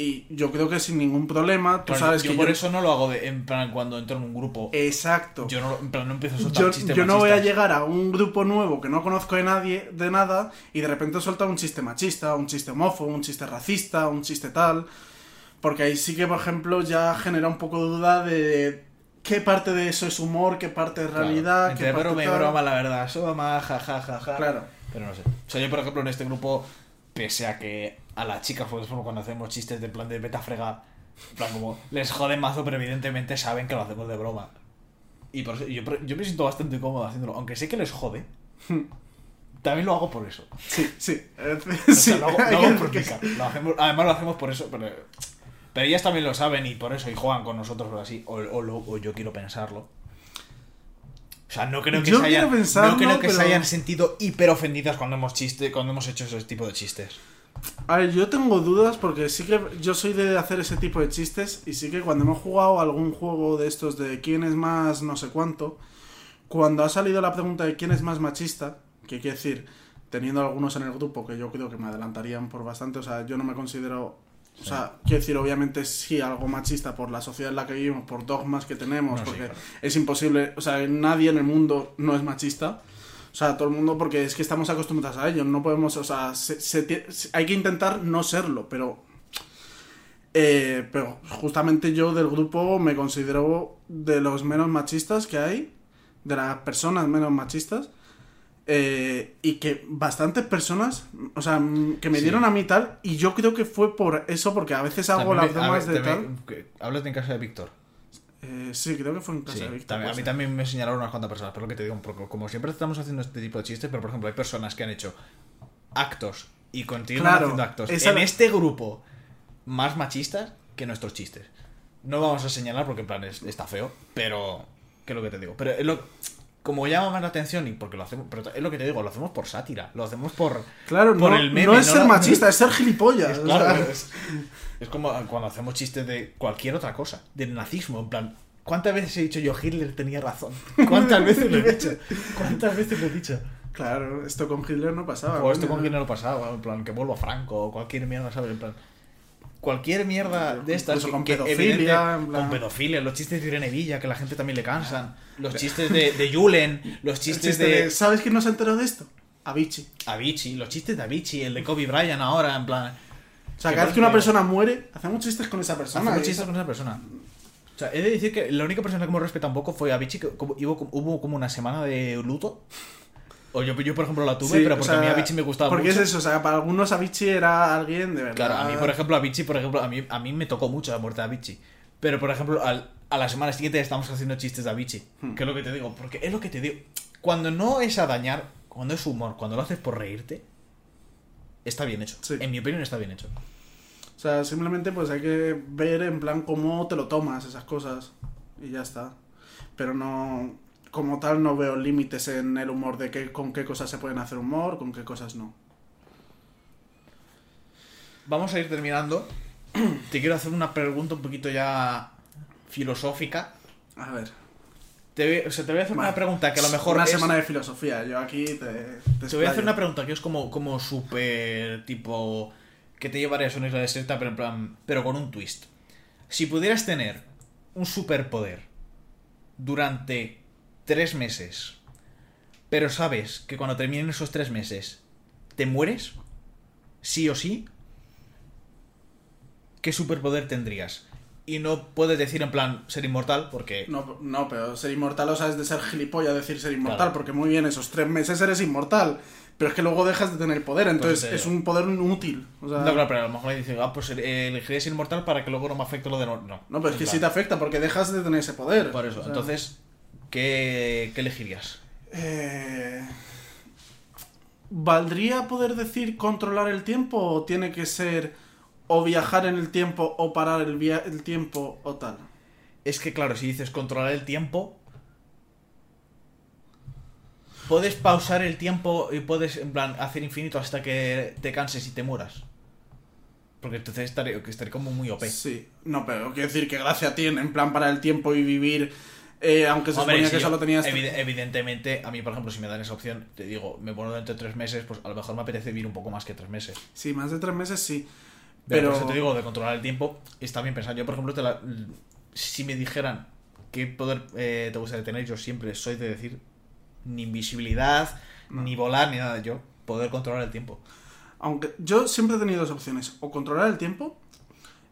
y yo creo que sin ningún problema, tú Claro, sabes yo que por yo... eso no lo hago de, en plan cuando entro en un grupo. Exacto. Yo no, en plan, no empiezo a soltar Yo, chistes yo no voy a llegar a un grupo nuevo que no conozco de nadie, de nada, y de repente soltar un chiste machista, un chiste homófobo, un chiste racista, un chiste tal. Porque ahí sí que, por ejemplo, ya genera un poco de duda de qué parte de eso es humor, qué parte es Claro. realidad, qué Entre parte broma y broma, la verdad. Soma, ja, ja, ja, ja. Claro. Pero no sé. O sea, yo, por ejemplo, en este grupo, pese a que a las chicas, por ejemplo, cuando hacemos chistes de plan de beta frega, en plan como les joden mazo, pero evidentemente saben que lo hacemos de broma. Y por eso yo, yo me siento bastante cómodo haciéndolo. Aunque sé que les jode, también lo hago por eso. Sí, sí. lo hago, lo hago por hacemos- además lo hacemos por eso, pero, pero ellas también lo saben y por eso y juegan con nosotros o así, o, o yo quiero pensarlo. O sea, no creo que, Yo se, hayan, pensarlo, no creo que se pero- hayan sentido hiper ofendidas cuando hemos chiste, cuando hemos hecho ese tipo de chistes. A ver, yo tengo dudas porque sí que yo soy de hacer ese tipo de chistes y sí que cuando hemos jugado algún juego de estos de quién es más no sé cuánto, cuando ha salido la pregunta de quién es más machista, que quiere decir, teniendo algunos en el grupo que yo creo que me adelantarían por bastante, o sea, yo no me considero, o sea, quiero decir, obviamente sí algo machista por la sociedad en la que vivimos, por dogmas que tenemos, No, sí, porque claro. es imposible, o sea, nadie en el mundo no es machista. O sea, todo el mundo, porque es que estamos acostumbrados a ello. No podemos, o sea, se- se hay que intentar no serlo, pero. eh, pero justamente yo del grupo me considero de los menos machistas que hay, de las personas menos machistas. eh, y que bastantes personas, o sea, mm, que me Sí. dieron a mí tal, y yo creo que fue por eso, porque a veces hago También las me- ver, de tal. que- Hablas en casa de Víctor. Eh, sí, creo que fue en casa Sí, de Víctor. también- a mí también me señalaron unas cuantas personas, pero lo que te digo, como siempre estamos haciendo este tipo de chistes, pero por ejemplo hay personas que han hecho actos y continúan Claro, haciendo actos esa- en este grupo más machistas que nuestros chistes. No vamos a señalar porque en plan es- está feo, pero ¿qué es lo que te digo? Pero es lo, como llama más la atención y porque lo hacemos, pero es lo que te digo, lo hacemos por sátira, lo hacemos por Claro, por no, el meme, no es no ser la- machista, es ser gilipollas. es, claro, es, es como cuando hacemos chistes de cualquier otra cosa, del nazismo, en plan, ¿cuántas veces he dicho yo Hitler tenía razón? ¿Cuántas veces lo he dicho? ¿Cuántas veces lo he dicho? Claro, esto con Hitler no pasaba. O esto con quién no pasaba, en plan, que vuelva Franco, o cualquier mierda, ¿sabes? En plan, cualquier mierda de estas. Incluso con que pedofilia, Con pedofilia, los chistes de Irene Villa, que la gente también le cansan. Los chistes de, de Julen, los chistes chiste de. de, ¿Sabes quién no se enteró de esto? Avicii. Avicii, los chistes de Avicii, el de Kobe Bryant ahora, en plan. O sea, cada vez que una persona muere, hacemos chistes con esa persona. Hacemos y- chistes con esa persona. O sea, he de decir que la única persona que hemos respetado un poco fue Avicii, que hubo como una semana de luto. O yo, yo por ejemplo, la tuve, Sí, pero o porque sea, a mí Avicii me gustaba Porque mucho. es eso, o sea, para algunos Avicii era alguien de verdad. Claro, a mí, por ejemplo, Avicii, por ejemplo, a mí, a mí me tocó mucho la muerte de Avicii. Pero, por ejemplo, al- a la semana siguiente estamos haciendo chistes de Avicii. Hmm. Que es lo que te digo. Porque es lo que te digo. Cuando no es a dañar, cuando es humor, cuando lo haces por reírte, está bien hecho. Sí. En mi opinión está bien hecho. O sea, simplemente pues hay que ver en plan cómo te lo tomas, esas cosas. Y ya está. Pero no. Como tal, no veo límites en el humor de qué, con qué cosas se pueden hacer humor, con qué cosas no. Vamos a ir terminando. Te quiero hacer una pregunta un poquito ya filosófica. A ver. Te, voy- o sea, te voy a hacer una pregunta que a lo mejor Una es- semana de filosofía. Yo aquí te. Te, Te voy a hacer una pregunta que es como, como súper tipo. que te llevarías a una isla desierta, pero en plan. pero con un twist. Si pudieras tener un superpoder durante tres meses, pero sabes que cuando terminen esos tres meses te mueres, sí o sí, ¿qué superpoder tendrías? Y no puedes decir en plan ser inmortal, porque. No, no, pero ser inmortal, o sea, es de ser gilipollas decir ser inmortal, Claro. porque muy bien, esos tres meses eres inmortal, pero es que luego dejas de tener poder, entonces Pues, eh, es un poder inútil. O sea, No, claro, pero a lo mejor dices, ah, pues eh, elegiría ser inmortal para que luego no me afecte lo de no. No, no, pero es que En sí te afecta, porque dejas de tener ese poder. Por eso, O sea, entonces, ¿qué, qué elegirías? eh, ¿Valdría poder decir controlar el tiempo o tiene que ser o viajar en el tiempo o parar el, via- el tiempo o tal? Es que, claro, si dices controlar el tiempo. Puedes pausar el tiempo y puedes, en plan, hacer infinito hasta que te canses y te mueras. Porque entonces estaré, estaré como muy OP. Sí, no, pero quiero decir que gracia tiene en plan para el tiempo y vivir, eh, aunque se Hombre, suponía si que yo- solo tenías... evide- evidentemente, a mí, por ejemplo, si me dan esa opción, te digo, me muero dentro de tres meses, pues a lo mejor me apetece vivir un poco más que tres meses. Sí, más de tres meses sí. Pero, Pero, por eso te digo, de controlar el tiempo, está bien pensado. Yo, por ejemplo, te la- si me dijeran qué poder eh, te gustaría tener, yo siempre soy de decir ni invisibilidad, No. ni volar, ni nada. Yo, poder controlar el tiempo. aunque yo siempre he tenido dos opciones, o controlar el tiempo,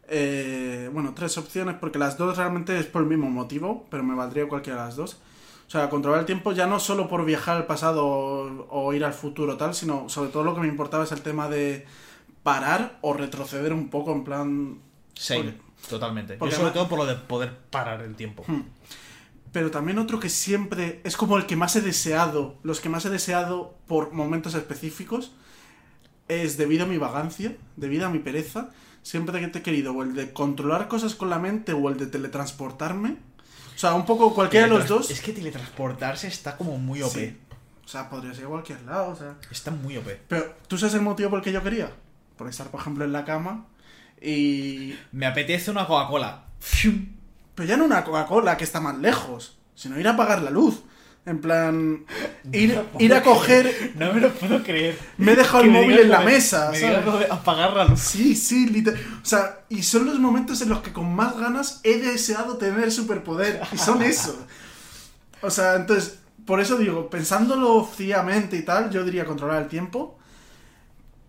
eh, bueno, tres opciones, porque las dos realmente es por el mismo motivo, pero me valdría cualquiera de las dos. O sea, controlar el tiempo ya no solo por viajar al pasado o, o ir al futuro tal, sino sobre todo lo que me importaba es el tema de parar o retroceder un poco en plan... Porque- totalmente. porque yo sobre además- todo por lo de poder parar el tiempo. Hmm. Pero también otro que siempre es como el que más he deseado, los que más he deseado por momentos específicos, es debido a mi vagancia, debido a mi pereza, siempre que te he querido o el de controlar cosas con la mente o el de teletransportarme. O sea, un poco cualquiera de los dos. Es que teletransportarse está como muy OP. Sí. O sea, podría ser a cualquier lado, o sea. Está muy OP. Pero, ¿tú sabes el motivo por el que yo quería? Por estar, por ejemplo, en la cama y... Me apetece una Coca-Cola. Pero ya no una Coca-Cola que está más lejos, sino ir a apagar la luz. En plan, ir, ir a coger... No me lo puedo creer. Me he dejado el móvil en la de- mesa, Me ¿sabes? digas lo de apagar la luz. Sí, sí, literal. O sea, y son los momentos en los que con más ganas he deseado tener superpoder. Y son eso. O sea, entonces, por eso digo, pensándolo fríamente y tal, yo diría controlar el tiempo.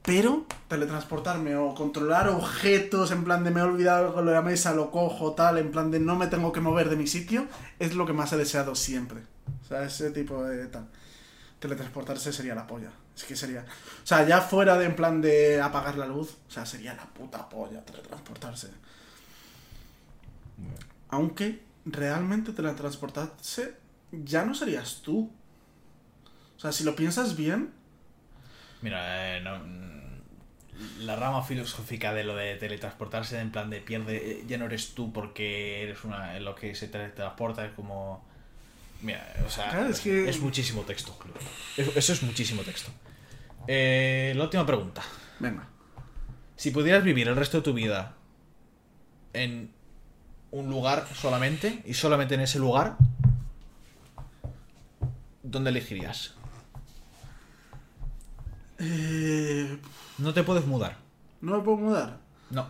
Pero teletransportarme o controlar objetos en plan de me he olvidado con la mesa, lo cojo, tal, en plan de no me tengo que mover de mi sitio, es lo que más he deseado siempre. O sea, ese tipo de tal. Teletransportarse sería la polla. Es que sería. O sea, ya fuera de en plan de apagar la luz, o sea, sería la puta polla teletransportarse. Aunque realmente teletransportarse ya no serías tú. O sea, si lo piensas bien, Mira, eh, no, la rama filosófica de lo de teletransportarse en plan de pierde, eh, ya no eres tú porque eres una lo que se teletransporta es como mira, o sea, Claro, es que- muchísimo texto. Eso, eso es muchísimo texto. Eh, la última pregunta. venga. Si pudieras vivir el resto de tu vida en un lugar solamente y solamente en ese lugar, ¿dónde elegirías? Eh, No te puedes mudar. no me puedo mudar. No.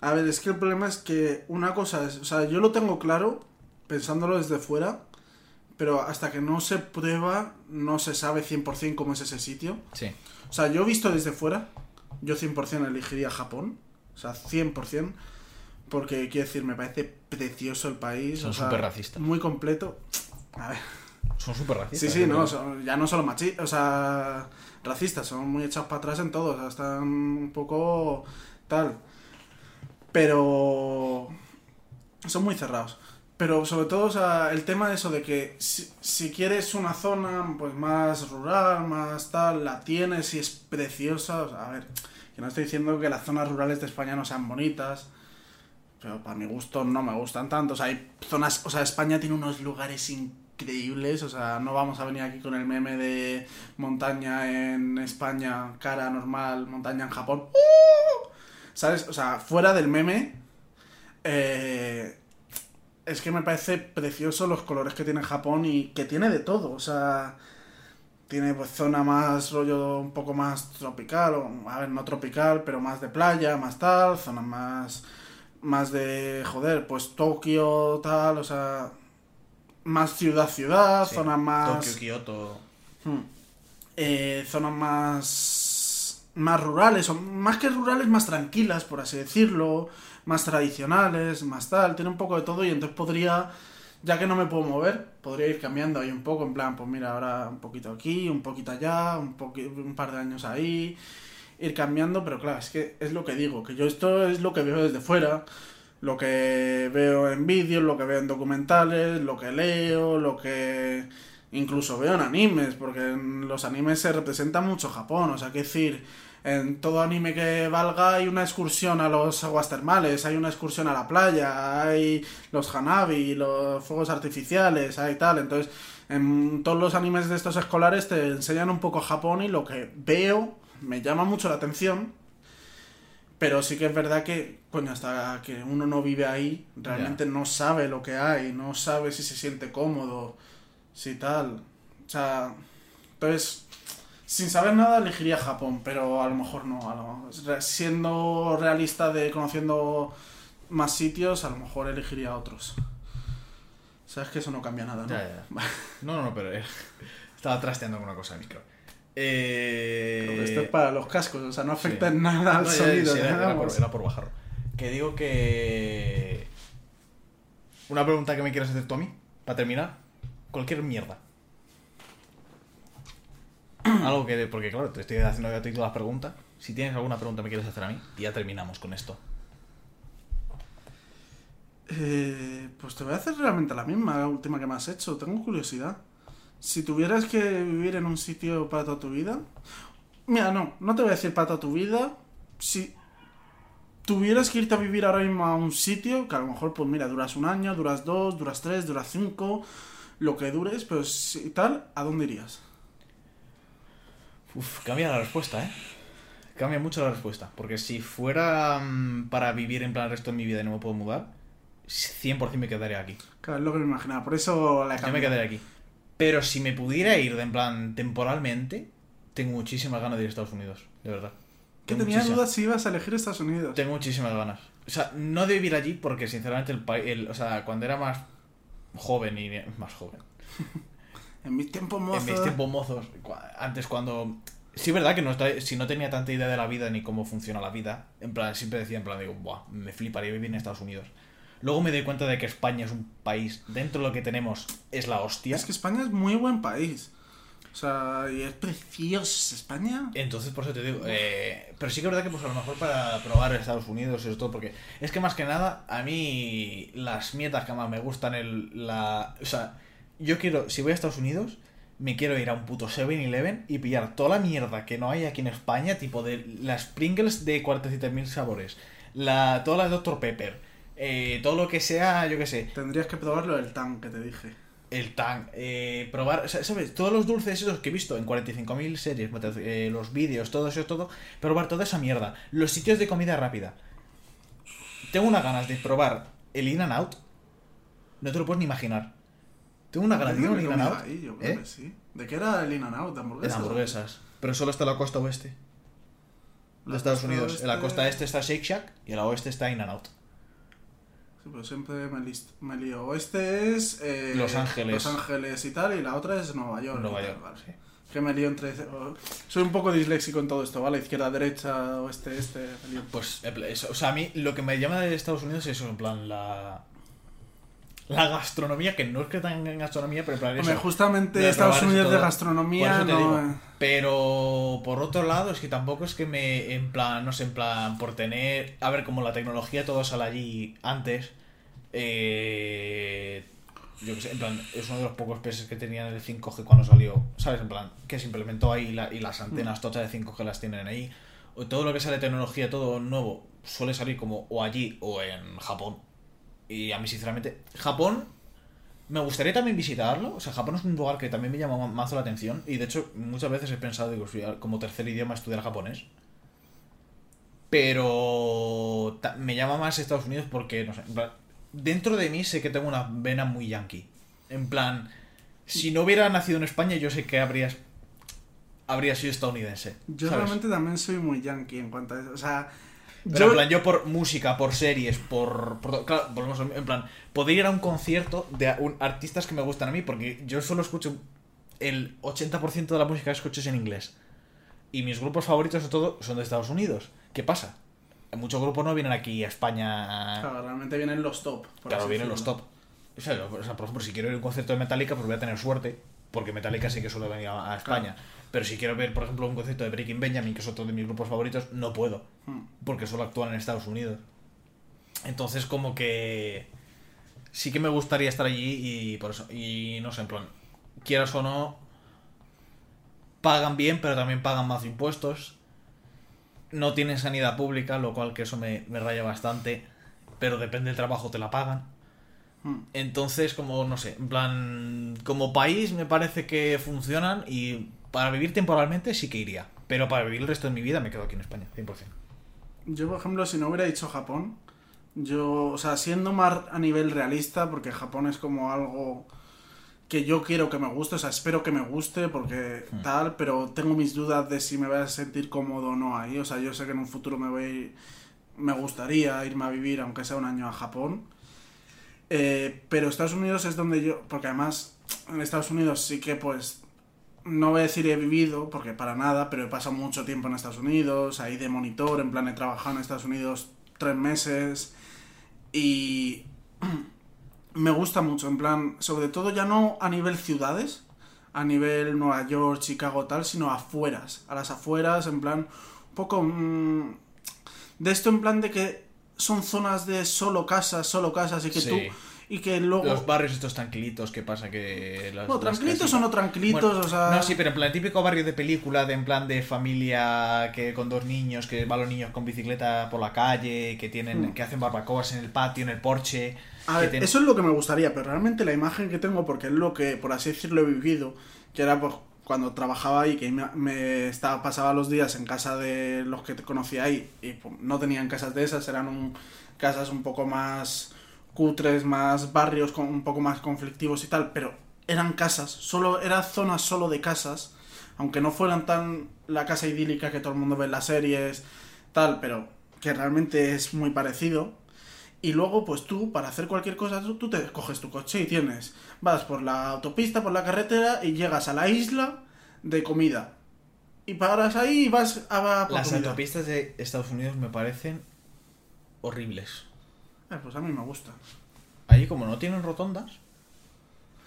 A ver, es que el problema es que una cosa es, o sea, yo lo tengo claro pensándolo desde fuera, pero hasta que no se prueba no se sabe 100% cómo es ese sitio. Sí. O sea, yo visto desde fuera, yo 100% elegiría Japón, o sea, 100%, porque quiero decir, me parece precioso el país. Son o sea, superracistas. Muy completo. A ver, Son súper racistas. sí, sí, no, son- ya no solo machistas, o sea, racistas, son muy echados para atrás en todo, o sea, están un poco tal. Pero son muy cerrados. Pero sobre todo, o sea, el tema de eso de que si, quieres una zona pues más rural, más tal, la tienes y es preciosa. O sea, a ver, que no estoy diciendo que las zonas rurales de España no sean bonitas, pero para mi gusto no me gustan tanto. O sea, hay zonas, o sea, España tiene unos lugares increíbles. O sea, no vamos a venir aquí con el meme de montaña en España, cara normal, montaña en Japón. ¡Uh! ¿Sabes? O sea, fuera del meme, eh, es que me parece precioso los colores que tiene Japón y que tiene de todo. O sea, tiene pues zona más rollo un poco más tropical, o, a ver, no tropical, pero más de playa, más tal, zona más más de joder, pues Tokio tal, o sea, más ciudad ciudad, Sí. zona más Tokio, Kioto. Hmm. Eh, zonas más más rurales o más que rurales más tranquilas por así decirlo más tradicionales más tal tiene un poco de todo y entonces podría ya que no me puedo mover podría ir cambiando ahí un poco en plan pues mira ahora un poquito aquí un poquito allá un poqui- un par de años ahí ir cambiando pero claro es que es lo que digo que yo esto es lo que veo desde fuera lo que veo en vídeos lo que veo en documentales lo que leo lo que incluso veo en animes, porque en los animes se representa mucho Japón, o sea, que decir, en todo anime que valga hay una excursión a los aguas termales, hay una excursión a la playa, hay los hanabi, los fuegos artificiales, hay tal, entonces en todos los animes de estos escolares te enseñan un poco Japón y lo que veo me llama mucho la atención. Pero sí que es verdad que, coño, hasta que uno no vive ahí, realmente no sabe lo que hay, no sabe si se siente cómodo, si tal. O sea, entonces, sin saber nada elegiría Japón, pero a lo mejor no. A lo- re- siendo realista de conociendo más sitios, a lo mejor elegiría otros. Sabes que eso no cambia nada, ¿no? Ya, ya, ya. No, no, no, pero eh, estaba trasteando con una cosa de micro. Eh... Pero esto es para los cascos, o sea, no afecta Sí. en nada al No, sonido. era, nada era por, era por bajarlo. Que digo que. Una pregunta que me quieras hacer tú a mí, para terminar. Cualquier mierda. Algo que. Porque, claro, te estoy haciendo ya a ti todas las preguntas. Si tienes alguna pregunta que me quieres hacer a mí, y ya terminamos con esto. Eh, pues te voy a hacer realmente la misma, la última que me has hecho. Tengo curiosidad. Si tuvieras que vivir en un sitio para toda tu vida. Mira, no, no te voy a decir para toda tu vida. Si tuvieras que irte a vivir ahora mismo a un sitio, que a lo mejor, pues mira, duras un año, duras dos, duras tres, duras cinco, lo que dures, pues si tal, ¿a dónde irías? Uf, cambia la respuesta, ¿eh? Cambia mucho la respuesta. Porque si fuera mm, para vivir en plan el resto de mi vida y no me puedo mudar, 100% me quedaría aquí. Claro, es lo que me imaginaba, por eso la he Yo me quedaría aquí. Pero si me pudiera ir de en plan temporalmente, tengo muchísimas ganas de ir a Estados Unidos, de verdad. Que tenía muchísimas- dudas si ibas a elegir Estados Unidos. Tengo muchísimas ganas. O sea, no de vivir allí porque sinceramente el país, o sea, cuando era más joven y más joven. En mis tiempos mozos. En mis tiempos mozos, antes cuando... Sí, es verdad que no, si no tenía tanta idea de la vida ni cómo funciona la vida, en plan, siempre decía, en plan, digo, Buah, me fliparía vivir en Estados Unidos. Luego me doy cuenta de que España es un país, dentro de lo que tenemos, es la hostia. Es que España es muy buen país. O sea, y es precioso España. Entonces, por eso te digo, eh, pero sí que es verdad que pues a lo mejor para probar Estados Unidos, eso todo, porque es que más que nada, a mí las mierdas que más me gustan, el, la, o sea, yo quiero, si voy a Estados Unidos, me quiero ir a un puto 7-Eleven y pillar toda la mierda que no hay aquí en España, tipo de las Pringles de 47.000 sabores, la, todas las Dr. Pepper, eh, todo lo que sea, yo qué sé, Tendrías que probarlo el tan que te dije. el tang, eh, probar, o sea, ¿sabes? Todos los dulces esos que he visto en 45.000 series, eh, los vídeos, todo eso, todo, probar toda esa mierda. Los sitios de comida rápida. Tengo unas ganas de probar el In and Out. No te lo puedes ni imaginar. Tengo una ganas de un In and Out. ahí, yo creo ¿eh? que sí. ¿De qué era el In and Out? ¿De hamburguesas? hamburguesas. Pero solo está en la costa oeste. De Estados Unidos. En la costa este está Shake Shack y en la oeste está In and Out. Sí, pero siempre me, me lío. Este es. eh, Los Ángeles. Los Ángeles y tal, y la otra es Nueva York. Nueva York. vale. sí. Que me lío entre. oh, Soy un poco disléxico en todo esto, ¿vale? Izquierda, derecha, oeste, este. Me lío. Pues, eso, o sea, a mí lo que me llama de Estados Unidos es eso, en plan, la. La gastronomía, que no es que tengan gastronomía, pero en plan, Hombre, eso, justamente Estados eso Unidos de gastronomía Por eso no. digo. Pero por otro lado, es que tampoco es que me, en plan, no sé, en plan, por tener, a ver, como la tecnología todo sale allí antes, eh, yo que sé, en plan, es uno de los pocos países que tenían el 5G cuando salió, ¿sabes? En plan, que se implementó ahí la- y las antenas tochas de 5G las tienen ahí. O todo lo que sale de tecnología, todo nuevo, suele salir como o allí o en Japón. Y a mí, sinceramente, Japón me gustaría también visitarlo. O sea, Japón es un lugar que también me llama ma- mazo la atención. Y de hecho, muchas veces he pensado, digo, como tercer idioma estudiar japonés. Pero me llama más Estados Unidos porque, no sé, en plan, dentro de mí sé que tengo una vena muy yankee. En plan, si no hubiera nacido en España, yo sé que habrías habría sido estadounidense. Yo ¿sabes? realmente también soy muy yankee en cuanto a eso. O sea, Pero yo. en plan, yo por música, por series, por. por claro, volvemos a- en plan, poder ir a un concierto de un- artistas que me gustan a mí, porque yo solo escucho. El 80% de la música que escucho es en inglés. Y mis grupos favoritos, sobre todo, son de Estados Unidos. ¿Qué pasa? Muchos grupos no vienen aquí a España. Claro, realmente vienen los top. por Claro, vienen los top. O sea, por ejemplo, si quiero ir a un concierto de Metallica, pues voy a tener suerte, porque Metallica sí que suele venir a, a España. Pero si quiero ver, por ejemplo, un concierto de Breaking Benjamin, que es otro de mis grupos favoritos, no puedo, Hmm. porque solo actúan en Estados Unidos. Entonces, como que sí que me gustaría estar allí y por eso, y no sé, en plan, quieras o no, pagan bien, pero también pagan más impuestos. No tienen sanidad pública, lo cual que eso me, me raya bastante, pero depende del trabajo, te la pagan. Hmm. Entonces, como, no sé, en plan, como país me parece que funcionan y para vivir temporalmente sí que iría. Pero para vivir el resto de mi vida me quedo aquí en España, 100%. Yo, por ejemplo, si no hubiera dicho Japón, yo, o sea, siendo más a nivel realista, porque Japón es como algo que yo quiero que me guste, o sea, espero que me guste, porque Hmm. tal, pero tengo mis dudas de si me voy a sentir cómodo o no ahí, o sea, yo sé que en un futuro me voy a ir- me gustaría irme a vivir, aunque sea un año a Japón, Eh, pero Estados Unidos es donde yo, porque además en Estados Unidos sí que pues no voy a decir he vivido, porque para nada, pero he pasado mucho tiempo en Estados Unidos, ahí de monitor, en plan he trabajado en Estados Unidos tres meses y me gusta mucho, en plan, sobre todo ya no a nivel ciudades, a nivel Nueva York, Chicago, tal, sino afueras, a las afueras, en plan, un poco mm, de esto en plan de que son zonas de solo casas, solo casas y que Sí. Y que luego Los barrios estos tranquilitos, ¿qué pasa? Que las, no, tranquilitos o no tranquilitos, Bueno, o sea, No, sí, pero en plan, típico barrio de película, de en plan de familia que con dos niños, que van los niños con bicicleta por la calle, que tienen, Mm. que hacen barbacoas en el patio, en el porche. A ver, eso es lo que me gustaría, pero realmente la imagen que tengo, porque es lo que, por así decirlo, he vivido, que era pues cuando trabajaba ahí, que me, me estaba, pasaba los días en casa de los que te conocía ahí, y pues, no tenían casas de esas, eran un- casas un poco más cutres, más barrios con, un poco más conflictivos y tal, pero eran casas, solo era zonas solo de casas, aunque no fueran tan la casa idílica que todo el mundo ve en las series, tal, pero que realmente es muy parecido. Y luego, pues tú, para hacer cualquier cosa, tú, te coges tu coche y tienes. Vas por la autopista, por la carretera y llegas a la isla de comida. Y paras ahí y vas a, por Las comida. autopistas de Estados Unidos me parecen horribles. Eh, pues a mí me gusta. Allí como no tienen rotondas,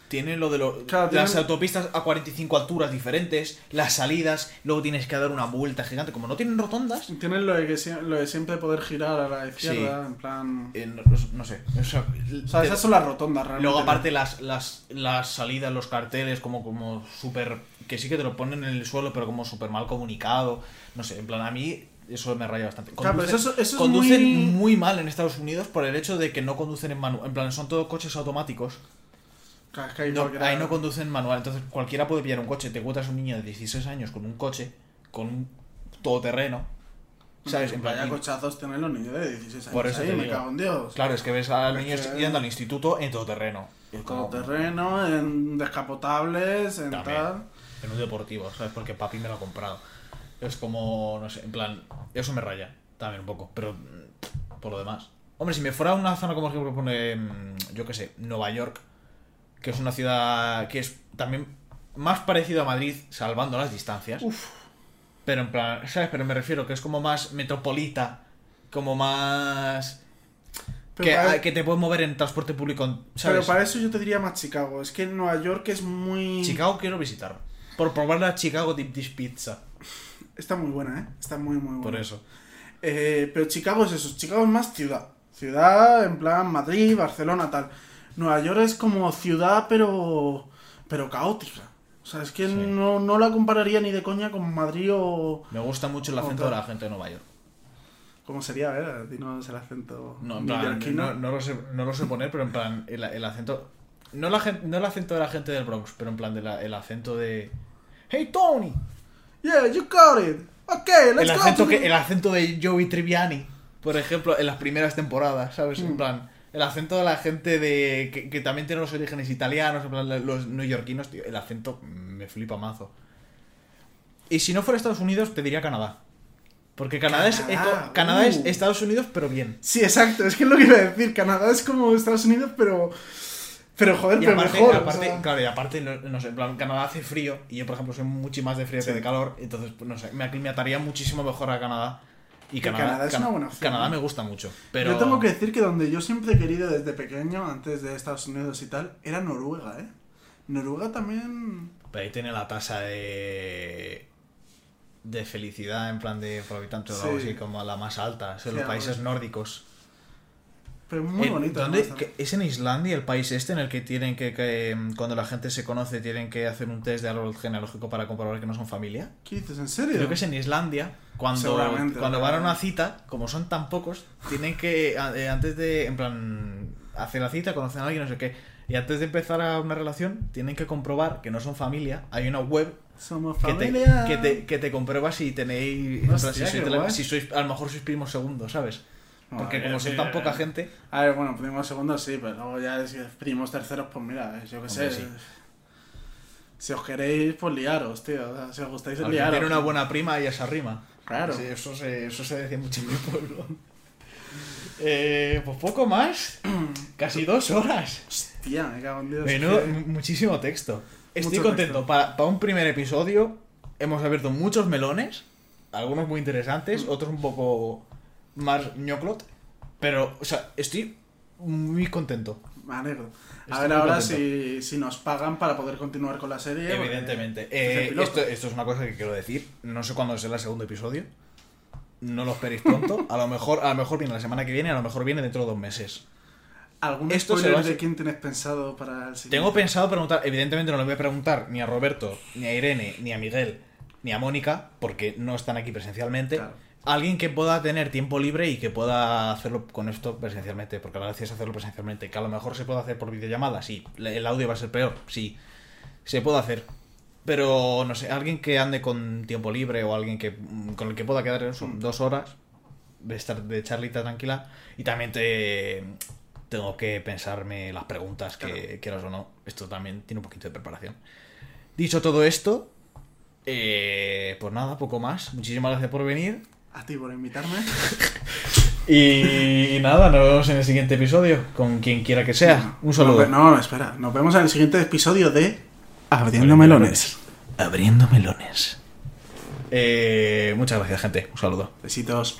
tienen lo de lo- Claro, las tienen- autopistas a 45 alturas diferentes, las salidas, luego tienes que dar una vuelta gigante. Como no tienen rotondas, Tienes lo de, que lo de siempre poder girar a la izquierda, en plan... eh, no, no sé. o sea, O sea, te- esas son las rotondas, realmente. Luego aparte las, las, las salidas, los carteles, como, como súper... Que sí que te lo ponen en el suelo, pero como súper mal comunicado. No sé, en plan, a mí eso me raya bastante. Claro, eso es conducen muy- muy... mal en Estados Unidos por el hecho de que no conducen en manual. En plan, son todos coches automáticos. Claro, es que ahí No, cualquiera- ahí no conducen manual. Entonces cualquiera puede pillar un coche. Te encuentras un niño de 16 años con un coche, con un todoterreno. ¿Sabes? En plan, cochazos tienen los niños de 16 años. Por eso ahí, te me cago en Dios. Claro, es que ves a los niños que- yendo al instituto en todoterreno. Y es Todo como- terreno, en descapotables, en También. tal. En un deportivo, ¿sabes? Porque papi me lo ha comprado. Es como, no sé, en plan, eso me raya también un poco, pero mm, por lo demás. Hombre, si me fuera a una zona como que propone, mm, yo qué sé, Nueva York, que es una ciudad que es también más parecido a Madrid, salvando las distancias. Uf. Pero en plan, ¿sabes? Pero me refiero que es como más metropolita, como más... Pero Que, para- ah, que te puedes mover en transporte público, Pero ¿sabes? para eso yo te diría más Chicago. Es que Nueva York es muy. Chicago quiero visitar. Por probar la Chicago Deep Dish Pizza. Está muy buena, ¿eh? Está muy, muy buena. Por eso. Eh, pero Chicago es eso. Chicago es más ciudad. Ciudad, en plan Madrid, Barcelona, tal. Nueva York es como ciudad, pero. Pero caótica. O sea, es que Sí. no, no la compararía ni de coña con Madrid o. Me gusta mucho el acento de la gente de Nueva York. ¿Cómo sería? A ver, dinos el acento. No, en plan, no, no lo sé, no lo sé poner, pero en plan, el, el acento. No, la no el acento de la gente del Bronx, pero en plan de la- el acento de. ¡Hey Tony! Yeah, you got it. Ok, let's El go. acento, to que, the- el acento de Joey Triviani, por ejemplo, en las primeras temporadas, ¿sabes? En Mm. plan, el acento de la gente de que, que también tiene los orígenes italianos, en plan, los neoyorquinos, tío, el acento me flipa mazo. Y si no fuera Estados Unidos, te diría Canadá. Porque Canadá, es, eco- Canadá es uh. Estados Unidos, pero bien. Sí, exacto. Es que es lo que iba a decir. Canadá es como Estados Unidos, pero. Pero joder, Y pero aparte, mejor. o aparte- sea. claro, y aparte, no, no sé, en plan, Canadá hace frío y yo, por ejemplo, soy mucho más de frío Sí. que de calor, entonces, pues, no sé, me aclimataría muchísimo mejor a Canadá. Y Canadá, Canadá es Can- una buena opción, Canadá ¿no? me gusta mucho, pero... Yo tengo que decir que donde yo siempre he querido desde pequeño, antes de Estados Unidos y tal, era Noruega, ¿eh? Noruega también. Pero ahí tiene la tasa de... de felicidad, en plan de por habitante o algo así, como la más alta, son Sí, los países nórdicos. Pero muy En- bonito. ¿dónde- además, que- ¿Es en Islandia el país este en el que tienen que, que, mm, cuando la gente se conoce, tienen que hacer un test de árbol genealógico para comprobar que no son familia? ¿Qué dices? ¿En serio? Creo que es en Islandia, cuando, cuando van a una cita, como son tan pocos, tienen que, eh, antes de, en plan, hacer la cita, conocen a alguien, no sé qué, y antes de empezar a una relación, tienen que comprobar que no son familia. Hay una web Somos que te, familia. que te, que te comprueba si tenéis, plan, si, sois si sois, a lo mejor sois primos segundos, ¿sabes? Porque como son tan poca gente, A ver, bueno, primos segundos sí, pero luego ya si es primos terceros, pues mira, yo qué sé. Sí. Si os queréis, pues liaros, tío. O sea, si os gustáis, alguien liaros. tiene una buena prima y esa rima. Claro. Sí, eso, se, eso se decía mucho en mi pueblo. Eh, pues poco más. Casi dos horas. Hostia, me cago en Dios. Menudo- que- muchísimo texto. Estoy Mucho contento. texto. Para, para un primer episodio hemos abierto muchos melones. Algunos muy interesantes, Mm. otros un poco más ñoclot. Pero, o sea, estoy muy contento. Me alegro. A ver ahora si, si nos pagan para poder continuar con la serie. porque Evidentemente. es Eh, esto, esto es una cosa que quiero decir. No sé cuándo será el segundo episodio. No lo esperéis pronto. A lo mejor, a lo mejor viene la semana que viene, a lo mejor viene dentro de dos meses. ¿Algún esto spoiler de quién tienes pensado para el siguiente? Tengo pensado preguntar, evidentemente no le voy a preguntar ni a Roberto, ni a Irene, ni a Miguel, ni a Mónica, porque no están aquí presencialmente. Claro. Alguien que pueda tener tiempo libre y que pueda hacerlo con esto presencialmente, porque la gracia es hacerlo presencialmente. Que a lo mejor se puede hacer por videollamada, sí. El audio va a ser peor, sí. Se puede hacer. Pero, no sé, alguien que ande con tiempo libre o alguien que mm, con el que pueda quedar eso, Mm. dos horas de estar de charlita tranquila. Y también te tengo que pensarme las preguntas que Claro. quieras o no. Esto también tiene un poquito de preparación. Dicho todo esto, eh, pues nada, poco más. Muchísimas gracias por venir. A ti por invitarme. Y, nada, nos vemos en el siguiente episodio, con quien quiera que sea. Un saludo. No, no, espera. Nos vemos en el siguiente episodio de Abriendo Melones. Abriendo melones. Eh, muchas gracias, gente. Un saludo. Besitos.